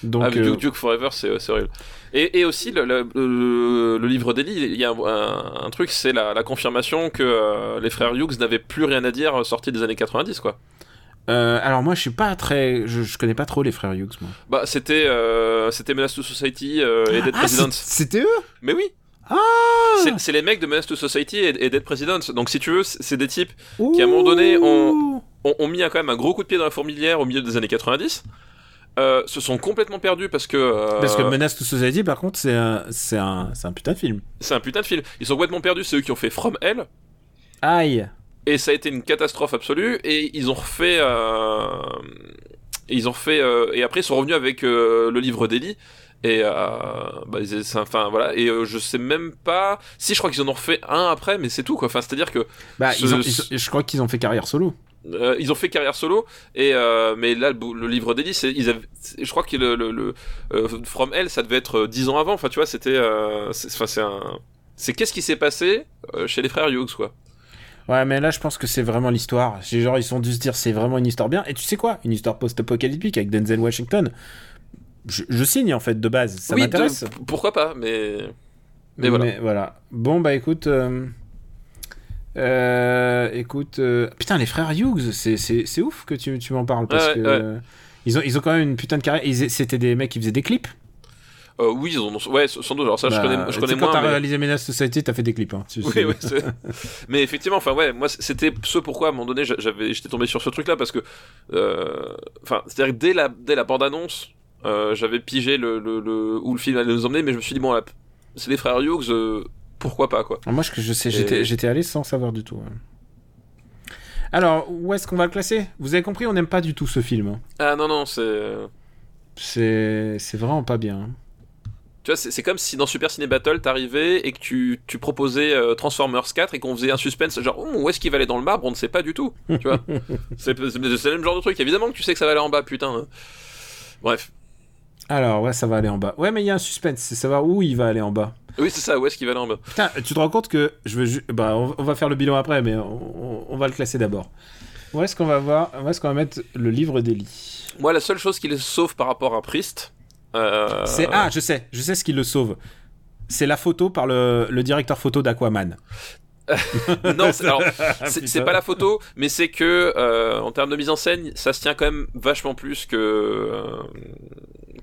Speaker 1: Donc
Speaker 2: ah, mais
Speaker 1: euh,
Speaker 2: Duke, Duke Forever, c'est c'est horrible. Et, et aussi, le, le, le- le livre d'Eli, il y a un, un- un truc, c'est la, la confirmation que euh, les frères Hughes n'avaient plus rien à dire euh, sortis des années 90, quoi.
Speaker 1: euh, alors moi je suis pas très je, je connais pas trop les frères Hughes moi.
Speaker 2: Bah, c'était euh, c'était Menace to Society euh, et Dead
Speaker 1: Ah,
Speaker 2: Presidents.
Speaker 1: c'est- c'était eux?
Speaker 2: Mais oui
Speaker 1: Ah
Speaker 2: C'est- les mecs de Menace to Society et, et Dead Presidents. Donc, si tu veux, c'est des types Qui, à un moment donné, ont- ont, ont mis quand même un gros coup de pied dans la fourmilière au milieu des années 90. Euh, se sont complètement perdus parce que euh,
Speaker 1: Parce que Menace to Society, par contre, c'est un, c'est un, c'est un putain de film.
Speaker 2: c'est un putain de film. Ils sont complètement perdus, c'est eux qui ont fait From Hell.
Speaker 1: Aïe.
Speaker 2: Et ça a été une catastrophe absolue. Et ils ont refait. euh, et ils ont fait. euh, et après, ils sont revenus avec le livre d'Eli. Et bah, c'est- enfin voilà. Et je sais même pas. Si je crois qu'ils en ont refait un après, mais c'est tout quoi. Enfin, c'est-à-dire que
Speaker 1: Bah,
Speaker 2: Ce-
Speaker 1: ils ont- ils je crois qu'ils ont fait carrière solo.
Speaker 2: Euh, ils ont fait carrière solo. Et euh, mais là, le, livre d'Eli, c'est ils avaient. c'est- Je crois que le, le, le euh, From Hell, ça devait être dix ans avant. Enfin, tu vois, c'était. c'est- Enfin, c'est un. C'est qu'est-ce qui s'est passé chez les frères Hughes quoi.
Speaker 1: Ouais, mais là, je pense que c'est vraiment l'histoire. C'est Genre, ils ont dû se dire, c'est vraiment une histoire bien. Et tu sais quoi? Une histoire post-apocalyptique avec Denzel Washington. Je, je signe, en fait, de base. Ça
Speaker 2: oui,
Speaker 1: m'intéresse.
Speaker 2: de- pourquoi pas, mais.
Speaker 1: Mais
Speaker 2: voilà.
Speaker 1: voilà. Bon, bah écoute. euh, euh, écoute. euh, Putain, les frères Hughes, c'est, c'est, c'est ouf que tu, tu m'en parles. Parce
Speaker 2: Ouais,
Speaker 1: que.
Speaker 2: ouais.
Speaker 1: Ils ont, ils ont quand même une putain de carrière. C'était des mecs qui faisaient des clips.
Speaker 2: Euh, oui, ils ont. Ouais, sans doute. Alors ça, je
Speaker 1: Bah,
Speaker 2: connais, je connais
Speaker 1: sais, Quand
Speaker 2: moins.
Speaker 1: t'as
Speaker 2: mais-
Speaker 1: réalisé Menace Society, t'as fait des clips. Hein. Tu-
Speaker 2: Oui, oui, <laughs> mais effectivement, enfin ouais, moi c'était ce pourquoi à un moment donné j'a- j'avais, j'étais tombé sur ce truc-là parce que, euh, enfin, c'est-à-dire que dès la, dès la bande-annonce, euh, j'avais pigé le, le, le- où le film allait nous emmener, mais je me suis dit bon, là, c'est les frères Hughes, pourquoi pas quoi.
Speaker 1: Moi, je, je sais,
Speaker 2: Et-
Speaker 1: j'étais, allé sans savoir du tout. ouais. Alors, où est-ce qu'on va le classer? Vous avez compris, on n'aime pas du tout ce film. hein.
Speaker 2: Ah non non, c'est, euh,
Speaker 1: C'est, c'est vraiment pas bien. hein.
Speaker 2: tu vois, c'est, comme si dans Super Ciné Battle t'arrivais et que tu, tu proposais euh, Transformers 4 et qu'on faisait un suspense genre oh, où est-ce qu'il va aller dans le marbre, on ne sait pas du tout, tu vois. <laughs> c'est le même genre de truc. Évidemment que tu sais que ça va aller en bas, putain. hein. Bref.
Speaker 1: Alors, ouais, ça va aller en bas. Ouais, mais il y a un suspense, c'est savoir où il va aller en bas.
Speaker 2: Oui, c'est ça. Où est-ce qu'il va aller en bas
Speaker 1: Putain, tu te rends compte que je veux ju- bah, on, on va faire le bilan après, mais on, va le classer d'abord. Où est-ce qu'on va voir Où est-ce qu'on va mettre le livre d'Eli?
Speaker 2: Moi, la seule chose qui les sauve par rapport à Priest, euh,
Speaker 1: C'est ah, je sais, je sais ce qui le sauve. C'est la photo par le, le directeur photo d'Aquaman. <laughs>
Speaker 2: non, c'est, alors, <laughs> c'est pas la photo, mais c'est que euh, en termes de mise en scène, ça se tient quand même vachement plus que euh,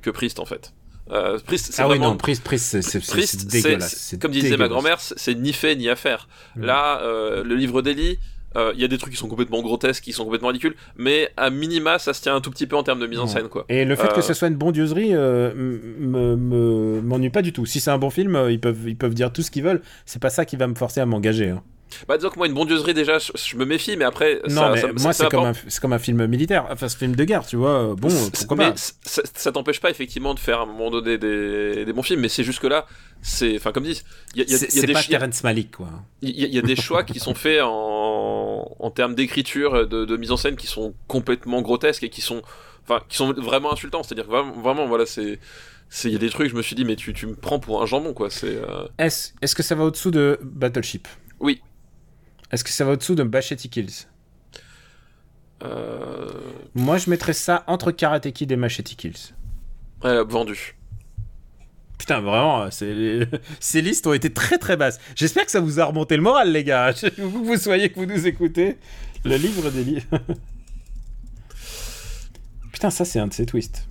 Speaker 2: que Priest en fait. Euh, Priest, c'est
Speaker 1: Ah oui,
Speaker 2: vraiment
Speaker 1: non, Priest, Priest, c'est dégueulasse.
Speaker 2: comme disait ma grand-mère, c'est, ni fait ni à faire.
Speaker 1: Mm.
Speaker 2: Là, euh, le livre d'Eli, euh, il y a des trucs qui sont complètement grotesques, qui sont complètement ridicules, mais à minima, ça se tient un tout petit peu en termes de mise en scène, quoi.
Speaker 1: Et le fait
Speaker 2: Euh,
Speaker 1: que ce soit une bondioserie euh, m'ennuie pas du tout. Si c'est un bon film, euh, ils peuvent, ils peuvent dire tout ce qu'ils veulent. C'est pas ça qui va me forcer à m'engager. hein.
Speaker 2: Bah, disons que moi, une bondioserie, déjà, je, je me méfie, mais après,
Speaker 1: Non,
Speaker 2: ça,
Speaker 1: mais
Speaker 2: ça-
Speaker 1: moi, c'est comme, comme un film militaire. Enfin, ce film de guerre, tu vois. euh, Bon, pourquoi
Speaker 2: mais
Speaker 1: pas
Speaker 2: ça, t'empêche pas effectivement de faire à un moment donné des, des bons films, mais c'est juste que là, c'est, enfin comme dit, il y a, il y a-
Speaker 1: C'est
Speaker 2: il y a
Speaker 1: c'est
Speaker 2: des
Speaker 1: pas Terrence Malick, quoi.
Speaker 2: il y a- il y a des choix qui sont faits en, en termes d'écriture, de, de mise en scène, qui sont complètement grotesques et qui sont, enfin, qui sont vraiment insultants. C'est-à-dire vraiment, vraiment, voilà, c'est, c'est, il y a des trucs, je me suis dit, mais tu, tu me prends pour un jambon, quoi. C'est, euh,
Speaker 1: Est-ce est-ce que ça va au-dessous de Battleship?
Speaker 2: Oui.
Speaker 1: Est-ce que ça va au-dessous de Machete Kills
Speaker 2: euh,
Speaker 1: Moi, je mettrais ça entre Karate Kid et Machete Kills.
Speaker 2: ouais, vendu.
Speaker 1: Putain, vraiment, euh, <laughs> ces listes ont été très très basses. J'espère que ça vous a remonté le moral, les gars. <laughs> Vous que vous soyez que vous nous écoutez. Le livre des livres. <laughs> Putain, ça, c'est un de ces twists.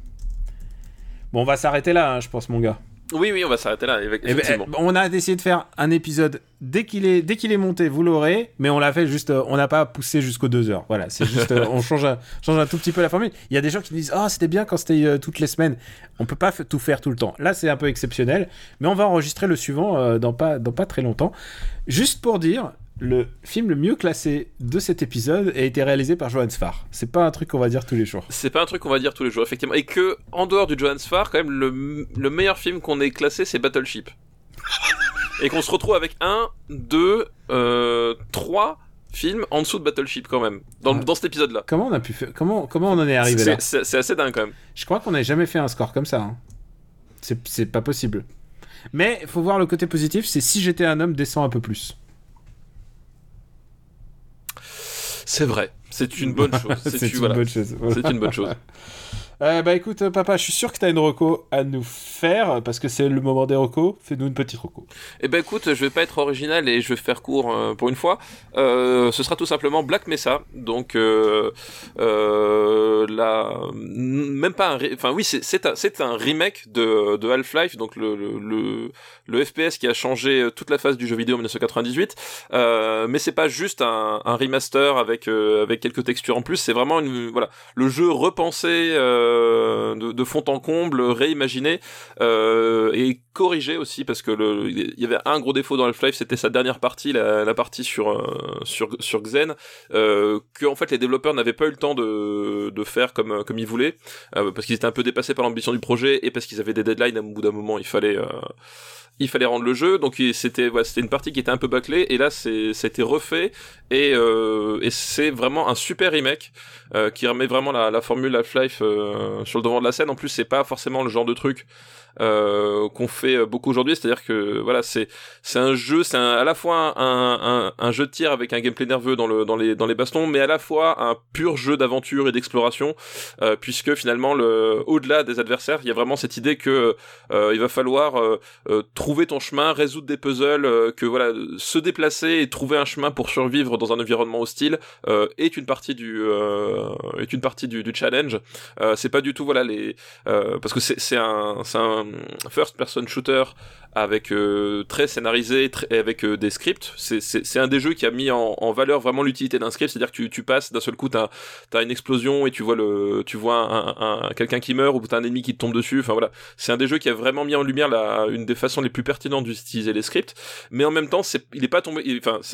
Speaker 1: Bon, on va s'arrêter là, hein, je pense, mon gars.
Speaker 2: Oui, oui, on va s'arrêter là,
Speaker 1: Eh ben,
Speaker 2: effectivement.
Speaker 1: eh, on a essayé de faire un épisode dès qu'il est, dès qu'il est monté, vous l'aurez, mais on l'a fait juste, euh, on n'a pas poussé jusqu'aux deux heures. Voilà, c'est juste, euh, on change un, <laughs> change un tout petit peu la formule. Il y a des gens qui disent, ah, c'était bien quand c'était euh, toutes les semaines. On peut pas tout faire tout le temps. Là, c'est un peu exceptionnel, mais on va enregistrer le suivant euh, dans pas, dans pas très longtemps. Juste pour dire, le film le mieux classé de cet épisode a été réalisé par Johan Sfar. C'est pas un truc qu'on va dire tous les jours.
Speaker 2: C'est pas un truc qu'on va dire tous les jours, effectivement. Et que, en dehors du Johan Sfar, quand même, le, le meilleur film qu'on ait classé, c'est Battleship. <laughs> Et qu'on se retrouve avec un, deux, euh, trois films en dessous de Battleship, quand même. Dans,
Speaker 1: Ouais.
Speaker 2: dans cet épisode-là.
Speaker 1: Comment on a pu faire Comment comment on en est arrivé là
Speaker 2: C'est- assez dingue, quand même.
Speaker 1: Je crois qu'on n'a jamais fait un score comme ça. hein. C'est c'est pas possible. Mais faut voir le côté positif, c'est si j'étais un homme, descends un peu plus.
Speaker 2: C'est vrai. C'est une bonne chose. <laughs>
Speaker 1: c'est une
Speaker 2: voilà.
Speaker 1: bonne chose. Voilà.
Speaker 2: C'est une bonne chose. <laughs>
Speaker 1: Euh, bah écoute, euh, papa, je suis sûr que t'as une reco à nous faire parce que c'est le moment des recos. Fais-nous une petite reco.
Speaker 2: Eh ben écoute, je vais pas être original et je vais faire court euh, pour une fois. Ce sera tout simplement Black Mesa. Donc la même pas un enfin oui, c'est un, un remake de, de Half-Life, donc le, le le FPS qui a changé toute la phase du jeu vidéo en 1998. Euh, mais c'est pas juste un, remaster avec avec quelques textures en plus, c'est vraiment une voilà, le jeu repensé de, de fond en comble, réimaginé euh, et corrigé aussi parce que il y avait un gros défaut dans Half-Life, c'était sa dernière partie, la, partie sur euh, sur sur Xen, euh, que en fait les développeurs n'avaient pas eu le temps de de faire comme comme ils voulaient euh, parce qu'ils étaient un peu dépassés par l'ambition du projet et parce qu'ils avaient des deadlines. À bout d'un moment, il fallait euh, il fallait rendre le jeu, donc c'était c'était une partie qui était un peu bâclée et là c'est refait et euh, et c'est vraiment un super remake euh, qui remet vraiment la, la formule Half-Life euh, sur le devant de la scène. En plus, c'est pas forcément le genre de truc qu'on fait beaucoup aujourd'hui. C'est-à-dire que voilà, c'est un jeu, c'est à la fois un, un, jeu de tir avec un gameplay nerveux dans le dans les dans les bastons, mais à la fois un pur jeu d'aventure et d'exploration, puisque finalement le au-delà des adversaires, il y a vraiment cette idée que il va falloir euh, trouver ton chemin, résoudre des puzzles, euh, que voilà, se déplacer et trouver un chemin pour survivre dans un environnement hostile euh, est une partie du euh, est une partie du, challenge. C'est pas du tout voilà les parce que c'est un c'est un first person shooter avec très scénarisé très, avec des scripts. C'est un des jeux qui a mis en, valeur vraiment l'utilité d'un script, c'est-à-dire que tu, passes d'un seul coup t'as t'as une explosion et tu vois le tu vois un, un, quelqu'un qui meurt ou t'as un ennemi qui te tombe dessus. Enfin voilà, c'est un des jeux qui a vraiment mis en lumière la une des façons les plus pertinentes d'utiliser les scripts. Mais en même temps, c'est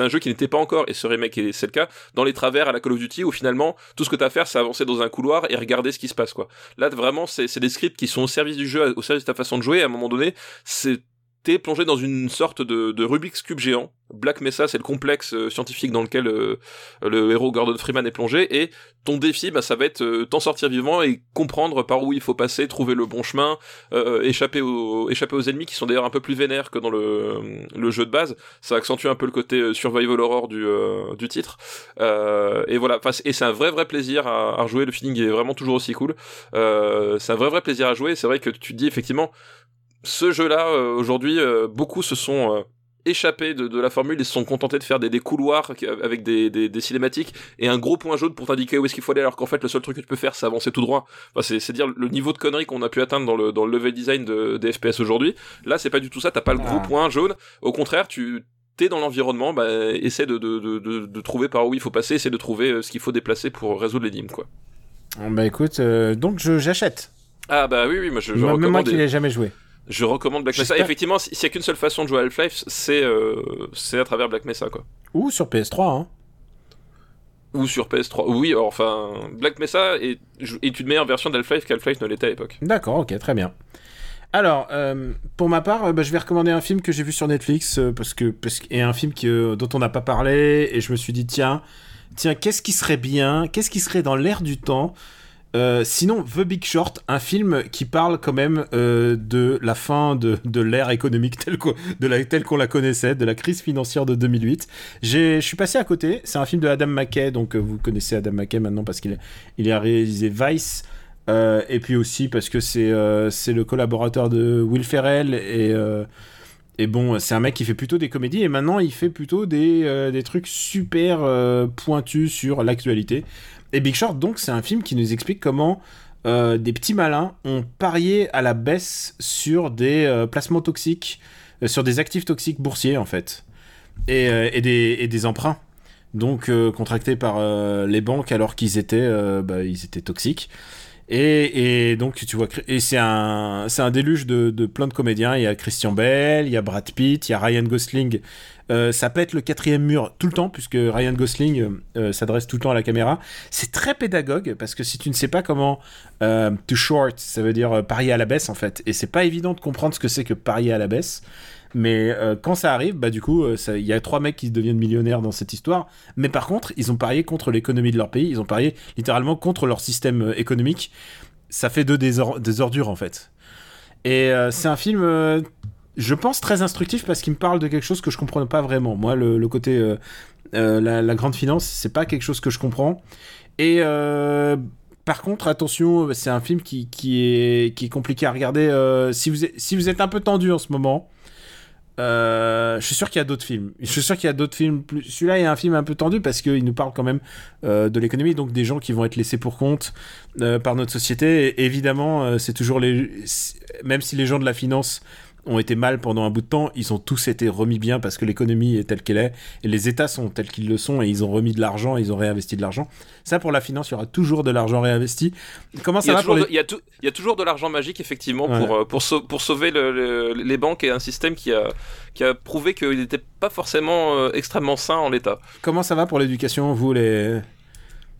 Speaker 2: un jeu qui n'était pas encore et ce remake c'est le cas dans les travers à la Call of Duty où finalement tout ce que t'as à faire c'est avancer dans un couloir et regarder ce qui se passe quoi. Là vraiment c'est c'est des scripts qui sont au service du jeu, au service de ta façon de jouer. Et à un moment donné, c'est t'es plongé dans une sorte de, de Rubik's Cube géant. Black Mesa, c'est le complexe euh, scientifique dans lequel euh, le héros Gordon Freeman est plongé, et ton défi, bah, ça va être euh, t'en sortir vivant et comprendre par où il faut passer, trouver le bon chemin, échapper, aux, échapper aux ennemis qui sont d'ailleurs un peu plus vénères que dans le, le jeu de base. Ça accentue un peu le côté survival horror du, du titre. Et voilà, et c'est un vrai vrai plaisir à, à rejouer. Le feeling est vraiment toujours aussi cool. C'est un vrai vrai plaisir à jouer. C'est vrai que tu te dis effectivement, ce jeu-là aujourd'hui, beaucoup se sont échappés de, de la formule et se sont contentés de faire des, des couloirs avec des, des, des cinématiques et un gros point jaune pour t'indiquer où est-ce qu'il faut aller alors qu'en fait le seul truc que tu peux faire c'est avancer tout droit enfin, c'est, c'est dire le niveau de conneries qu'on a pu atteindre dans le, dans le level design de, des FPS aujourd'hui là c'est pas du tout ça t'as pas le gros
Speaker 1: Ah.
Speaker 2: point jaune au contraire tu t'es dans l'environnement bah, essaie de, trouver par où il faut passer essaie de trouver euh, ce qu'il faut déplacer pour résoudre l'énigme quoi
Speaker 1: Bah écoute, euh, donc je j'achète.
Speaker 2: ah bah oui oui moi je, je
Speaker 1: Même moi qui l'ai jamais joué.
Speaker 2: Je recommande Black Mesa. Effectivement, s'il y a qu'une seule façon de jouer à Half-Life, c'est euh, à travers Black Mesa, quoi.
Speaker 1: Ou sur PS3, hein.
Speaker 2: Ou sur PS3. Oui, alors, enfin, Black Mesa est, est une meilleure version d'Half-Life qu'Half-Life ne l'était à l'époque.
Speaker 1: D'accord, ok, très bien. Alors, euh, pour ma part, euh, bah, je vais recommander un film que j'ai vu sur Netflix euh, parce que parce que- et un film que, dont on n'a pas parlé et je me suis dit tiens tiens qu'est-ce qui serait bien, qu'est-ce qui serait dans l'air du temps. Euh, sinon, The Big Short, un film qui parle quand même euh, de la fin de, de l'ère économique telle qu'on la- connaissait, de la crise financière de 2008. J'ai- Je suis passé à côté. C'est un film de Adam McKay, donc euh, vous connaissez Adam McKay maintenant parce qu'il il a réalisé Vice. Et puis aussi parce que c'est le collaborateur de Will Ferrell et et bon c'est un mec qui fait plutôt des comédies et maintenant il fait plutôt des, des trucs super pointus sur l'actualité et Big Short donc c'est un film qui nous explique comment euh, des petits malins ont parié à la baisse sur des euh, placements toxiques euh, sur des actifs toxiques boursiers en fait. Et, des, emprunts. Donc contractés par les banques alors qu'ils étaient bah, toxiques Et, donc tu vois, et c'est un, c'est un déluge de, de plein de comédiens. Il y a Christian Bell, il y a Brad Pitt, il y a Ryan Gosling. Euh, ça pète le quatrième mur tout le temps puisque Ryan Gosling euh, s'adresse tout le temps à la caméra. C'est très pédagogue parce que si tu ne sais pas comment euh, to short, ça veut dire euh, parier à la baisse en fait, et c'est pas évident de comprendre ce que c'est que parier à la baisse. Mais euh, quand ça arrive, bah du coup, euh, il y a trois mecs qui deviennent millionnaires dans cette histoire. Mais par contre, ils ont parié contre l'économie de leur pays. Ils ont parié littéralement contre leur système euh, économique. Ça fait deux des, or- des ordures en fait. Et c'est un film, je pense, très instructif parce qu'il me parle de quelque chose que je comprenais pas vraiment. Moi, le, côté la, la grande finance, c'est pas quelque chose que je comprends. Et par contre, attention, c'est un film qui, est, compliqué à regarder. si vous êtes un peu tendu en ce moment, euh, je suis sûr qu'il y a d'autres films. Je suis sûr qu'il y a d'autres films. Celui-là est un film un peu tendu parce qu'il nous parle quand même euh, de l'économie, donc des gens qui vont être laissés pour compte euh, par notre société. Et évidemment, c'est toujours les. Même si les gens de la finance ont été mal pendant un bout de temps, ils ont tous été remis bien parce que l'économie est telle qu'elle est et les États sont tels qu'ils le sont et ils ont remis de l'argent, ils ont réinvesti de l'argent. Ça, pour la finance, il y aura toujours de l'argent réinvesti. Comment
Speaker 2: Il y,
Speaker 1: ça
Speaker 2: a
Speaker 1: va pour les...
Speaker 2: de, il, y a tou- il y a toujours de l'argent magique, effectivement,
Speaker 1: Ouais.
Speaker 2: pour, euh, pour, sau- pour sauver le- le- les banques et un système qui a, qui a prouvé qu'il n'était pas forcément euh, extrêmement sain en l'état.
Speaker 1: Comment ça va pour l'éducation, vous, les...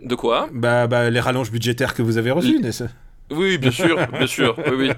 Speaker 2: De quoi?
Speaker 1: Bah, bah, les rallonges budgétaires que vous avez reçus, n'est-ce-
Speaker 2: Oui, bien sûr, bien sûr. Oui,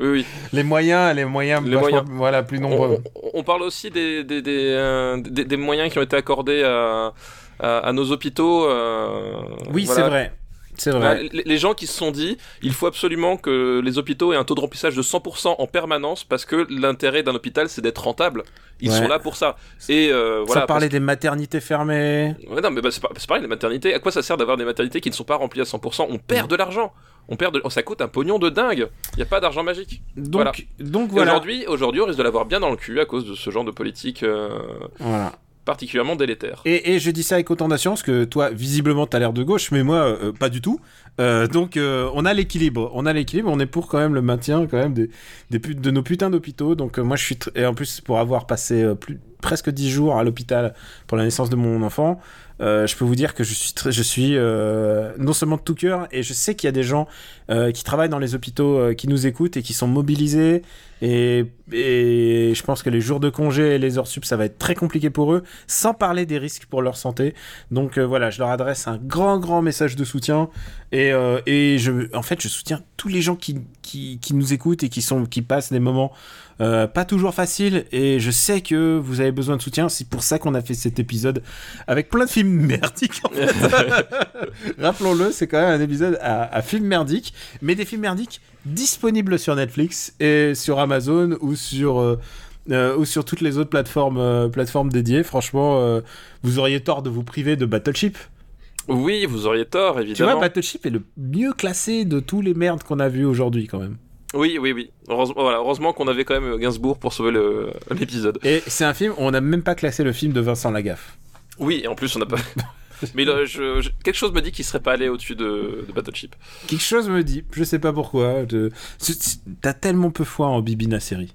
Speaker 2: oui.
Speaker 1: les moyens, les moyens,
Speaker 2: Les
Speaker 1: vachement-
Speaker 2: moyens.
Speaker 1: voilà, plus nombreux.
Speaker 2: on- on parle aussi des, des, des, euh, des- des moyens qui ont été accordés à, à, à nos hôpitaux. euh,
Speaker 1: Oui,
Speaker 2: voilà.
Speaker 1: c'est vrai. C'est vrai.
Speaker 2: les, les gens qui se sont dit, il faut absolument que les hôpitaux aient un taux de remplissage de 100% en permanence parce que l'intérêt d'un hôpital c'est d'être rentable. Ils
Speaker 1: Ouais.
Speaker 2: sont là pour ça. Et euh, voilà.
Speaker 1: Sans parler des maternités fermées.
Speaker 2: Ouais, non, mais bah, c'est pareil, les maternités. À quoi ça sert d'avoir des maternités qui ne sont pas remplies à 100% On perd de l'argent. On perd de... oh, ça coûte un pognon de dingue. Il n'y a pas d'argent magique.
Speaker 1: Donc,
Speaker 2: Voilà.
Speaker 1: donc voilà.
Speaker 2: Aujourd'hui, aujourd'hui, on risque de l'avoir bien dans le cul à cause de ce genre de politique euh,
Speaker 1: Voilà.
Speaker 2: particulièrement délétère.
Speaker 1: Et, et je dis ça avec autant d'assurance que toi, visiblement, t'as l'air de gauche, mais moi, euh, pas du tout. Euh, donc, euh, on a l'équilibre. On a l'équilibre. On est pour quand même le maintien quand même des, de nos putains d'hôpitaux. Donc, euh, moi, je suis et en plus pour avoir passé euh, plus presque 10 jours à l'hôpital pour la naissance de mon enfant, euh, je peux vous dire que je suis euh, non seulement de tout cœur et je sais qu'il y a des gens euh, qui travaillent dans les hôpitaux qui nous écoutent et qui sont mobilisés et, et je pense que les jours de congé et les heures sup ça va être très compliqué pour eux sans parler des risques pour leur santé. Donc euh, voilà je leur adresse un grand grand message de soutien. Et, euh, et je en fait je soutiens tous les gens qui, qui, qui nous écoutent et qui sont qui passent des moments euh, pas toujours faciles. Et je sais que vous avez besoin de soutien. C'est pour ça qu'on a fait cet épisode avec plein de films merdiques en fait. <laughs> rappelons-le c'est quand même un épisode à, à films merdiques. Mais des films merdiques disponibles sur Netflix et sur Amazon ou sur euh, euh, ou sur toutes les autres plateformes euh, plateformes dédiées franchement vous auriez tort de vous priver de Battleship
Speaker 2: Oui, vous auriez tort,
Speaker 1: tu vois
Speaker 2: évidemment.
Speaker 1: Battleship est le mieux classé de tous les merdes qu'on a vus aujourd'hui quand même
Speaker 2: Oui, oui, oui. Heureusement, voilà, heureusement qu'on avait quand même Gainsbourg pour sauver l'épisode.
Speaker 1: et c'est un film on n'a même pas classé le film de Vincent Lagaffe
Speaker 2: Oui, et en plus, on n'a pas. <laughs> <laughs> Mais là, je- je- quelque chose me dit qu'il serait pas allé au-dessus de, de Battleship.
Speaker 1: quelque chose me dit je sais pas pourquoi c'est- t'as tellement peu foi en Bibina série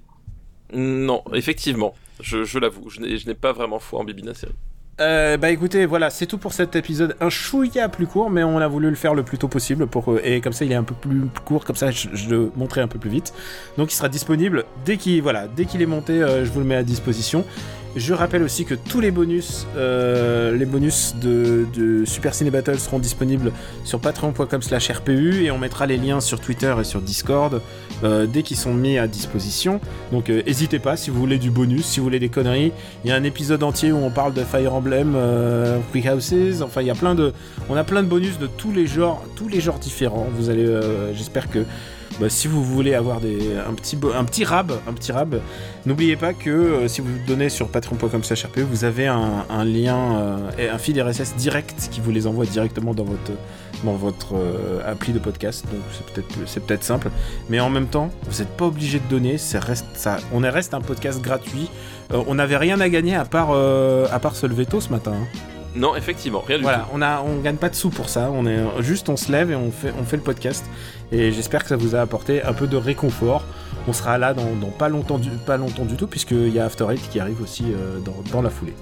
Speaker 2: Non, effectivement, je, je l'avoue, je n'ai je pas vraiment foi en Bibina série.
Speaker 1: Euh, bah écoutez, voilà, c'est tout pour cet épisode. Un chouïa plus court, mais on a voulu le faire le plus tôt possible pour que- et comme ça il est un peu plus court, comme ça je, je le montrerai un peu plus vite. Donc il sera disponible dès qu'il voilà, dès qu'il est monté, euh, je vous le mets à disposition. Je rappelle aussi que tous les bonus, euh, les bonus de, Super Ciné Battle seront disponibles sur patreon.com/rpu et on mettra les liens sur Twitter et sur Discord euh, dès qu'ils sont mis à disposition. Donc euh, n'hésitez pas si vous voulez du bonus, si vous voulez des conneries. Il y a un épisode entier où on parle de Fire Emblem, Quick Houses. Enfin, il y a plein de, on a plein de bonus de tous les genres, tous les genres différents. Vous allez, j'espère que bah, si vous voulez avoir des, un petit, un petit rab, un petit rab, n'oubliez pas que euh, si vous donnez sur patreon.com/rp, vous avez un, lien, euh, un feed RSS direct qui vous les envoie directement dans votre dans votre euh, appli de podcast. Donc c'est peut-être c'est peut-être simple, mais en même temps, vous n'êtes pas obligé de donner. On est reste un podcast gratuit. On n'avait rien à gagner à part à part tôt ce matin. hein.
Speaker 2: Non, effectivement, rien du
Speaker 1: Voilà, on a, on gagne pas de sous pour ça. On est juste, on se lève et on fait, on fait le podcast. Et j'espère que ça vous a apporté un peu de réconfort. On sera là dans, dans pas longtemps, du, pas longtemps du tout, puisqu'il y a After Eight qui arrive aussi euh, dans, dans la foulée.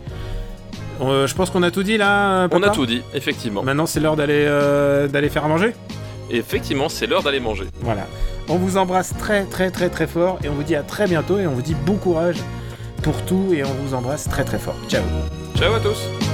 Speaker 1: Euh, je pense qu'on a tout dit là.
Speaker 2: tout. On a tout dit, effectivement.
Speaker 1: Maintenant, c'est l'heure d'aller, euh, d'aller faire à manger.
Speaker 2: Et effectivement, c'est l'heure d'aller manger.
Speaker 1: Voilà. On vous embrasse très très très très fort et on vous dit à très bientôt et on vous dit bon courage pour tout et on vous embrasse très très fort. Ciao.
Speaker 2: Ciao à tous.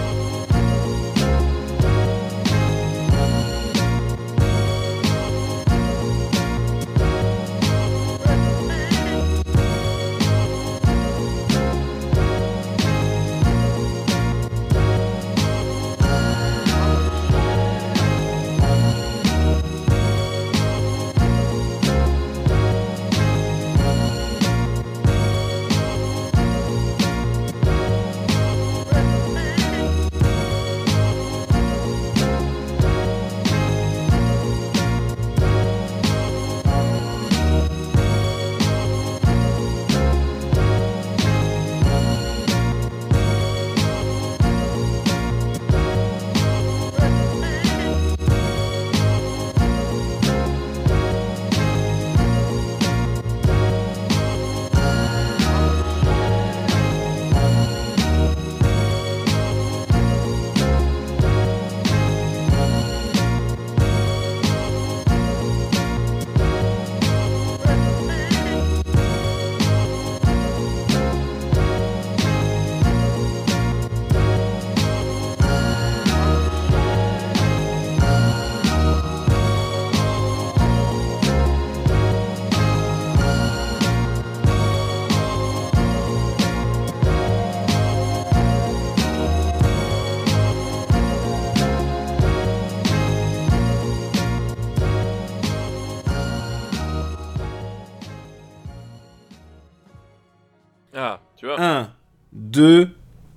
Speaker 1: 2,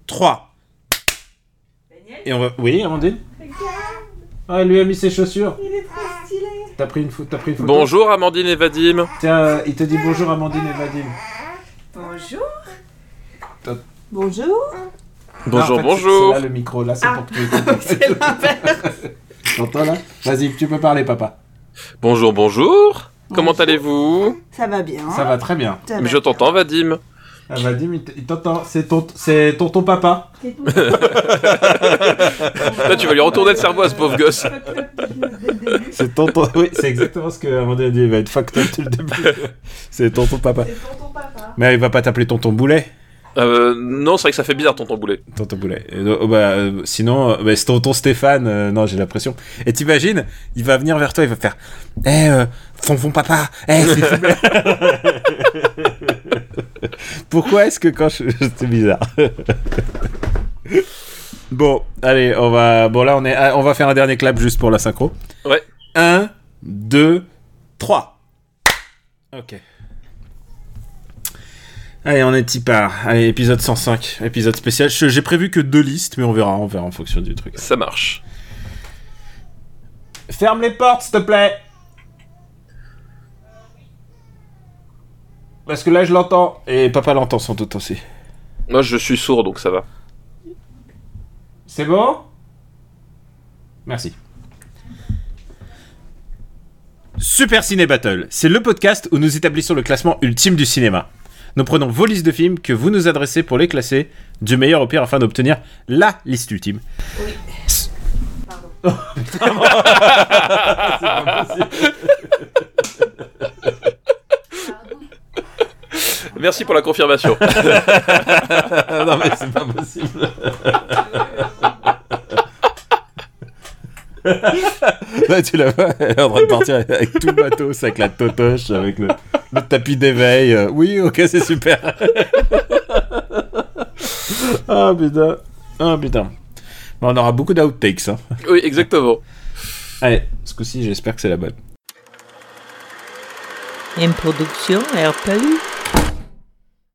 Speaker 1: 3. Et on va. Oui, Amandine Ah, elle lui a mis ses chaussures.
Speaker 4: Il est trop stylé.
Speaker 1: T'as pris, une pho- t'as pris une photo
Speaker 2: Bonjour Amandine et Vadim.
Speaker 1: Tiens, euh, il te dit bonjour Amandine et Vadim.
Speaker 4: Bonjour.
Speaker 1: Top.
Speaker 4: Bonjour.
Speaker 2: Bonjour,
Speaker 1: Ah, en fait, c'est-
Speaker 2: bonjour.
Speaker 1: C'est là le micro, là c'est
Speaker 4: Ah.
Speaker 1: pour que tu écoutes.
Speaker 4: C'est l'inverse.
Speaker 1: T'entends là Vas-y, tu peux parler, papa.
Speaker 2: Bonjour, bonjour. Comment allez-vous?
Speaker 4: Ça va bien.
Speaker 1: Ça va très bien.
Speaker 4: Ça
Speaker 2: Mais
Speaker 4: va
Speaker 2: je t'entends, Vadim.
Speaker 1: Ah, Vadim, il t- il t'entend. C'est ton, c'est tonton papa. <laughs>
Speaker 2: Là, tu vas lui retourner le cerveau à ce pauvre gosse.
Speaker 1: C'est tonton. Oui, c'est exactement ce que Amandine a dit. Il va être fucked up dès le début. <laughs> c'est tonton papa.
Speaker 4: C'est tonton papa.
Speaker 1: Mais il va pas t'appeler tonton boulet.
Speaker 2: Euh, non, c'est vrai que ça fait bizarre, tonton boulet.
Speaker 1: Tonton Boulet. Et, euh, bah, euh, sinon, euh, bah, c'est tonton Stéphane. euh, non, j'ai l'impression. Et t'imagines, il va venir vers toi, il va faire Eh, euh, fonfon papa Eh, plaît <laughs> <laughs> Pourquoi est-ce que quand je. <laughs> C'est bizarre. <laughs> bon, allez, on va. Bon, là, on, est... ah, on va faire un dernier clap juste pour la synchro.
Speaker 2: Ouais.
Speaker 1: 1, 2, 3. Ok. Allez, on est y part. Allez, épisode 105, épisode spécial. J'ai prévu que deux listes, mais on verra, on verra en fonction du truc.
Speaker 2: Ça marche.
Speaker 1: Ferme les portes, s'il te plaît. Parce que là, je l'entends. Et papa l'entend sans doute aussi.
Speaker 2: Moi, je suis sourd, donc ça va.
Speaker 1: C'est bon? Merci. Super Ciné Battle, c'est le podcast où nous établissons le classement ultime du cinéma. Nous prenons vos listes de films que vous nous adressez pour les classer du meilleur au pire afin d'obtenir LA liste ultime. <laughs> <laughs>
Speaker 2: Merci pour la confirmation. <laughs>
Speaker 1: non mais c'est pas possible. Là tu la vois, elle est en train de partir avec tout le matos, avec la totoche, avec le, le tapis d'éveil. Oui, ok, c'est super. Ah putain. Ah putain. Bon, on aura beaucoup d'outtakes. Hein.
Speaker 2: oui, exactement.
Speaker 1: Allez, ce coup-ci, j'espère que c'est la bonne.
Speaker 5: Une production RPU.